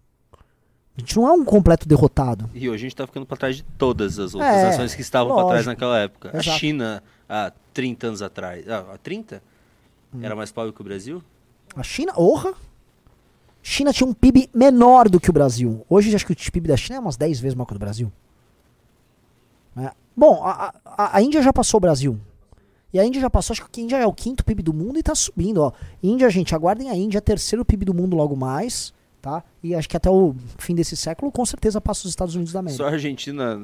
A gente não é um completo derrotado. E hoje a gente está ficando para trás de todas as outras é, ações que estavam para trás naquela época. Exato. A China, há 30 anos atrás. Ah, há 30? Hum. Era mais pobre que o Brasil? A China, honra. China tinha um PIB menor do que o Brasil. Hoje acho que o PIB da China é umas 10 vezes maior que o do Brasil. É. Bom, a, a, a, Índia já passou o Brasil. E a Índia já passou, acho que a Índia é o quinto PIB do mundo e está subindo, ó. Índia, gente, aguardem a Índia, terceiro PIB do mundo logo mais, tá? E acho que até o fim desse século, com certeza, passa os Estados Unidos da América. Só a Argentina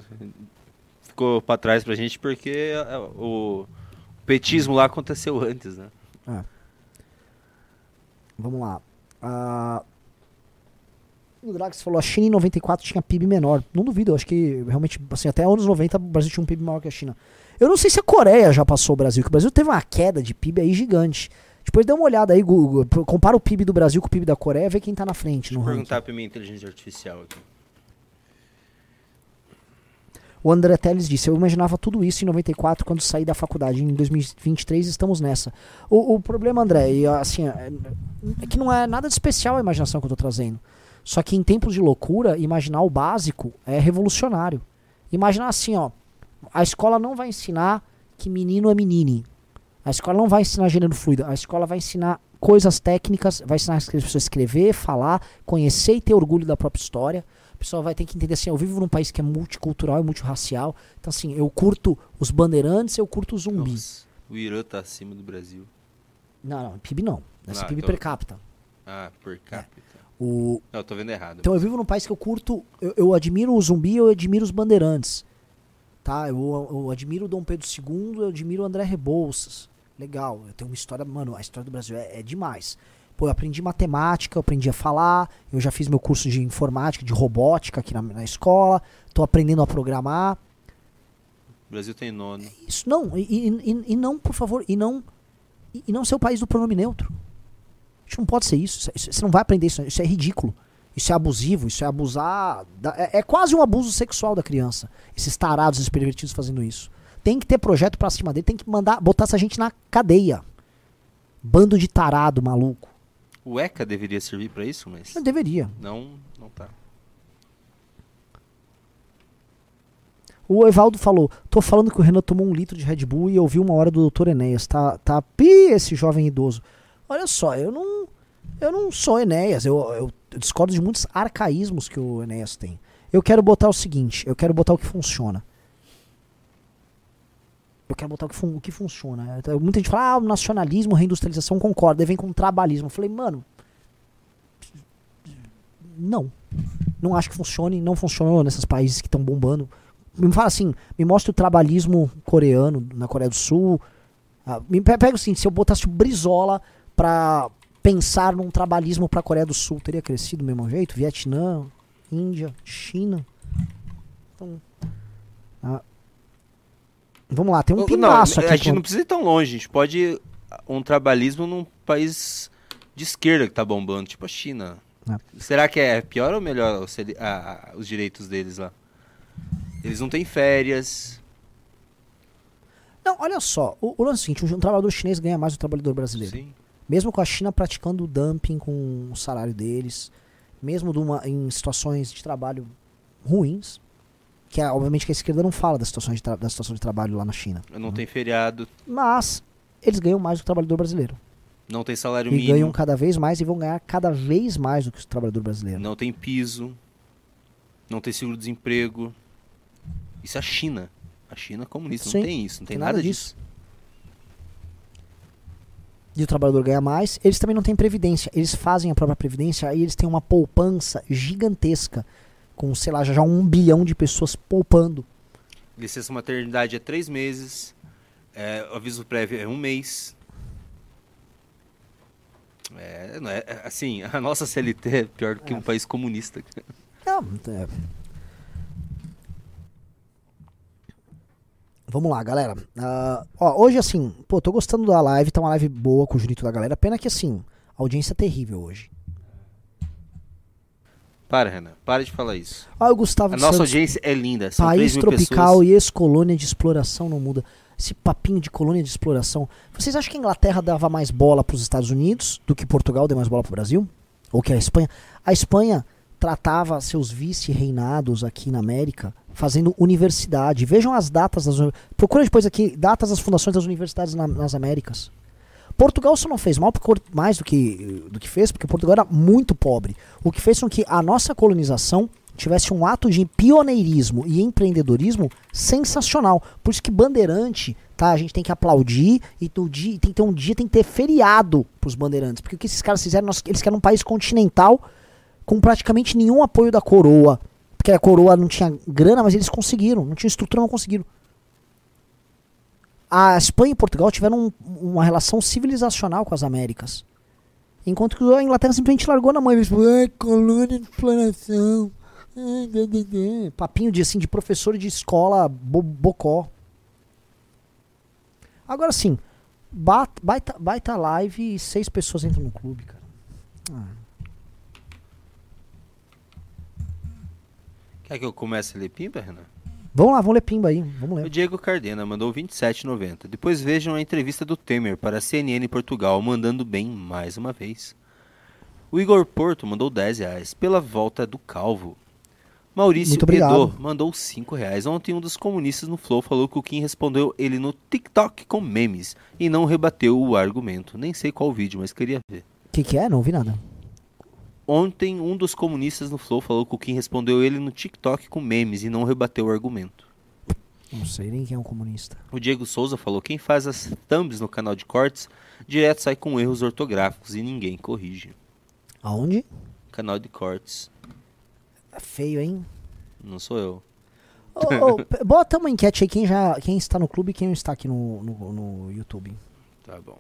ficou para trás pra gente porque é, o petismo lá aconteceu antes, né? É. Vamos lá. Uh, o Drax falou, a China em 94 tinha PIB menor. Não duvido, acho que realmente, assim, até anos 90 o Brasil tinha um PIB maior que a China. Eu não sei se a Coreia já passou o Brasil, que o Brasil teve uma queda de PIB aí gigante. Depois dá uma olhada aí, Google, compara o PIB do Brasil com o PIB da Coreia, vê quem tá na frente. Deixa eu perguntar pra minha inteligência artificial aqui. O André Teles disse: Eu imaginava tudo isso em 94 quando saí da faculdade. Em 2023 estamos nessa. O, o problema, André, e, assim, é, é, que não é nada de especial a imaginação que eu estou trazendo. Só que em tempos de loucura, imaginar o básico é revolucionário. Imaginar assim, ó. A escola não vai ensinar que menino é menine. A escola não vai ensinar gênero fluido. A escola vai ensinar coisas técnicas, vai ensinar as pessoas a escrever, falar, conhecer e ter orgulho da própria história pessoa vai ter que entender assim, eu vivo num país que é multicultural e multirracial. Então, assim, eu curto os bandeirantes, eu curto os zumbis. o Irã tá acima do Brasil. Não, não, PIB não. Essa ah, PIB então... per capita. Ah, per capita. É. O... Não, eu tô vendo errado. Então, eu vivo num país que eu curto, eu, eu admiro o zumbi, eu admiro os bandeirantes. Tá? Eu, eu admiro o Dom Pedro II, eu admiro o André Rebouças. Legal, eu tenho uma história, mano, a história do Brasil é, é demais. Pô, eu aprendi matemática, eu aprendi a falar, eu já fiz meu curso de informática, de robótica aqui na, na escola, tô aprendendo a programar. O Brasil tem nono. É isso, não, e, e, e, não, por favor, e não, e, não ser o país do pronome neutro. A gente não pode ser isso, isso, você não vai aprender isso, isso é ridículo. Isso é abusivo, isso é abusar. Da, é, é, quase um abuso sexual da criança. Esses tarados, esses pervertidos fazendo isso. Tem que ter projeto pra cima dele, tem que mandar, botar essa gente na cadeia. Bando de tarado maluco. O ECA deveria servir para isso, mas. deveria. Não, não tá. O Evaldo falou: tô falando que o Renan tomou um litro de Red Bull e ouviu uma hora do Dr. Enéas. Tá, tá pi esse jovem idoso. Olha só, eu não. Eu não sou Enéas. Eu, eu, eu discordo de muitos arcaísmos que o Enéas tem. Eu quero botar o seguinte: eu quero botar o que funciona. Eu quero botar o que, fun o que funciona. Então, Muita gente fala, ah, nacionalismo, reindustrialização, concorda. Aí vem com trabalhismo. Eu falei, mano. Não. Não acho que funcione. Não funcionou nesses países que estão bombando. Me fala assim, me mostra o trabalhismo coreano na Coreia do Sul. Ah, me pe- pega assim, se eu botasse o Brizola pra pensar num trabalhismo pra Coreia do Sul, teria crescido do mesmo jeito? Vietnã, Índia, China. Então, ah, vamos lá, tem um Não, pingaço a aqui. gente com- não precisa ir tão longe. A gente pode ir um trabalhismo num país de esquerda que tá bombando, tipo a China. É. Será que é pior ou melhor os, os direitos deles lá? Eles não têm férias. Não, olha só, o, o lance é o seguinte, um, um trabalhador chinês ganha mais do trabalhador brasileiro. Sim. Mesmo com a China praticando dumping com o salário deles, mesmo uma- em situações de trabalho ruins, que obviamente que a esquerda não fala das situações de da situação de trabalho lá na China. Não tem feriado, Mas eles ganham mais do que o trabalhador brasileiro. não tem salário E mínimo, ganham cada vez mais e vão ganhar cada vez mais do que o trabalhador brasileiro. não tem piso, não tem seguro-desemprego. Isso é a China. A China comunista, Sim, não tem isso, não tem, nada, disso. E o trabalhador ganha mais. Eles também não têm previdência. Eles fazem a própria previdência, aí eles têm uma poupança gigantesca. Com, sei lá, já, já um bilhão de pessoas poupando. Licença maternidade é três meses. É, o aviso prévio é um mês. É, não é, é, assim, a nossa CLT é pior do que um país comunista. Não, é. Vamos lá, galera. Ah, ó, hoje, assim, pô, tô gostando da live, tá uma live boa com o Junito da galera. Pena que, assim, a audiência é terrível hoje. Para, Renan, para de falar isso. Olha o Gustavo A nossa Santos. audiência é linda. São País 3 mil tropical pessoas. e ex-colônia de exploração não muda. Esse papinho de colônia de exploração. Vocês acham que a Inglaterra dava mais bola para os Estados Unidos do que Portugal deu mais bola para o Brasil? Ou que a Espanha? A Espanha tratava seus vice-reinados aqui na América fazendo universidade. Vejam as datas das Procura depois aqui datas das fundações das universidades na- nas Américas. Portugal só não fez mal porque, mais do que, do que fez, porque Portugal era muito pobre. O que fez com que a nossa colonização tivesse um ato de pioneirismo e empreendedorismo sensacional. Por isso que bandeirante, tá? A gente tem que aplaudir e no dia, tem que ter um dia, tem que ter feriado pros bandeirantes. Porque o que esses caras fizeram, nós- eles querem um país continental com praticamente nenhum apoio da coroa. Porque a coroa não tinha grana, mas eles conseguiram. Não tinha estrutura, não conseguiram. A Espanha e Portugal tiveram um- uma relação civilizacional com as Américas. Enquanto que a Inglaterra simplesmente largou na mão. Eles falaram, "Ai, colônia de exploração. Ai, dê, dê, dê." Papinho de, assim, de professor de escola bo bocó. Agora sim, baita, baita live e seis pessoas entram no clube, cara. Ah. Quer que eu comece a ler pimba, Renan? Vamos lá, vamos ler pimba aí. Vamos O ler. Diego Cardena mandou 27,90. Depois vejam a entrevista do Temer para a CNN Portugal, mandando bem mais uma vez. O Igor Porto mandou 10 reais pela volta do Calvo. Maurício. Pedô mandou 5 reais. Ontem um dos comunistas no Flow falou que o Kim respondeu ele no TikTok com memes e não rebateu o argumento. Nem sei qual vídeo, mas queria ver. O que, que é? Não ouvi nada. Ontem um dos comunistas no Flow falou que o Kim respondeu ele no TikTok com memes e não rebateu o argumento. Não sei nem quem é um comunista. O Diego Souza falou: quem faz as thumbs no canal de cortes direto sai com erros ortográficos e ninguém corrige. Aonde? Canal de cortes, É feio, hein? não sou eu. Ô, p- bota uma enquete aí, quem, já, quem está no clube e quem não está aqui no, no, no YouTube. Tá bom.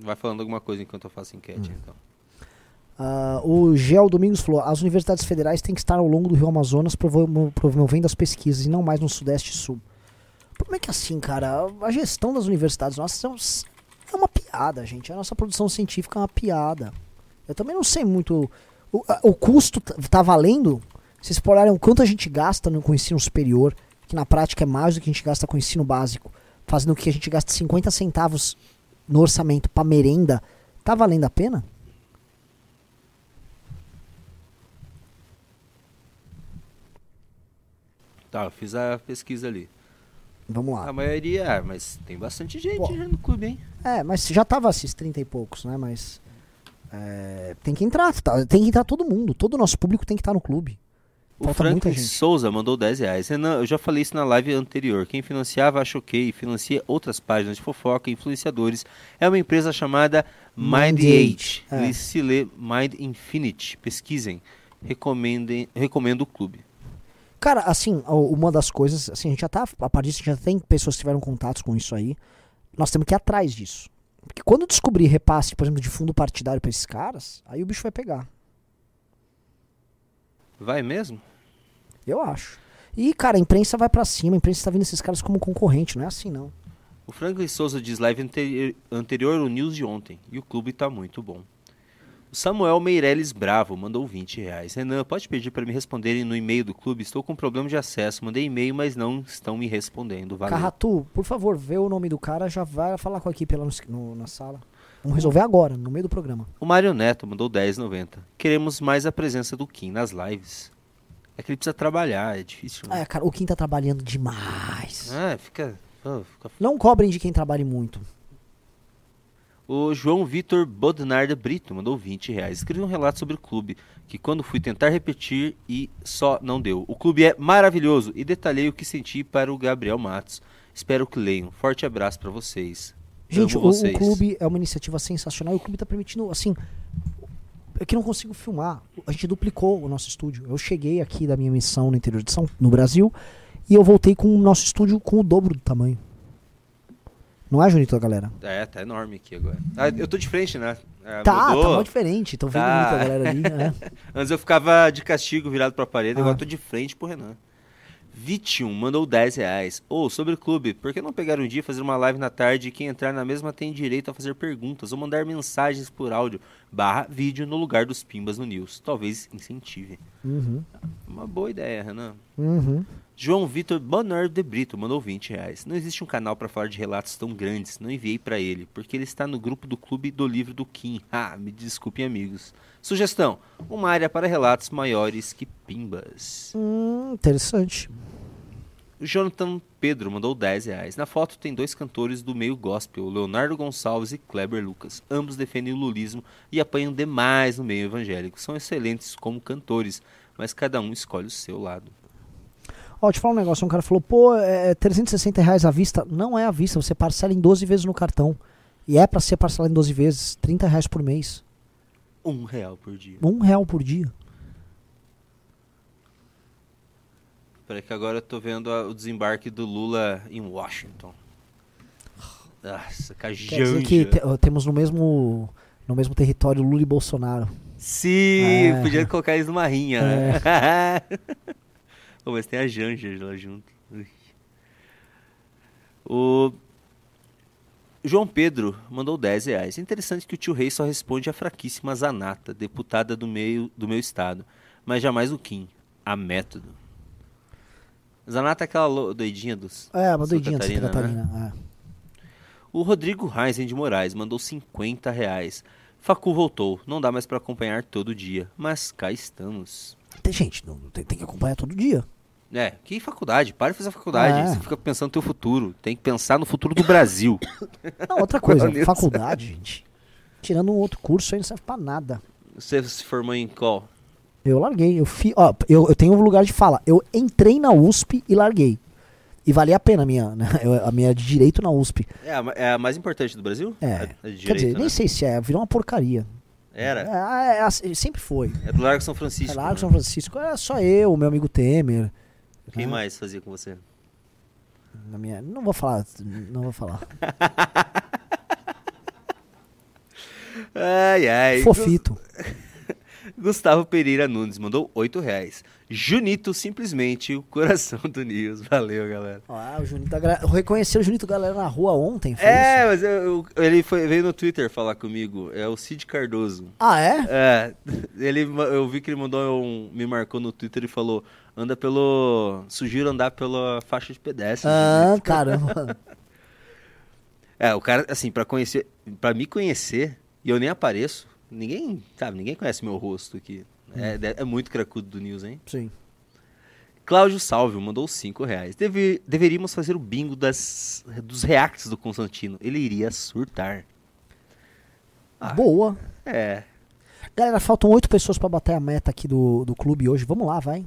Vai falando alguma coisa enquanto eu faço enquete, então. Ah, o Gel Domingos falou: as universidades federais têm que estar ao longo do Rio Amazonas promo- promovendo as pesquisas e não mais no Sudeste e Sul. Como é que assim, cara? A gestão das universidades nossas é é uma piada, gente. A nossa produção científica é uma piada. Eu também não sei muito. O, o custo tá- tá valendo? Vocês olharem o quanto a gente gasta no, com o ensino superior, que na prática é mais do que a gente gasta com o ensino básico, fazendo que a gente gaste 50 centavos no orçamento para merenda, tá valendo a pena? Tá, eu fiz a pesquisa ali. Vamos lá. A maioria, é, mas tem bastante gente Pô. já no clube, hein? É, mas já tava esses 30 e poucos, né? Mas. é, tem que entrar, tá? tem que entrar todo mundo. Todo o nosso público tem que estar no clube. O Falta Franklin. Souza mandou 10 reais. Renan, eu já falei isso na live anterior. Quem financiava a Choquei e financia outras páginas de fofoca e influenciadores é uma empresa chamada Mind Mind8. é. Se lê Mind Infinity. Pesquisem. Recomendem, recomendo o clube. Cara, assim, uma das coisas, assim, a gente já tá, a partir disso, já tem pessoas que tiveram contatos com isso aí. Nós temos que ir atrás disso. Porque quando descobrir repasse, por exemplo, de fundo partidário pra esses caras, aí o bicho vai pegar. Vai mesmo? Eu acho. E, cara, a imprensa vai pra cima, a imprensa tá vendo esses caras como concorrente, não é assim não. O Franklin Souza diz live anteri- anterior ao news de ontem. E o clube tá muito bom. O Samuel Meirelles Bravo mandou 20 reais. Renan, pode pedir para me responderem no e-mail do clube? Estou com problema de acesso. Mandei e-mail, mas não estão me respondendo. Valeu. Carratu, por favor, vê o nome do cara, já vai falar com a equipe lá no, no- na sala. Vamos resolver agora, no meio do programa. O Mário Neto mandou 10,90. Queremos mais a presença do Kim nas lives. É que ele precisa trabalhar, é difícil. Né? É, cara, o Kim tá trabalhando demais. É, fica, oh, fica Não cobrem de quem trabalhe muito. O João Vitor Bodnarda Brito mandou 20 reais. Escreveu um relato sobre o clube, que quando fui tentar repetir e só não deu. O clube é maravilhoso e detalhei o que senti para o Gabriel Matos. Espero que leiam. Forte abraço para vocês. Gente, o, o vocês. clube é uma iniciativa sensacional e o clube tá permitindo, assim. É que não consigo filmar. A gente duplicou o nosso estúdio. Eu cheguei aqui da minha missão no interior de São no Brasil e eu voltei com o nosso estúdio com o dobro do tamanho. Não é, Junito, galera? É, tá enorme aqui agora. Ah, eu tô de frente, né? É, Tá, mudou. tá muito diferente. Tô vendo Tá. muito a galera ali, né? Antes eu ficava de castigo virado pra parede, Ah. agora tô de frente pro Renan. Vitium mandou 10 reais. Ou, sobre o clube, por que não pegar um dia e fazer uma live na tarde e quem entrar na mesma tem direito a fazer perguntas ou mandar mensagens por áudio barra vídeo no lugar dos pimbas no news? Talvez incentive. Uhum. Uma boa ideia, Renan. Uhum. João Vitor Bonner de Brito mandou 20 reais. Não existe um canal para falar de relatos tão grandes. Não enviei para ele, porque ele está no grupo do Clube do Livro do Kim. Ah, me desculpem, amigos. Sugestão: uma área para relatos maiores que pimbas. Hum, interessante. O Jonathan Pedro mandou 10 reais. Na foto tem dois cantores do meio gospel, Leonardo Gonçalves e Kleber Lucas. Ambos defendem o lulismo e apanham demais no meio evangélico. São excelentes como cantores, mas cada um escolhe o seu lado. Ó, te falar um negócio, um cara falou, pô, é 360 reais à vista. Não é à vista, você parcela em 12 vezes no cartão. E é pra ser parcelado em 12 vezes, 30 reais por mês. Um real por dia. Um real por dia. Peraí que agora eu tô vendo a- o desembarque do Lula em Washington. Nossa, Quer dizer que cajanja. te- temos no mesmo, no mesmo território Lula e Bolsonaro. Sim, É. podia colocar eles numa rinha, né? Pô, mas tem a Janja lá junto. O João Pedro mandou 10 reais. Interessante que o tio Rei só responde a fraquíssima Zanata, deputada do, meio, do meu estado, mas jamais o Kim, a método. Zanata é aquela doidinha dos. É, uma doidinha de Catarina, né? Catarina. é. O Rodrigo Reisen de Moraes mandou 50 reais. Facu voltou, não dá mais para acompanhar todo dia, mas cá estamos. Tem, gente, não, tem, tem que acompanhar todo dia. É, que faculdade? Para de fazer faculdade. É. Você fica pensando no teu futuro. Tem que pensar no futuro do Brasil. Não, outra coisa, faculdade, gente. Tirando um outro curso aí não serve pra nada. Você se formou em qual? Eu larguei, eu fi, ó, eu, eu tenho um lugar de fala. Eu entrei na USP e larguei. E valia a pena a minha, né? Eu- a minha de direito na USP. É a, é a mais importante do Brasil? É. De Quer direito, dizer, né? nem sei se é, virou uma porcaria. Era. É, é, é, sempre foi. É do Largo São É Francisco. Largo né? São Francisco, é só eu, meu amigo Temer. Quem né? mais fazia com você? Na minha, não vou falar, não vou falar. Ai, ai. Fofito. Gustavo Pereira Nunes mandou 8 reais. Junito, simplesmente o coração do News. Valeu, galera. Ah, o Junito, Gra- reconheceu o Junito Galera na rua ontem, foi É, isso? mas eu- eu- ele foi, veio no Twitter falar comigo. É o Cid Cardoso. Ah, é? É, ele, eu vi que ele mandou um, me marcou no Twitter e falou, anda pelo, sugiro andar pela faixa de pedestre. Ah, caramba. É, o cara, assim, pra conhecer, para me conhecer, e eu nem apareço, ninguém, sabe, ninguém conhece meu rosto aqui. É, de- é muito cracudo do News, hein? Sim. Cláudio Salvio mandou 5 reais. Deve, deveríamos fazer o bingo das, dos reacts do Constantino. Ele iria surtar. Ah. Boa. É. Galera, faltam oito pessoas pra bater a meta aqui do, do clube hoje. Vamos lá, vai.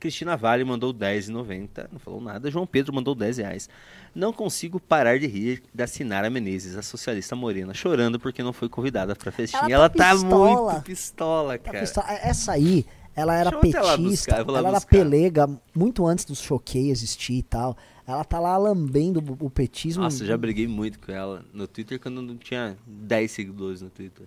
Cristina Vale mandou 10,90. Não falou nada. João Pedro mandou 10 reais. Não consigo parar de rir da Sinara Menezes, a socialista morena, chorando porque não foi convidada pra festinha. Ela Ela tá tá, pistola. muito pistola, Tá cara. pistola. Essa aí, ela era petista, buscar, vou lá ela era buscar. pelega muito antes do choquei existir e tal. Ela tá lá lambendo o o petismo. Nossa, eu já briguei muito com ela no Twitter quando não tinha 10 seguidores no Twitter.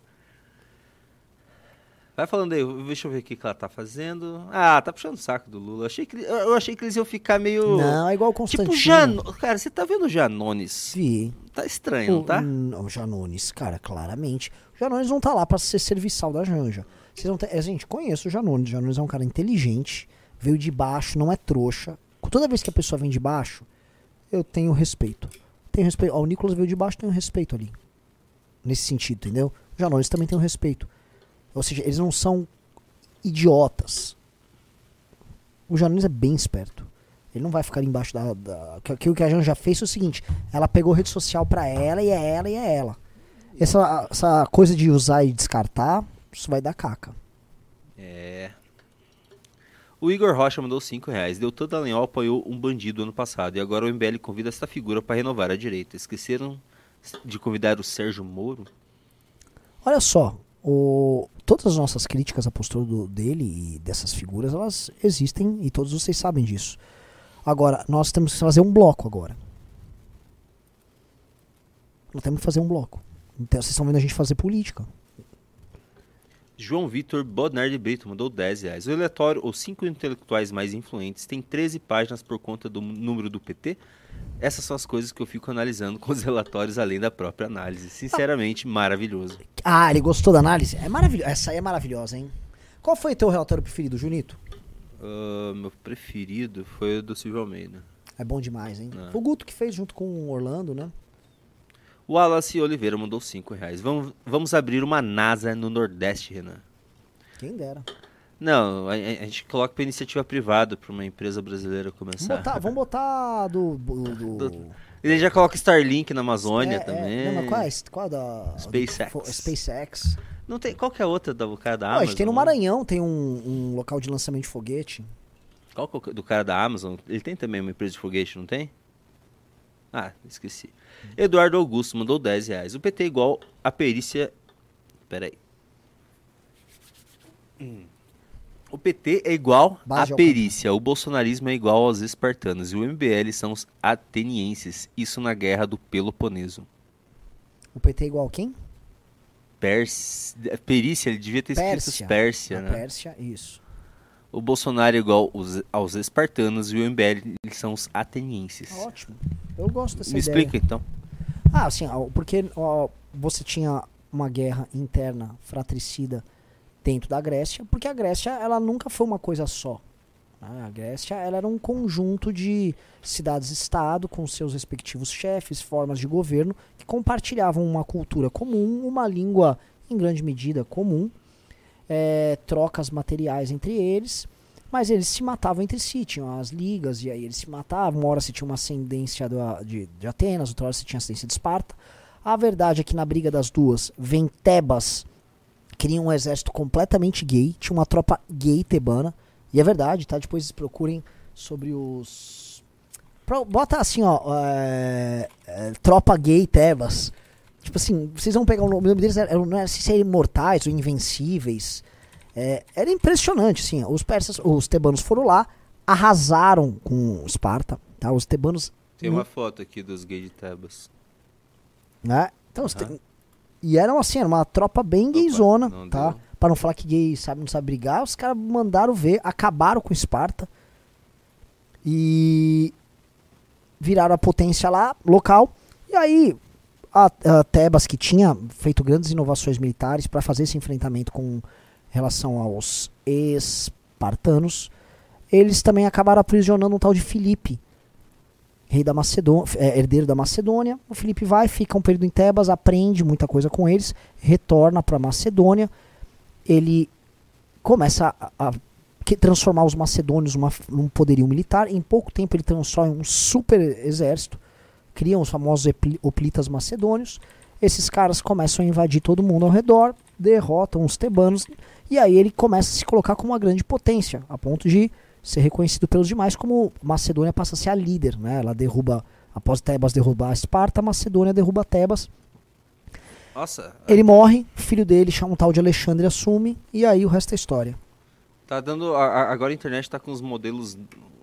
Vai falando aí, deixa eu ver o que ela tá fazendo. Ah, tá puxando o saco do Lula. Eu achei que, eu achei que eles iam ficar meio. Não, é igual o Constantino. tipo, Jano... Cara, você tá vendo o Janones? Vi. Tá estranho, não tá? O, o Janones, cara, claramente. O Janones não tá lá pra ser serviçal da Janja. Vocês não têm- é, gente, conheço o Janones. O Janones é um cara inteligente, veio de baixo, não é trouxa. Toda vez que a pessoa vem de baixo, eu tenho respeito. Tenho respeito. Ó, o Nicolas veio de baixo, tenho respeito ali. Nesse sentido, entendeu? O Janones também tem um respeito. Ou seja, eles não são idiotas. O Janones é bem esperto. Ele não vai ficar embaixo da. da que, que o que a Janja fez foi o seguinte: ela pegou rede social pra ela e é ela e é ela. Essa, essa coisa de usar e descartar, isso vai dar caca. É. O Igor Rocha mandou 5 reais. Doutor Dallagnol apoiou um bandido ano passado e agora o MBL convida esta figura para renovar a direita. Esqueceram de convidar o Sérgio Moro? Olha só, o, todas as nossas críticas à postura do- dele e dessas figuras, elas existem e todos vocês sabem disso. Agora, nós temos que fazer um bloco agora. Nós temos que fazer um bloco. Então, vocês estão vendo a gente fazer política. João Vitor Bodnar de Brito mandou 10 reais. O relatório Os Cinco Intelectuais Mais Influentes tem 13 páginas por conta do número do PT. Essas são as coisas que eu fico analisando com os relatórios além da própria análise. Sinceramente, maravilhoso. Ah, ele gostou da análise? É maravilhoso. Essa aí é maravilhosa, hein? Qual foi teu relatório preferido, Junito? Ah, meu preferido foi o do Silvio Almeida. É bom demais, hein? É. Foi o Guto que fez junto com o Orlando, né? O Wallace Oliveira mandou 5 reais. Vamos, vamos abrir uma NASA no Nordeste, Renan. Quem dera. Não, a, a- a gente coloca para iniciativa privada para uma empresa brasileira Vamos começar. botar, vamos botar do. do, do- Do- Ele já coloca Starlink na Amazônia É, é, também. não, mas qual é? Qual é da. SpaceX. fo- SpaceX. Não tem qual que é a outra do cara da a Amazon? gente tem no? Maranhão, tem um, um local de lançamento de foguete. Qual que é o do cara da Amazon? Ele tem também uma empresa de foguete, não tem? Ah, esqueci. Eduardo Augusto mandou 10 reais. O PT é igual a perícia. Peraí. Hum. O PT é igual à perícia. O bolsonarismo é igual aos espartanos. E o MBL são os atenienses. Isso na guerra do Peloponeso. O PT é igual a quem? Pers... Perícia, ele devia ter escrito Pérsia. Pérsia, A né? Pérsia, isso. O Bolsonaro é igual os- aos espartanos e o MBL eles são os atenienses. Ótimo. Eu gosto dessa Me ideia. explica então. Ah, assim, porque ó, você tinha uma guerra interna fratricida dentro da Grécia, porque a Grécia ela nunca foi uma coisa só. né? A Grécia ela era um conjunto de cidades-estado com seus respectivos chefes, formas de governo que compartilhavam uma cultura comum, uma língua em grande medida comum, eh, trocas materiais entre eles, mas eles se matavam entre si, tinham as ligas e aí eles se matavam. Uma hora se tinha uma ascendência do- de, de Atenas, outra hora se tinha ascendência de Esparta. A verdade é que na briga das duas, vem Tebas, cria um exército completamente gay, tinha uma tropa gay tebana, e é verdade, tá? Depois procurem sobre os. Bota assim, ó, é, é, tropa gay Tebas. Tipo assim, vocês vão pegar o nome deles, não era se serem imortais ou invencíveis. É, era impressionante, assim. Os persas, os tebanos foram lá, arrasaram com Esparta, tá? Os tebanos, Tem uma foto aqui dos gays de Tebas. né? Então, os Aham. te- e eram assim, era uma tropa bem Opa, gayzona, não tá? deu. Pra não falar que gay sabe, não sabe brigar, os caras mandaram ver, acabaram com Esparta e viraram a potência lá, local. E aí, a, a Tebas, que tinha feito grandes inovações militares para fazer esse enfrentamento com relação aos espartanos, eles também acabaram aprisionando um tal de Filipe, rei da Macedônia, é, herdeiro da Macedônia. O Filipe vai, fica um período em Tebas, aprende muita coisa com eles, retorna para Macedônia. Ele começa a, a transformar os macedônios num poderio militar. Em pouco tempo ele transforma um super exército, criam os famosos hoplitas macedônios. Esses caras começam a invadir todo mundo ao redor, derrotam os tebanos, e aí ele começa a se colocar como uma grande potência, a ponto de ser reconhecido pelos demais como Macedônia passa a ser a líder. Né? Ela derruba, após Tebas derrubar a Esparta, Macedônia derruba Tebas. Nossa, Ele morre, filho dele, chama um tal de Alexandre, assume, e aí o resto é história. tá dando. a- a- agora a internet tá com uns modelos,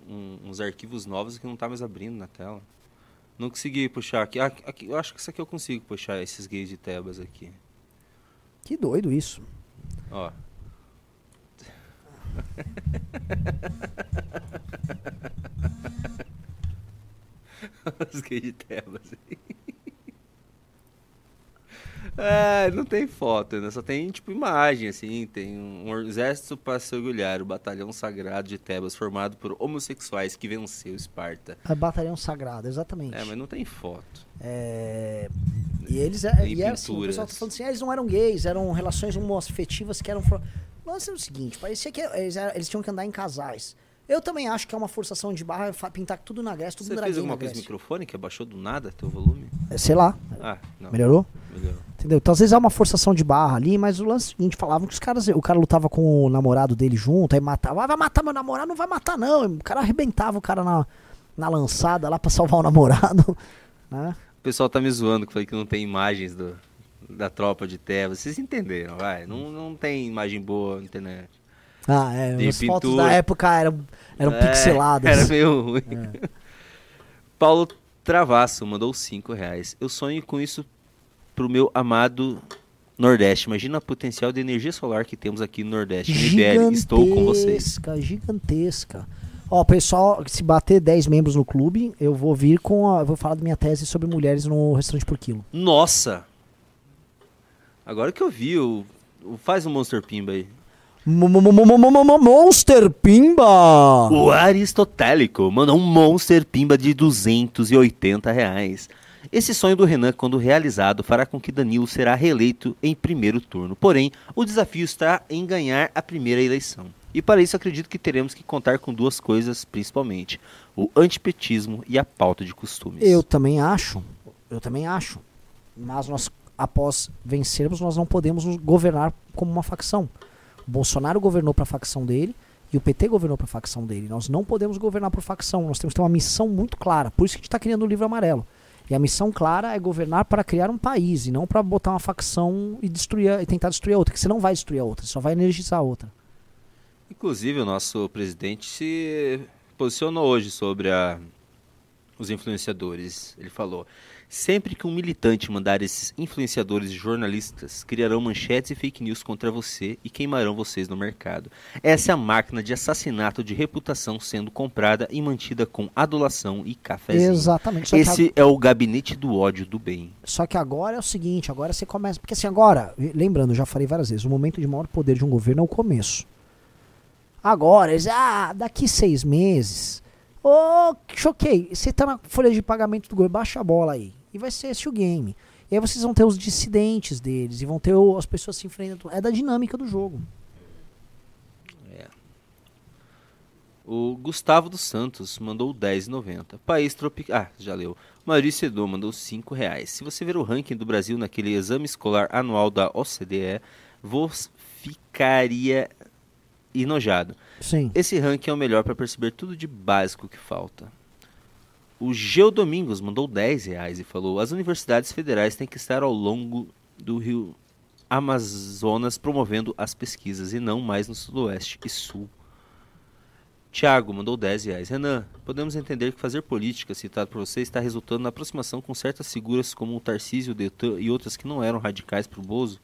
um- uns arquivos novos que não tá mais abrindo na tela. Não consegui puxar aqui. Ah, aqui- Eu acho que isso aqui eu consigo puxar esses gays de Tebas aqui. Que doido isso. Ó. Os de Tebas. É, não tem foto, né? Só tem, tipo, imagem, assim. Tem um exército para se orgulhar, o batalhão sagrado de Tebas, formado por homossexuais que venceu Esparta. A batalhão sagrado, exatamente. É, mas não tem foto. É, E eles é, e é assim, o pessoal tá falando assim, ah, eles não eram gays, eram relações homoafetivas que eram. Nossa, é o seguinte, parecia que eles, eles tinham que andar em casais. Eu também acho que é uma forçação de barra pintar tudo na Grécia, tudo Você fez alguma coisa no microfone que abaixou do nada teu volume? É, Sei lá, Ah, não. melhorou? Melhorou. Entendeu? Então às vezes é uma forçação de barra ali, mas o lance seguinte, falavam que os caras, o cara lutava com o namorado dele junto, aí matava, ah, vai matar meu namorado, não vai matar não. O cara arrebentava o cara na, na lançada lá pra salvar o namorado, né? O pessoal tá me zoando que falei que não tem imagens do, da tropa de Tebas. Vocês entenderam, vai. Não, não tem imagem boa na internet. Ah, é, De as fotos pintura. da época eram, eram É, pixeladas. Era meio ruim. É. Paulo Travasso mandou 5 reais. Eu sonho com isso pro meu amado Nordeste. Imagina o potencial de energia solar que temos aqui no Nordeste. MBL, estou com vocês. Gigantesca, gigantesca. Ó, pessoal, se bater 10 membros no clube, eu vou vir com a, vou falar da minha tese sobre mulheres no restaurante por quilo. Nossa! Agora que eu vi, o, o- faz um Monster Pimba aí. Mo- mo- mo- mo- mo- mo- mo- Monster Pimba! O Aristotélico mandou um Monster Pimba de 280 reais. Esse sonho do Renan, quando realizado, fará com que Danilo será reeleito em primeiro turno. Porém, o desafio está em ganhar a primeira eleição. E para isso acredito que teremos que contar com duas coisas, principalmente: o antipetismo e a pauta de costumes. Eu também acho, eu também acho. Mas nós, após vencermos, nós não podemos governar como uma facção. Bolsonaro governou para a facção dele e o PT governou para a facção dele. Nós não podemos governar por facção. Nós temos que ter uma missão muito clara. Por isso que a gente está criando o livro amarelo. E a missão clara é governar para criar um país e não para botar uma facção e destruir e tentar destruir a outra. Que você não vai destruir a outra, você só vai energizar a outra. Inclusive, o nosso presidente se posicionou hoje sobre a- os influenciadores. Ele falou: sempre que um militante mandar esses influenciadores e jornalistas, criarão manchetes e fake news contra você e queimarão vocês no mercado. Essa é a máquina de assassinato de reputação sendo comprada e mantida com adulação e cafezinho. Exatamente. Esse é o gabinete do ódio do bem. Só que agora é o seguinte, agora você começa. Porque assim, agora, lembrando, já falei várias vezes, o momento de maior poder de um governo é o começo. Agora, eles, ah, daqui seis meses. Ô, choquei. Você tá na folha de pagamento do governo, baixa a bola aí. E vai ser esse o game. E aí vocês vão ter os dissidentes deles, e vão ter o- as pessoas se enfrentando. É da dinâmica do jogo. O Gustavo dos Santos mandou 10,90. País tropical. Ah, já leu. Maurício Edu mandou 5 reais. Se você ver o ranking do Brasil naquele exame escolar anual da OCDE, você ficaria enojado. Sim. Esse ranking é o melhor para perceber tudo de básico que falta. O Geo Domingos mandou 10 reais e falou: as universidades federais têm que estar ao longo do rio Amazonas promovendo as pesquisas e não mais no sudoeste e sul. Tiago mandou 10 reais. Renan, podemos entender que fazer política, citado por você, está resultando na aproximação com certas figuras como o Tarcísio, o Deltan e outras que não eram radicais para o Bozo?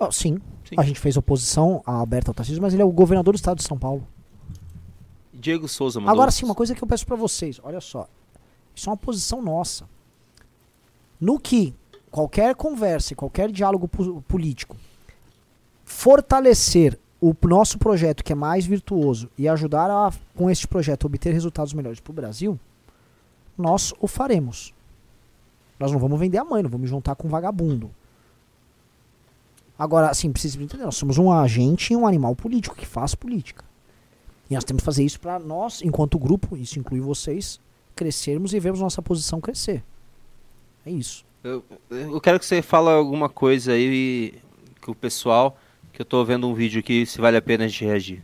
Ó, sim. Sim. A gente fez oposição a Alberto Tarcísio, mas ele é o governador do estado de São Paulo. Diego Souza mandou. Agora sim, uma coisa que eu peço pra vocês, olha só. Isso é uma posição nossa. No que qualquer conversa, e qualquer diálogo político fortalecer o nosso projeto que é mais virtuoso e ajudar a, com este projeto, obter resultados melhores para o Brasil, nós o faremos. Nós não vamos vender a mãe, não vamos juntar com um vagabundo. Agora, assim, precisa entender, nós somos um agente e um animal político que faz política. E nós temos que fazer isso para nós, enquanto grupo, isso inclui vocês, crescermos e vermos nossa posição crescer. É isso. Eu, eu quero que você fale alguma coisa aí que o pessoal, que eu tô vendo um vídeo aqui, se vale a pena a gente reagir.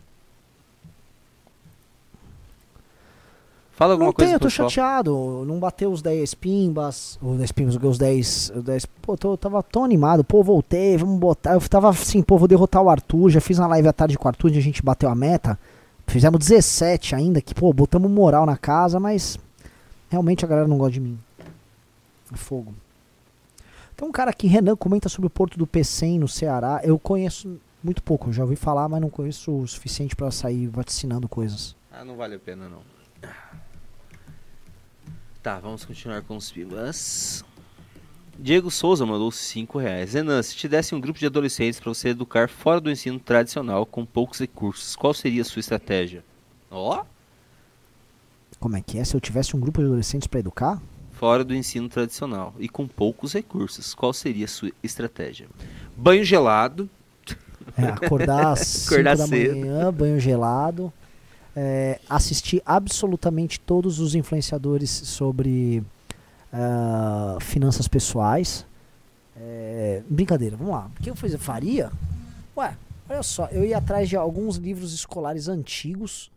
Fala alguma não coisa tem, eu tô pessoal. chateado. Não bateu os 10 pimbas. Os 10 pimbas, os 10. Os 10 pô, tô, eu tava tão animado. Pô, voltei, vamos botar. Eu tava assim, pô, vou derrotar o Arthur. Já fiz uma live à tarde com o Arthur, onde a gente bateu a meta. Fizemos 17 ainda, que, pô, botamos moral na casa, mas realmente a galera não gosta de mim. É fogo. Tem um cara aqui, Renan, comenta sobre o Porto do Pecém no Ceará. Eu conheço muito pouco, já ouvi falar, mas não conheço o suficiente pra sair vaticinando coisas. Ah, não vale a pena não. Tá, vamos continuar com os pimbas. Diego Souza mandou 5 reais. Renan, se te desse um grupo de adolescentes para você educar fora do ensino tradicional com poucos recursos, qual seria a sua estratégia? Ó, Como é que é? Se eu tivesse um grupo de adolescentes pra educar? fora do ensino tradicional e com poucos recursos, qual seria a sua estratégia? Banho gelado, É, acordar às Acordar 5 da cedo. manhã, banho gelado. é, assistir absolutamente todos os influenciadores sobre ah, finanças pessoais. É, brincadeira, vamos lá. O que eu faria? Ué, olha só, eu ia atrás de alguns livros escolares antigos,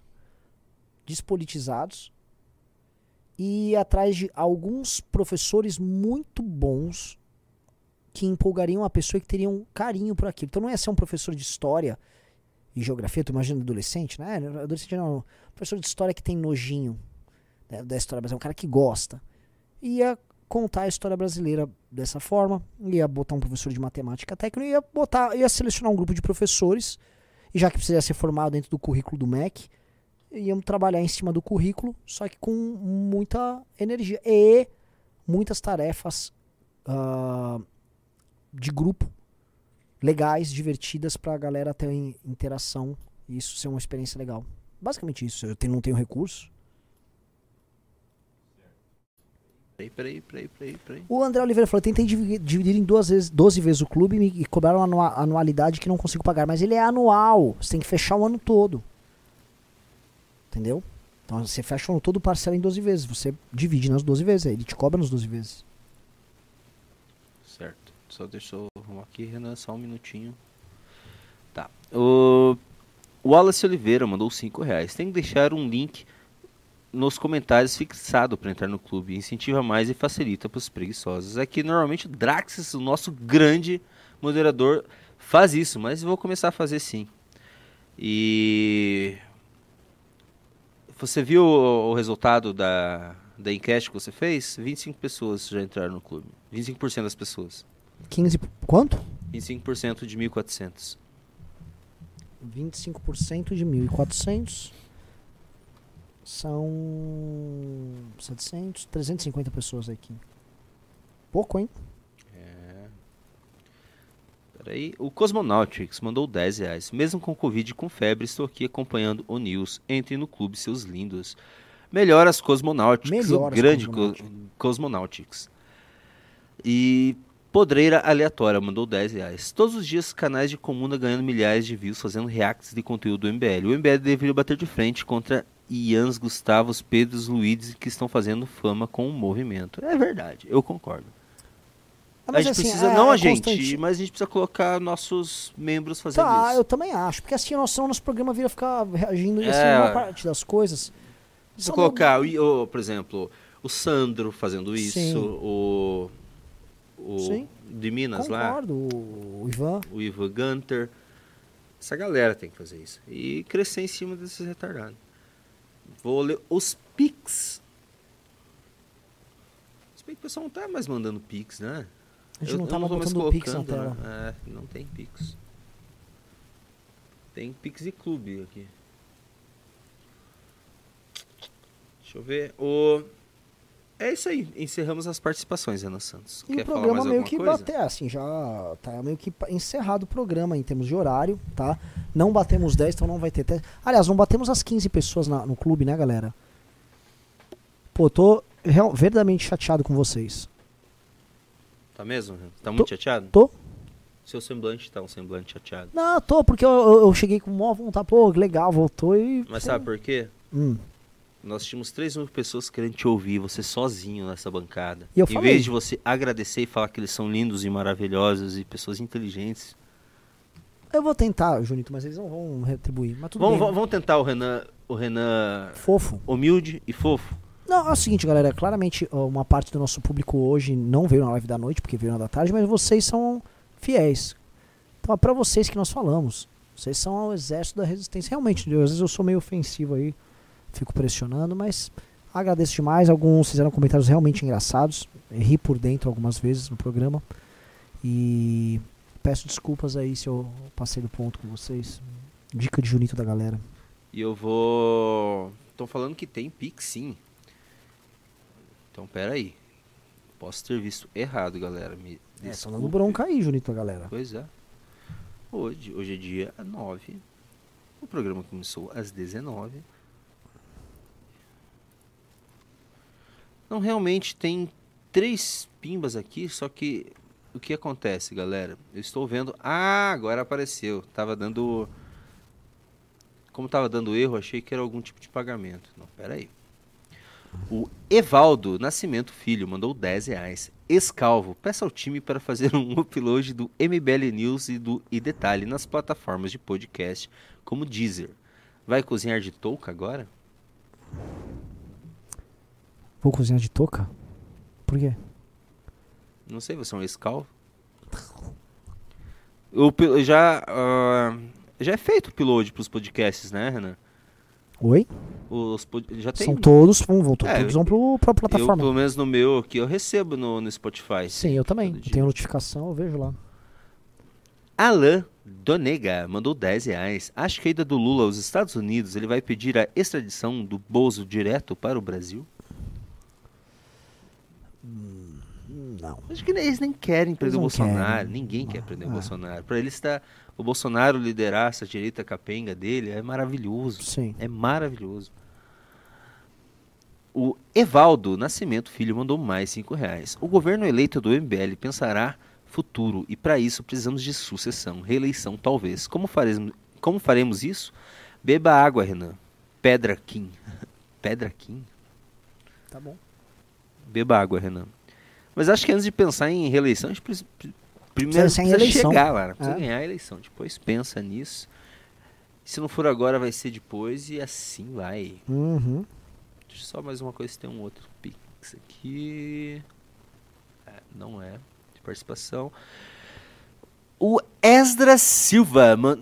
despolitizados, e ia atrás de alguns professores muito bons que empolgariam a pessoa e que teriam carinho por aquilo. Então não ia ser um professor de história e geografia, tu imagina adolescente, né? Adolescente não, professor de história que tem nojinho né, da história brasileira, um cara que gosta. Ia contar a história brasileira dessa forma, ia botar um professor de matemática técnica, ia botar, ia selecionar um grupo de professores, e já que precisaria ser formado dentro do currículo do MEC, iam trabalhar em cima do currículo, só que com muita energia e muitas tarefas ah, de grupo legais, divertidas pra galera ter in- interação e isso ser uma experiência legal. Basicamente isso. Eu tenho- não tenho recurso. Peraí, peraí, peraí, peraí, peraí. O André Oliveira falou: tentei divi- dividir em duas vezes, 12 vezes o clube e cobraram uma anua- anualidade que não consigo pagar. Mas ele é anual. Você tem que fechar o ano todo. Entendeu? Então você fecha o ano todo, parcela em 12 vezes. Você divide nas 12 vezes. Ele te cobra nas 12 vezes. Certo. Só deixa eu arrumar aqui, Renan, só um minutinho. Tá. O Wallace Oliveira mandou 5 reais. Tem que deixar um link nos comentários fixado para entrar no clube. Incentiva mais e facilita para os preguiçosos. Aqui normalmente o Draxis, o nosso grande moderador, faz isso, mas vou começar a fazer sim. E você viu o o resultado da, da enquete que você fez? 25 pessoas já entraram no clube. 25% das pessoas. 15. Quanto? 25% de 1.400. 25% de 1.400 são 700, 350 pessoas aqui. Pouco, hein? Peraí. O Cosmonautics mandou 10 reais. Mesmo com Covid e com febre, estou aqui acompanhando o News. Entre no clube, seus lindos. Melhoras Cosmonautics. Melhoras o grande Cosmonautics. Co- Cosmonautics. E Podreira Aleatória mandou 10 reais. Todos os dias, canais de comuna ganhando milhares de views fazendo reacts de conteúdo do MBL. O MBL deveria bater de frente contra Ians, Gustavos, Pedros, Luiz que estão fazendo fama com o movimento. É verdade, eu concordo. Ah, a gente assim, precisa, é- não a gente, constante. mas a gente precisa colocar nossos membros fazendo Tá, isso. eu também acho. Porque assim, nós, senão nosso programa vira ficar reagindo assim, É. uma parte das coisas. Se são colocar, o, por exemplo, o Sandro fazendo isso, Sim. o, o Sim. de Minas lá, Concordo, o Ivan. o Ivan Gunter. Essa galera tem que fazer isso. E crescer em cima desses retardados. Vou ler os Pix. Se bem que o pessoal não tá mais mandando Pix, né? A gente Eu- não tô mais botando Pix na tela. né? É, não tem Pix. Tem Pix e Clube aqui. Deixa eu ver. O... É isso aí. Encerramos as participações, Renan Santos. E Quer o programa meio que coisa? bateu, assim, já tá meio que encerrado o programa em termos de horário, tá? Não batemos 10, então não vai ter teste. Aliás, não batemos as 15 pessoas na- no clube, né, galera? Pô, tô real, verdadeiramente chateado com vocês. Tá mesmo? Tá muito chateado? Tô. Seu semblante tá um semblante chateado. Não, tô, porque eu, eu, eu cheguei com mó vontade, pô, legal, voltou e. Mas sabe por quê? Hum. Nós tínhamos 3 mil pessoas querendo te ouvir, você sozinho nessa bancada. E eu em falei. vez de você agradecer e falar que eles são lindos e maravilhosos e pessoas inteligentes. Eu vou tentar, Junito, mas eles não vão retribuir. Mas tudo Vamos, bem. vamos- tentar o Renan, o Renan Fofo. humilde e fofo. Não, é o seguinte, galera. Claramente, uma parte do nosso público hoje não veio na live da noite, porque veio na da tarde, mas vocês são fiéis. Então é pra vocês que nós falamos. Vocês são o exército da resistência. Realmente, às vezes eu sou meio ofensivo aí, fico pressionando, mas agradeço demais. Alguns fizeram comentários realmente engraçados. Ri por dentro algumas vezes no programa. E peço desculpas aí se eu passei do ponto com vocês. Dica de Junito da galera. E eu vou. Estão falando que tem Pix sim. Então pera aí. Posso ter visto errado, galera. Me É, estão dando desculpe. bronca aí, Junito da galera. Pois é. Hoje, hoje é dia 9. O programa começou às 19. Não, realmente tem três pimbas aqui, só que o que acontece, galera? Eu estou vendo. Ah, agora apareceu. Tava dando. Como tava dando erro, achei que era algum tipo de pagamento. Não, pera aí. O Evaldo Nascimento Filho mandou 10 reais. Escalvo, peça ao time para fazer um upload do MBL News e do E Detalhe nas plataformas de podcast, como Deezer. Vai cozinhar de touca agora? Vou cozinhar de touca? Por quê? Não sei, você é um escalvo? O, pi- já, ah, já é feito o upload para os podcasts, né, Renan? Oi? Os, já tem. São todos, vão, vão, É, todos vão pro, pra eu, plataforma. pelo menos no meu aqui, eu recebo no, no Spotify. Sim, eu também. Tenho notificação, eu vejo lá. Alan Donega mandou 10 reais. Acho que a ida do Lula aos Estados Unidos ele vai pedir a extradição do Bozo direto para o Brasil? Não. Acho que eles nem querem prender o Bolsonaro. querem. Ninguém quer prender o Ah. Bolsonaro. Para eles está o Bolsonaro liderar essa direita capenga dele é maravilhoso. Sim. É maravilhoso. O Evaldo Nascimento Filho mandou mais 5 reais. O governo eleito do MBL pensará futuro e para isso precisamos de sucessão, reeleição talvez. Como faremos, como faremos isso? Beba água, Renan. Pedra Kim. Pedra Kim? Tá bom. Beba água, Renan. Mas acho que antes de pensar em reeleição, a gente precisa, primeiro precisa eleição. chegar lá, né? precisa É. ganhar a eleição. Depois pensa nisso. Se não for agora, vai ser depois e assim vai. Uhum. Só mais uma coisa, tem um outro Pix aqui. É, não é. De participação. O Esdra Silva. Man...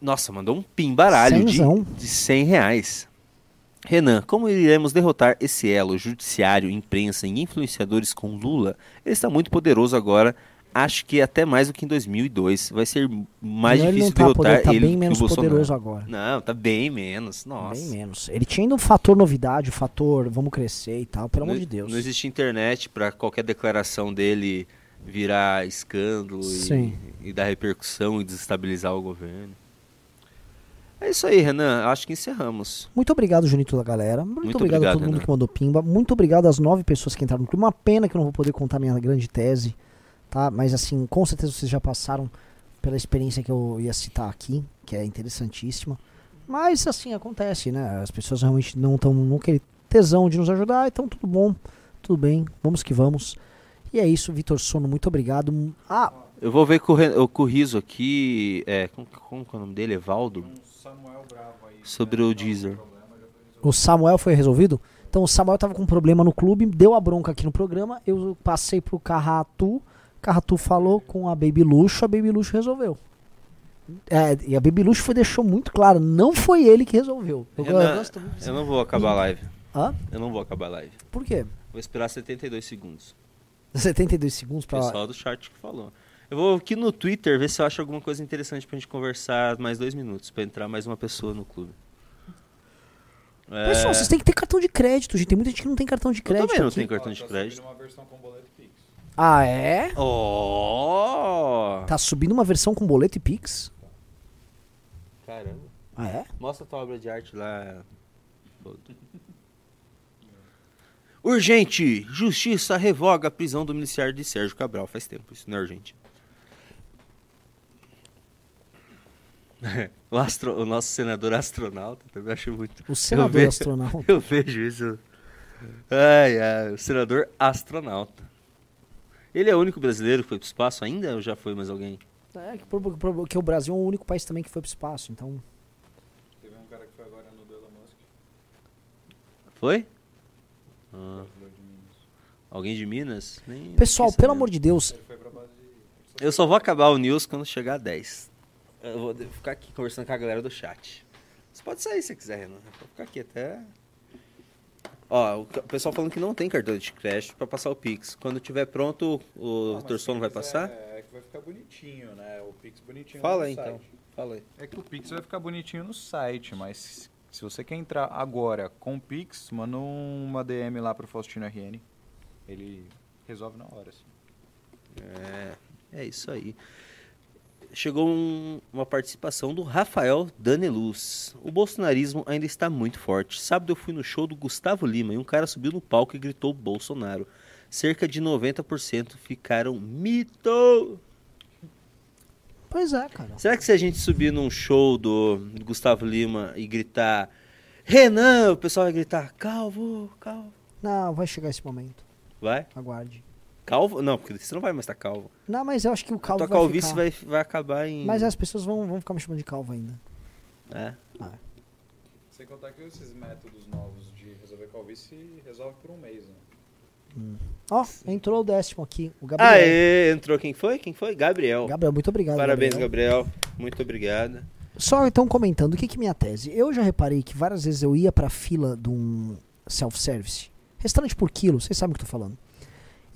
Nossa, mandou um pimbaralho de, Cenzão. de 100 reais. Renan, como iremos derrotar esse elo judiciário, imprensa e influenciadores com Lula? Ele está muito poderoso agora. Acho que até mais do que em 2002. Vai ser mais Não, ele difícil não tá, derrotar poder, tá ele bem que o menos poderoso agora. Não, tá bem menos. Nossa. Bem menos. Ele tinha ainda um fator novidade, o fator vamos crescer e tal, pelo não, amor de Deus. Não existe internet pra qualquer declaração dele virar escândalo e, e dar repercussão e desestabilizar o governo. É isso aí, Renan. Acho que encerramos. Muito obrigado, Junito da galera. Muito, Muito obrigado, a obrigado, todo mundo Renan. que mandou pimba. Muito obrigado às nove pessoas que entraram no clube. Uma pena que eu não vou poder contar minha grande tese, tá? Mas assim, com certeza vocês já passaram pela experiência que eu ia citar aqui, que é interessantíssima. Mas assim, acontece, né? As pessoas realmente não estão naquele tesão de nos ajudar, então tudo bom, tudo bem, vamos que vamos. E é isso, Vitor Sono, muito obrigado. Ah, Eu vou ver com o, o- o Riso aqui. É, como, como que é o nome dele? Evaldo? Sobre o Deezer. O Samuel foi resolvido? Então o Samuel tava com um problema no clube, deu a bronca aqui no programa, eu passei pro Carratu, Carratu falou com a Baby Luxo, a Baby Luxo resolveu. É, e a Baby Luxo foi, deixou muito claro, não foi ele que resolveu. Eu, eu Renan, gosto muito disso. eu não vou acabar a live. Hã? Eu não vou acabar a live. Por quê? Vou esperar 72 segundos. 72 segundos O pra. pessoal do chat que falou. Eu vou aqui no Twitter ver se eu acho alguma coisa interessante pra gente conversar mais dois minutos, pra entrar mais uma pessoa no clube. É, Pessoal, vocês têm que ter cartão de crédito, gente. Tem muita gente que não tem cartão de eu crédito. também não tenho cartão de crédito. Ah, é? Oh! Tá subindo uma versão com boleto e Pix? Caramba. Ah, é? Mostra a tua obra de arte lá. Urgente! Justiça revoga a prisão do miliciano de Sérgio Cabral. Faz tempo isso, não é urgente. o, astro, o nosso senador astronauta também acho muito. O senador vejo- astronauta. Eu vejo isso. Ai, ai, o senador astronauta. Ele é o único brasileiro que foi pro espaço ainda ou já foi mais alguém? É, que, que o Brasil é o único país também que foi pro espaço, então. Teve um cara que foi agora no Elon Musk. Foi? Ah, alguém de Minas? Nem Pessoal, pelo amor de Deus. Eu só vou acabar o news quando chegar a 10. Eu vou ficar aqui conversando com a galera do chat. Você pode sair se quiser, Renan. Eu vou ficar aqui até. Ó, o pessoal falando que não tem cartão de crédito pra passar o Pix. Quando tiver pronto, o Torson se vai passar? É que vai ficar bonitinho, né? O Pix bonitinho Fala no aí, então. site. Fala aí. É que o Pix vai ficar bonitinho no site, mas se você quer entrar agora com o Pix, manda uma DM lá pro Faustino RN. Ele resolve na hora, assim. É, é isso aí. Chegou um- uma participação do Rafael Daneluz. O bolsonarismo ainda está muito forte. Sábado eu fui no show do Gustavo Lima e um cara subiu no palco e gritou Bolsonaro. Cerca de 90% ficaram mito. pois é, cara. Será que se a gente subir num show do Gustavo Lima e gritar Renan, o pessoal vai gritar calvo, calvo? Não, vai chegar esse momento. Vai? Aguarde. Calvo? Não, porque você não vai mais estar calvo. Não, mas eu acho que o calvo Tua vai calvície ficar. vai, vai acabar em. Mas as pessoas vão, vão ficar me chamando de calvo ainda. É. Sem contar que esses métodos novos de resolver calvície resolve por um mês, né? Ó, entrou o décimo aqui, o Gabriel. Aê, entrou quem foi? Quem foi? Gabriel. Gabriel, muito obrigado. Parabéns, Gabriel. Muito obrigado. Só então comentando, o que que é minha tese? Eu já reparei que várias vezes eu ia pra fila de um self-service, restaurante por quilo, vocês sabem o que eu tô falando.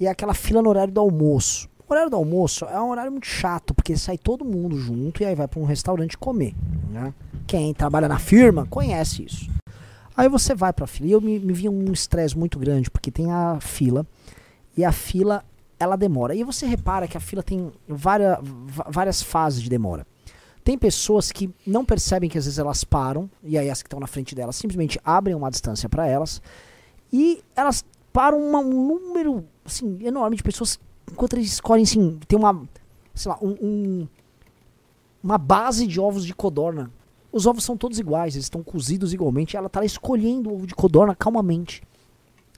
E é aquela fila no horário do almoço. O horário do almoço é um horário muito chato, porque sai todo mundo junto e aí vai pra um restaurante comer. Né? Quem trabalha na firma conhece isso. Aí você vai pra fila. E eu me, me vinha um estresse muito grande, porque tem a fila, e a fila ela demora. E você repara que a fila tem várias, várias fases de demora. Tem pessoas que não percebem que às vezes elas param, e aí as que estão na frente delas simplesmente abrem uma distância para elas, e elas param uma- um número assim, enorme de pessoas, enquanto eles escolhem assim, tem uma, sei lá, um, um- uma base de ovos de codorna. Os ovos são todos iguais, eles estão cozidos igualmente, ela tá lá escolhendo o ovo de codorna calmamente.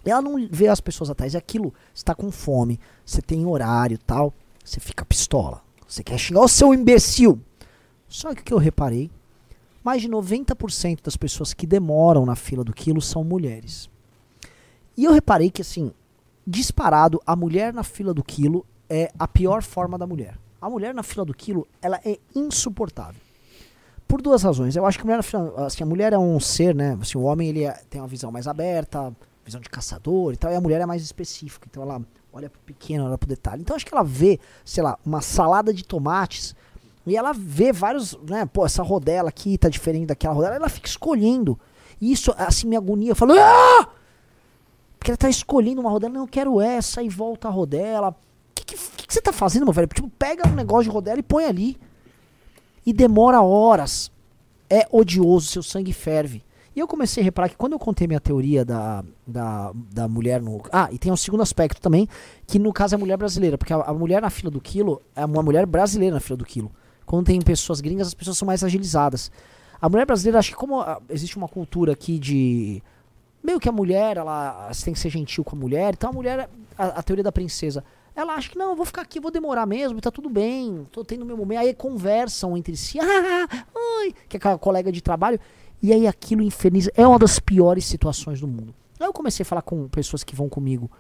Ela não vê as pessoas atrás, é aquilo, você tá com fome, você tem horário tal, você fica pistola. Você quer xingar o seu imbecil. Só que o que eu reparei, mais de 90% das pessoas que demoram na fila do quilo são mulheres. E eu reparei que, assim, disparado, a mulher na fila do quilo é a pior forma da mulher. A mulher na fila do quilo, ela é insuportável. Por duas razões. Eu acho que a mulher, fila, assim, a mulher é um ser, né? Assim, o homem ele é- tem uma visão mais aberta, visão de caçador e tal, e a mulher é mais específica. Então ela olha pro pequeno, olha pro detalhe. Então acho que ela vê, sei lá, uma salada de tomates e ela vê vários, né? Pô, essa rodela aqui tá diferente daquela rodela. Ela fica escolhendo. E isso, assim, me agonia. Eu falo, ah! Porque ela tá escolhendo uma rodela. Não, eu quero essa e volta a rodela. O que, que, que você tá fazendo, meu velho? Tipo, pega um negócio de rodela e põe ali. E demora horas. É odioso, seu sangue ferve. E eu comecei a reparar que quando eu contei minha teoria da, da, da mulher no. Ah, e tem um segundo aspecto também, que no caso é a mulher brasileira, porque a, a mulher na fila do quilo é uma mulher brasileira na fila do quilo. Quando tem pessoas gringas, as pessoas são mais agilizadas. A mulher brasileira, acho que como ah, existe uma cultura aqui de. Meio que a mulher, ela você tem que ser gentil com a mulher, então a mulher, a, a teoria da princesa, ela acha que não, eu vou ficar aqui, vou demorar mesmo, tá tudo bem, tô tendo meu momento. Aí conversam entre si, ah, oi, que é aquela colega de trabalho, e aí aquilo inferniza. É uma das piores situações do mundo. Aí eu comecei a falar com pessoas que vão comigo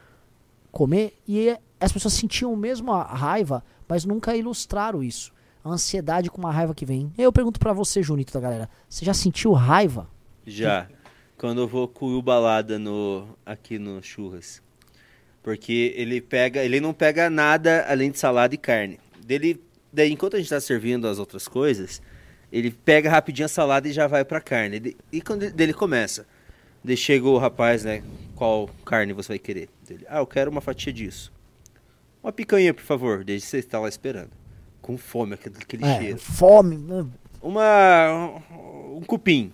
comer e as pessoas sentiam mesmo a raiva, mas nunca ilustraram isso. A ansiedade com uma raiva que vem. Eu pergunto pra você, Junito da galera, você já sentiu raiva? Já. Quando eu vou com o balada no, aqui no churras. Porque ele pega, ele não pega nada além de salada e carne. Dele, daí enquanto a gente tá servindo as outras coisas, ele pega rapidinho a salada e já vai pra carne. Ele- e quando ele, dele começa, daí chega o rapaz, né? Qual carne você vai querer? Dele, ah, eu quero uma fatia disso. Uma picanha, por favor, desde você está lá esperando. Com fome, aquele, aquele É, cheiro. fome. né? Uma. Um cupim.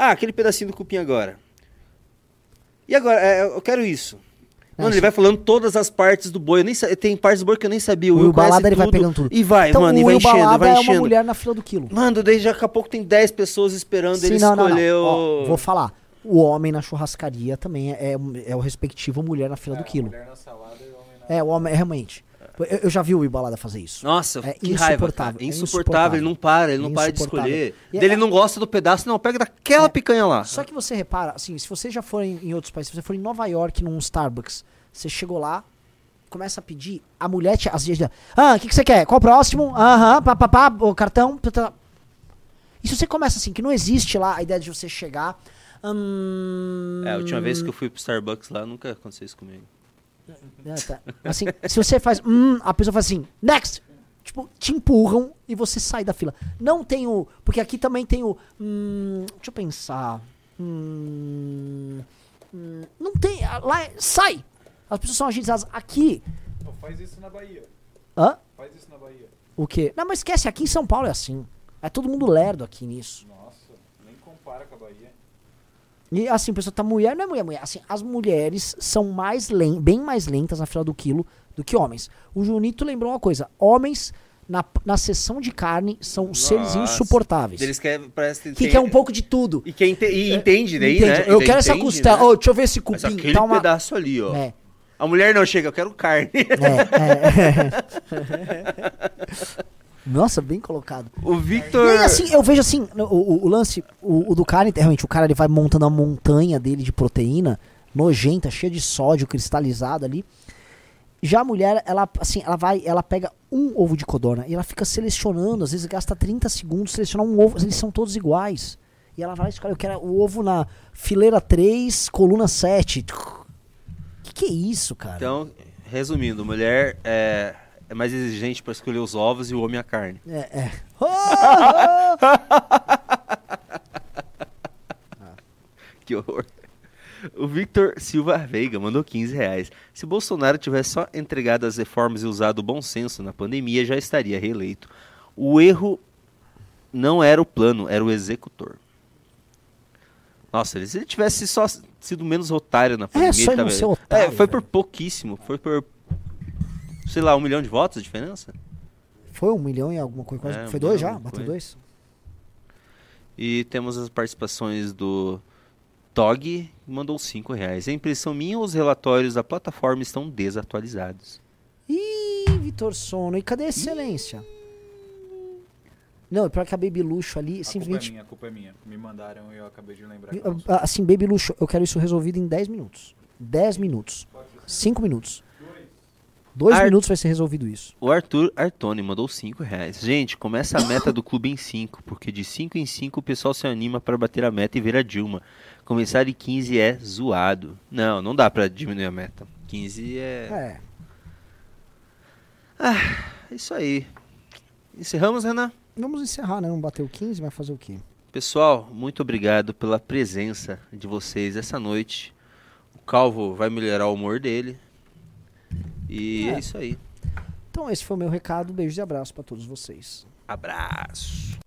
Ah, aquele pedacinho do cupim agora. E agora, é, eu quero isso. Mano, ele vai falando todas as partes do boi. Eu nem sa- Tem partes do boi que eu nem sabia. O Will Will Balada ele vai pegando tudo. E vai, então, mano, e o vai Will enchendo, Balada vai é uma enchendo. mulher na fila do quilo. Mano, daí daqui a pouco tem 10 pessoas esperando ele Sim, não, não, não. escolher Ó, o... vou falar. O homem na churrascaria também é, é o respectivo mulher na fila do quilo. Mulher na salada e homem na... É, o homem, é, realmente. Eu, eu já vi o Will Balada fazer isso. Nossa, É que raiva, insuportável, é Insuportável, insuportável. ele não para, ele não para de Insuportável. escolher. E Dele é- não gosta do pedaço, não, pega daquela É. picanha lá. Só que você repara, assim, se você já for em, em outros países, se você for em Nova York, num Starbucks, você chegou lá, começa a pedir, a mulher te às vezes, ah, o que, que você quer? Qual o próximo? Aham, pá, pá, pá, o cartão. E se você começa assim, que não existe lá a ideia de você chegar. hum, É, a última vez que eu fui pro Starbucks lá, nunca aconteceu isso comigo. É, tá. Assim, se você faz. Hum, a pessoa faz assim, next! Tipo, te empurram e você sai da fila. Não tem o. Porque aqui também tem o. Hum, deixa eu pensar. Hum, hum, não tem. Lá é, sai! As pessoas são agilizadas. Aqui. Pô, faz isso na Bahia. Hã? Faz isso na Bahia. O quê? Não, mas esquece, aqui em São Paulo é assim. É todo mundo lerdo aqui nisso. Nossa, nem compara com a Bahia. E assim, a pessoa tá mulher, não é mulher, mulher. Assim, as mulheres são mais bem mais lentas na fila do quilo do que homens. O Junito lembrou uma coisa: homens na, na sessão de carne são seres Nossa. insuportáveis. Eles querem, parece que que tem- quer um pouco de tudo. E quem ente- e entende daí, Entende? né? Eu Entende, quero essa né? costela. Ô, deixa eu ver esse Mas cupim. aquele Tá uma... pedaço ali, ó. É, A mulher não chega, eu quero carne. é, é. Nossa, bem colocado. o E Victor... aí, assim, eu vejo assim, o, o- o lance, o, o do carne, realmente, o cara ele vai montando a montanha dele de proteína, nojenta, cheia de sódio cristalizado ali. Já a mulher, ela, assim, ela vai, ela pega um ovo de codorna e ela fica selecionando, às vezes gasta 30 segundos selecionar um ovo, eles são todos iguais. E ela vai escolher, eu quero o ovo na fileira 3, coluna 7. Que que é isso, cara? Então, resumindo, mulher é, é mais exigente pra escolher os ovos e o homem a carne. É, é. Que horror. O Victor Silva Veiga mandou 15 reais. Se Bolsonaro tivesse só entregado as reformas e usado o bom senso na pandemia, já estaria reeleito. O erro não era o plano, era o executor. Nossa, se ele tivesse só sido menos otário na pandemia... só ele tava- ser otário, É, foi por pouquíssimo. Foi por, sei lá, um milhão de votos a diferença? Foi um milhão e alguma coisa. quase- É, foi um dois milhão, já? Bateu dois? E temos as participações do Tog, que mandou 5 reais. É impressão minha ou os relatórios da plataforma estão desatualizados? Ih, Vitor Sono. E cadê a excelência? Não, é pior que a Baby Luxo ali, A simplesmente. culpa é minha, a culpa é minha. Me mandaram e eu acabei de lembrar. Ah, Assim, Baby Luxo, eu quero isso resolvido em 10 minutos. 10 minutos. 5 minutos. 2 Ar- minutos vai ser resolvido isso. O Arthur Artoni mandou 5 reais. Gente, começa a meta do clube em 5, porque de 5 em 5 o pessoal se anima para bater a meta e ver a Dilma. Começar de 15 é zoado. Não, não dá pra diminuir a meta. 15 é... É. É isso aí. Encerramos, Renan? Vamos encerrar, né? Não bateu 15, vai fazer o quê? Pessoal, muito obrigado pela presença de vocês essa noite. O Calvo vai melhorar o humor dele. E é, É. isso aí. Então, esse foi o meu recado. Beijos e abraços pra todos vocês. Abraço.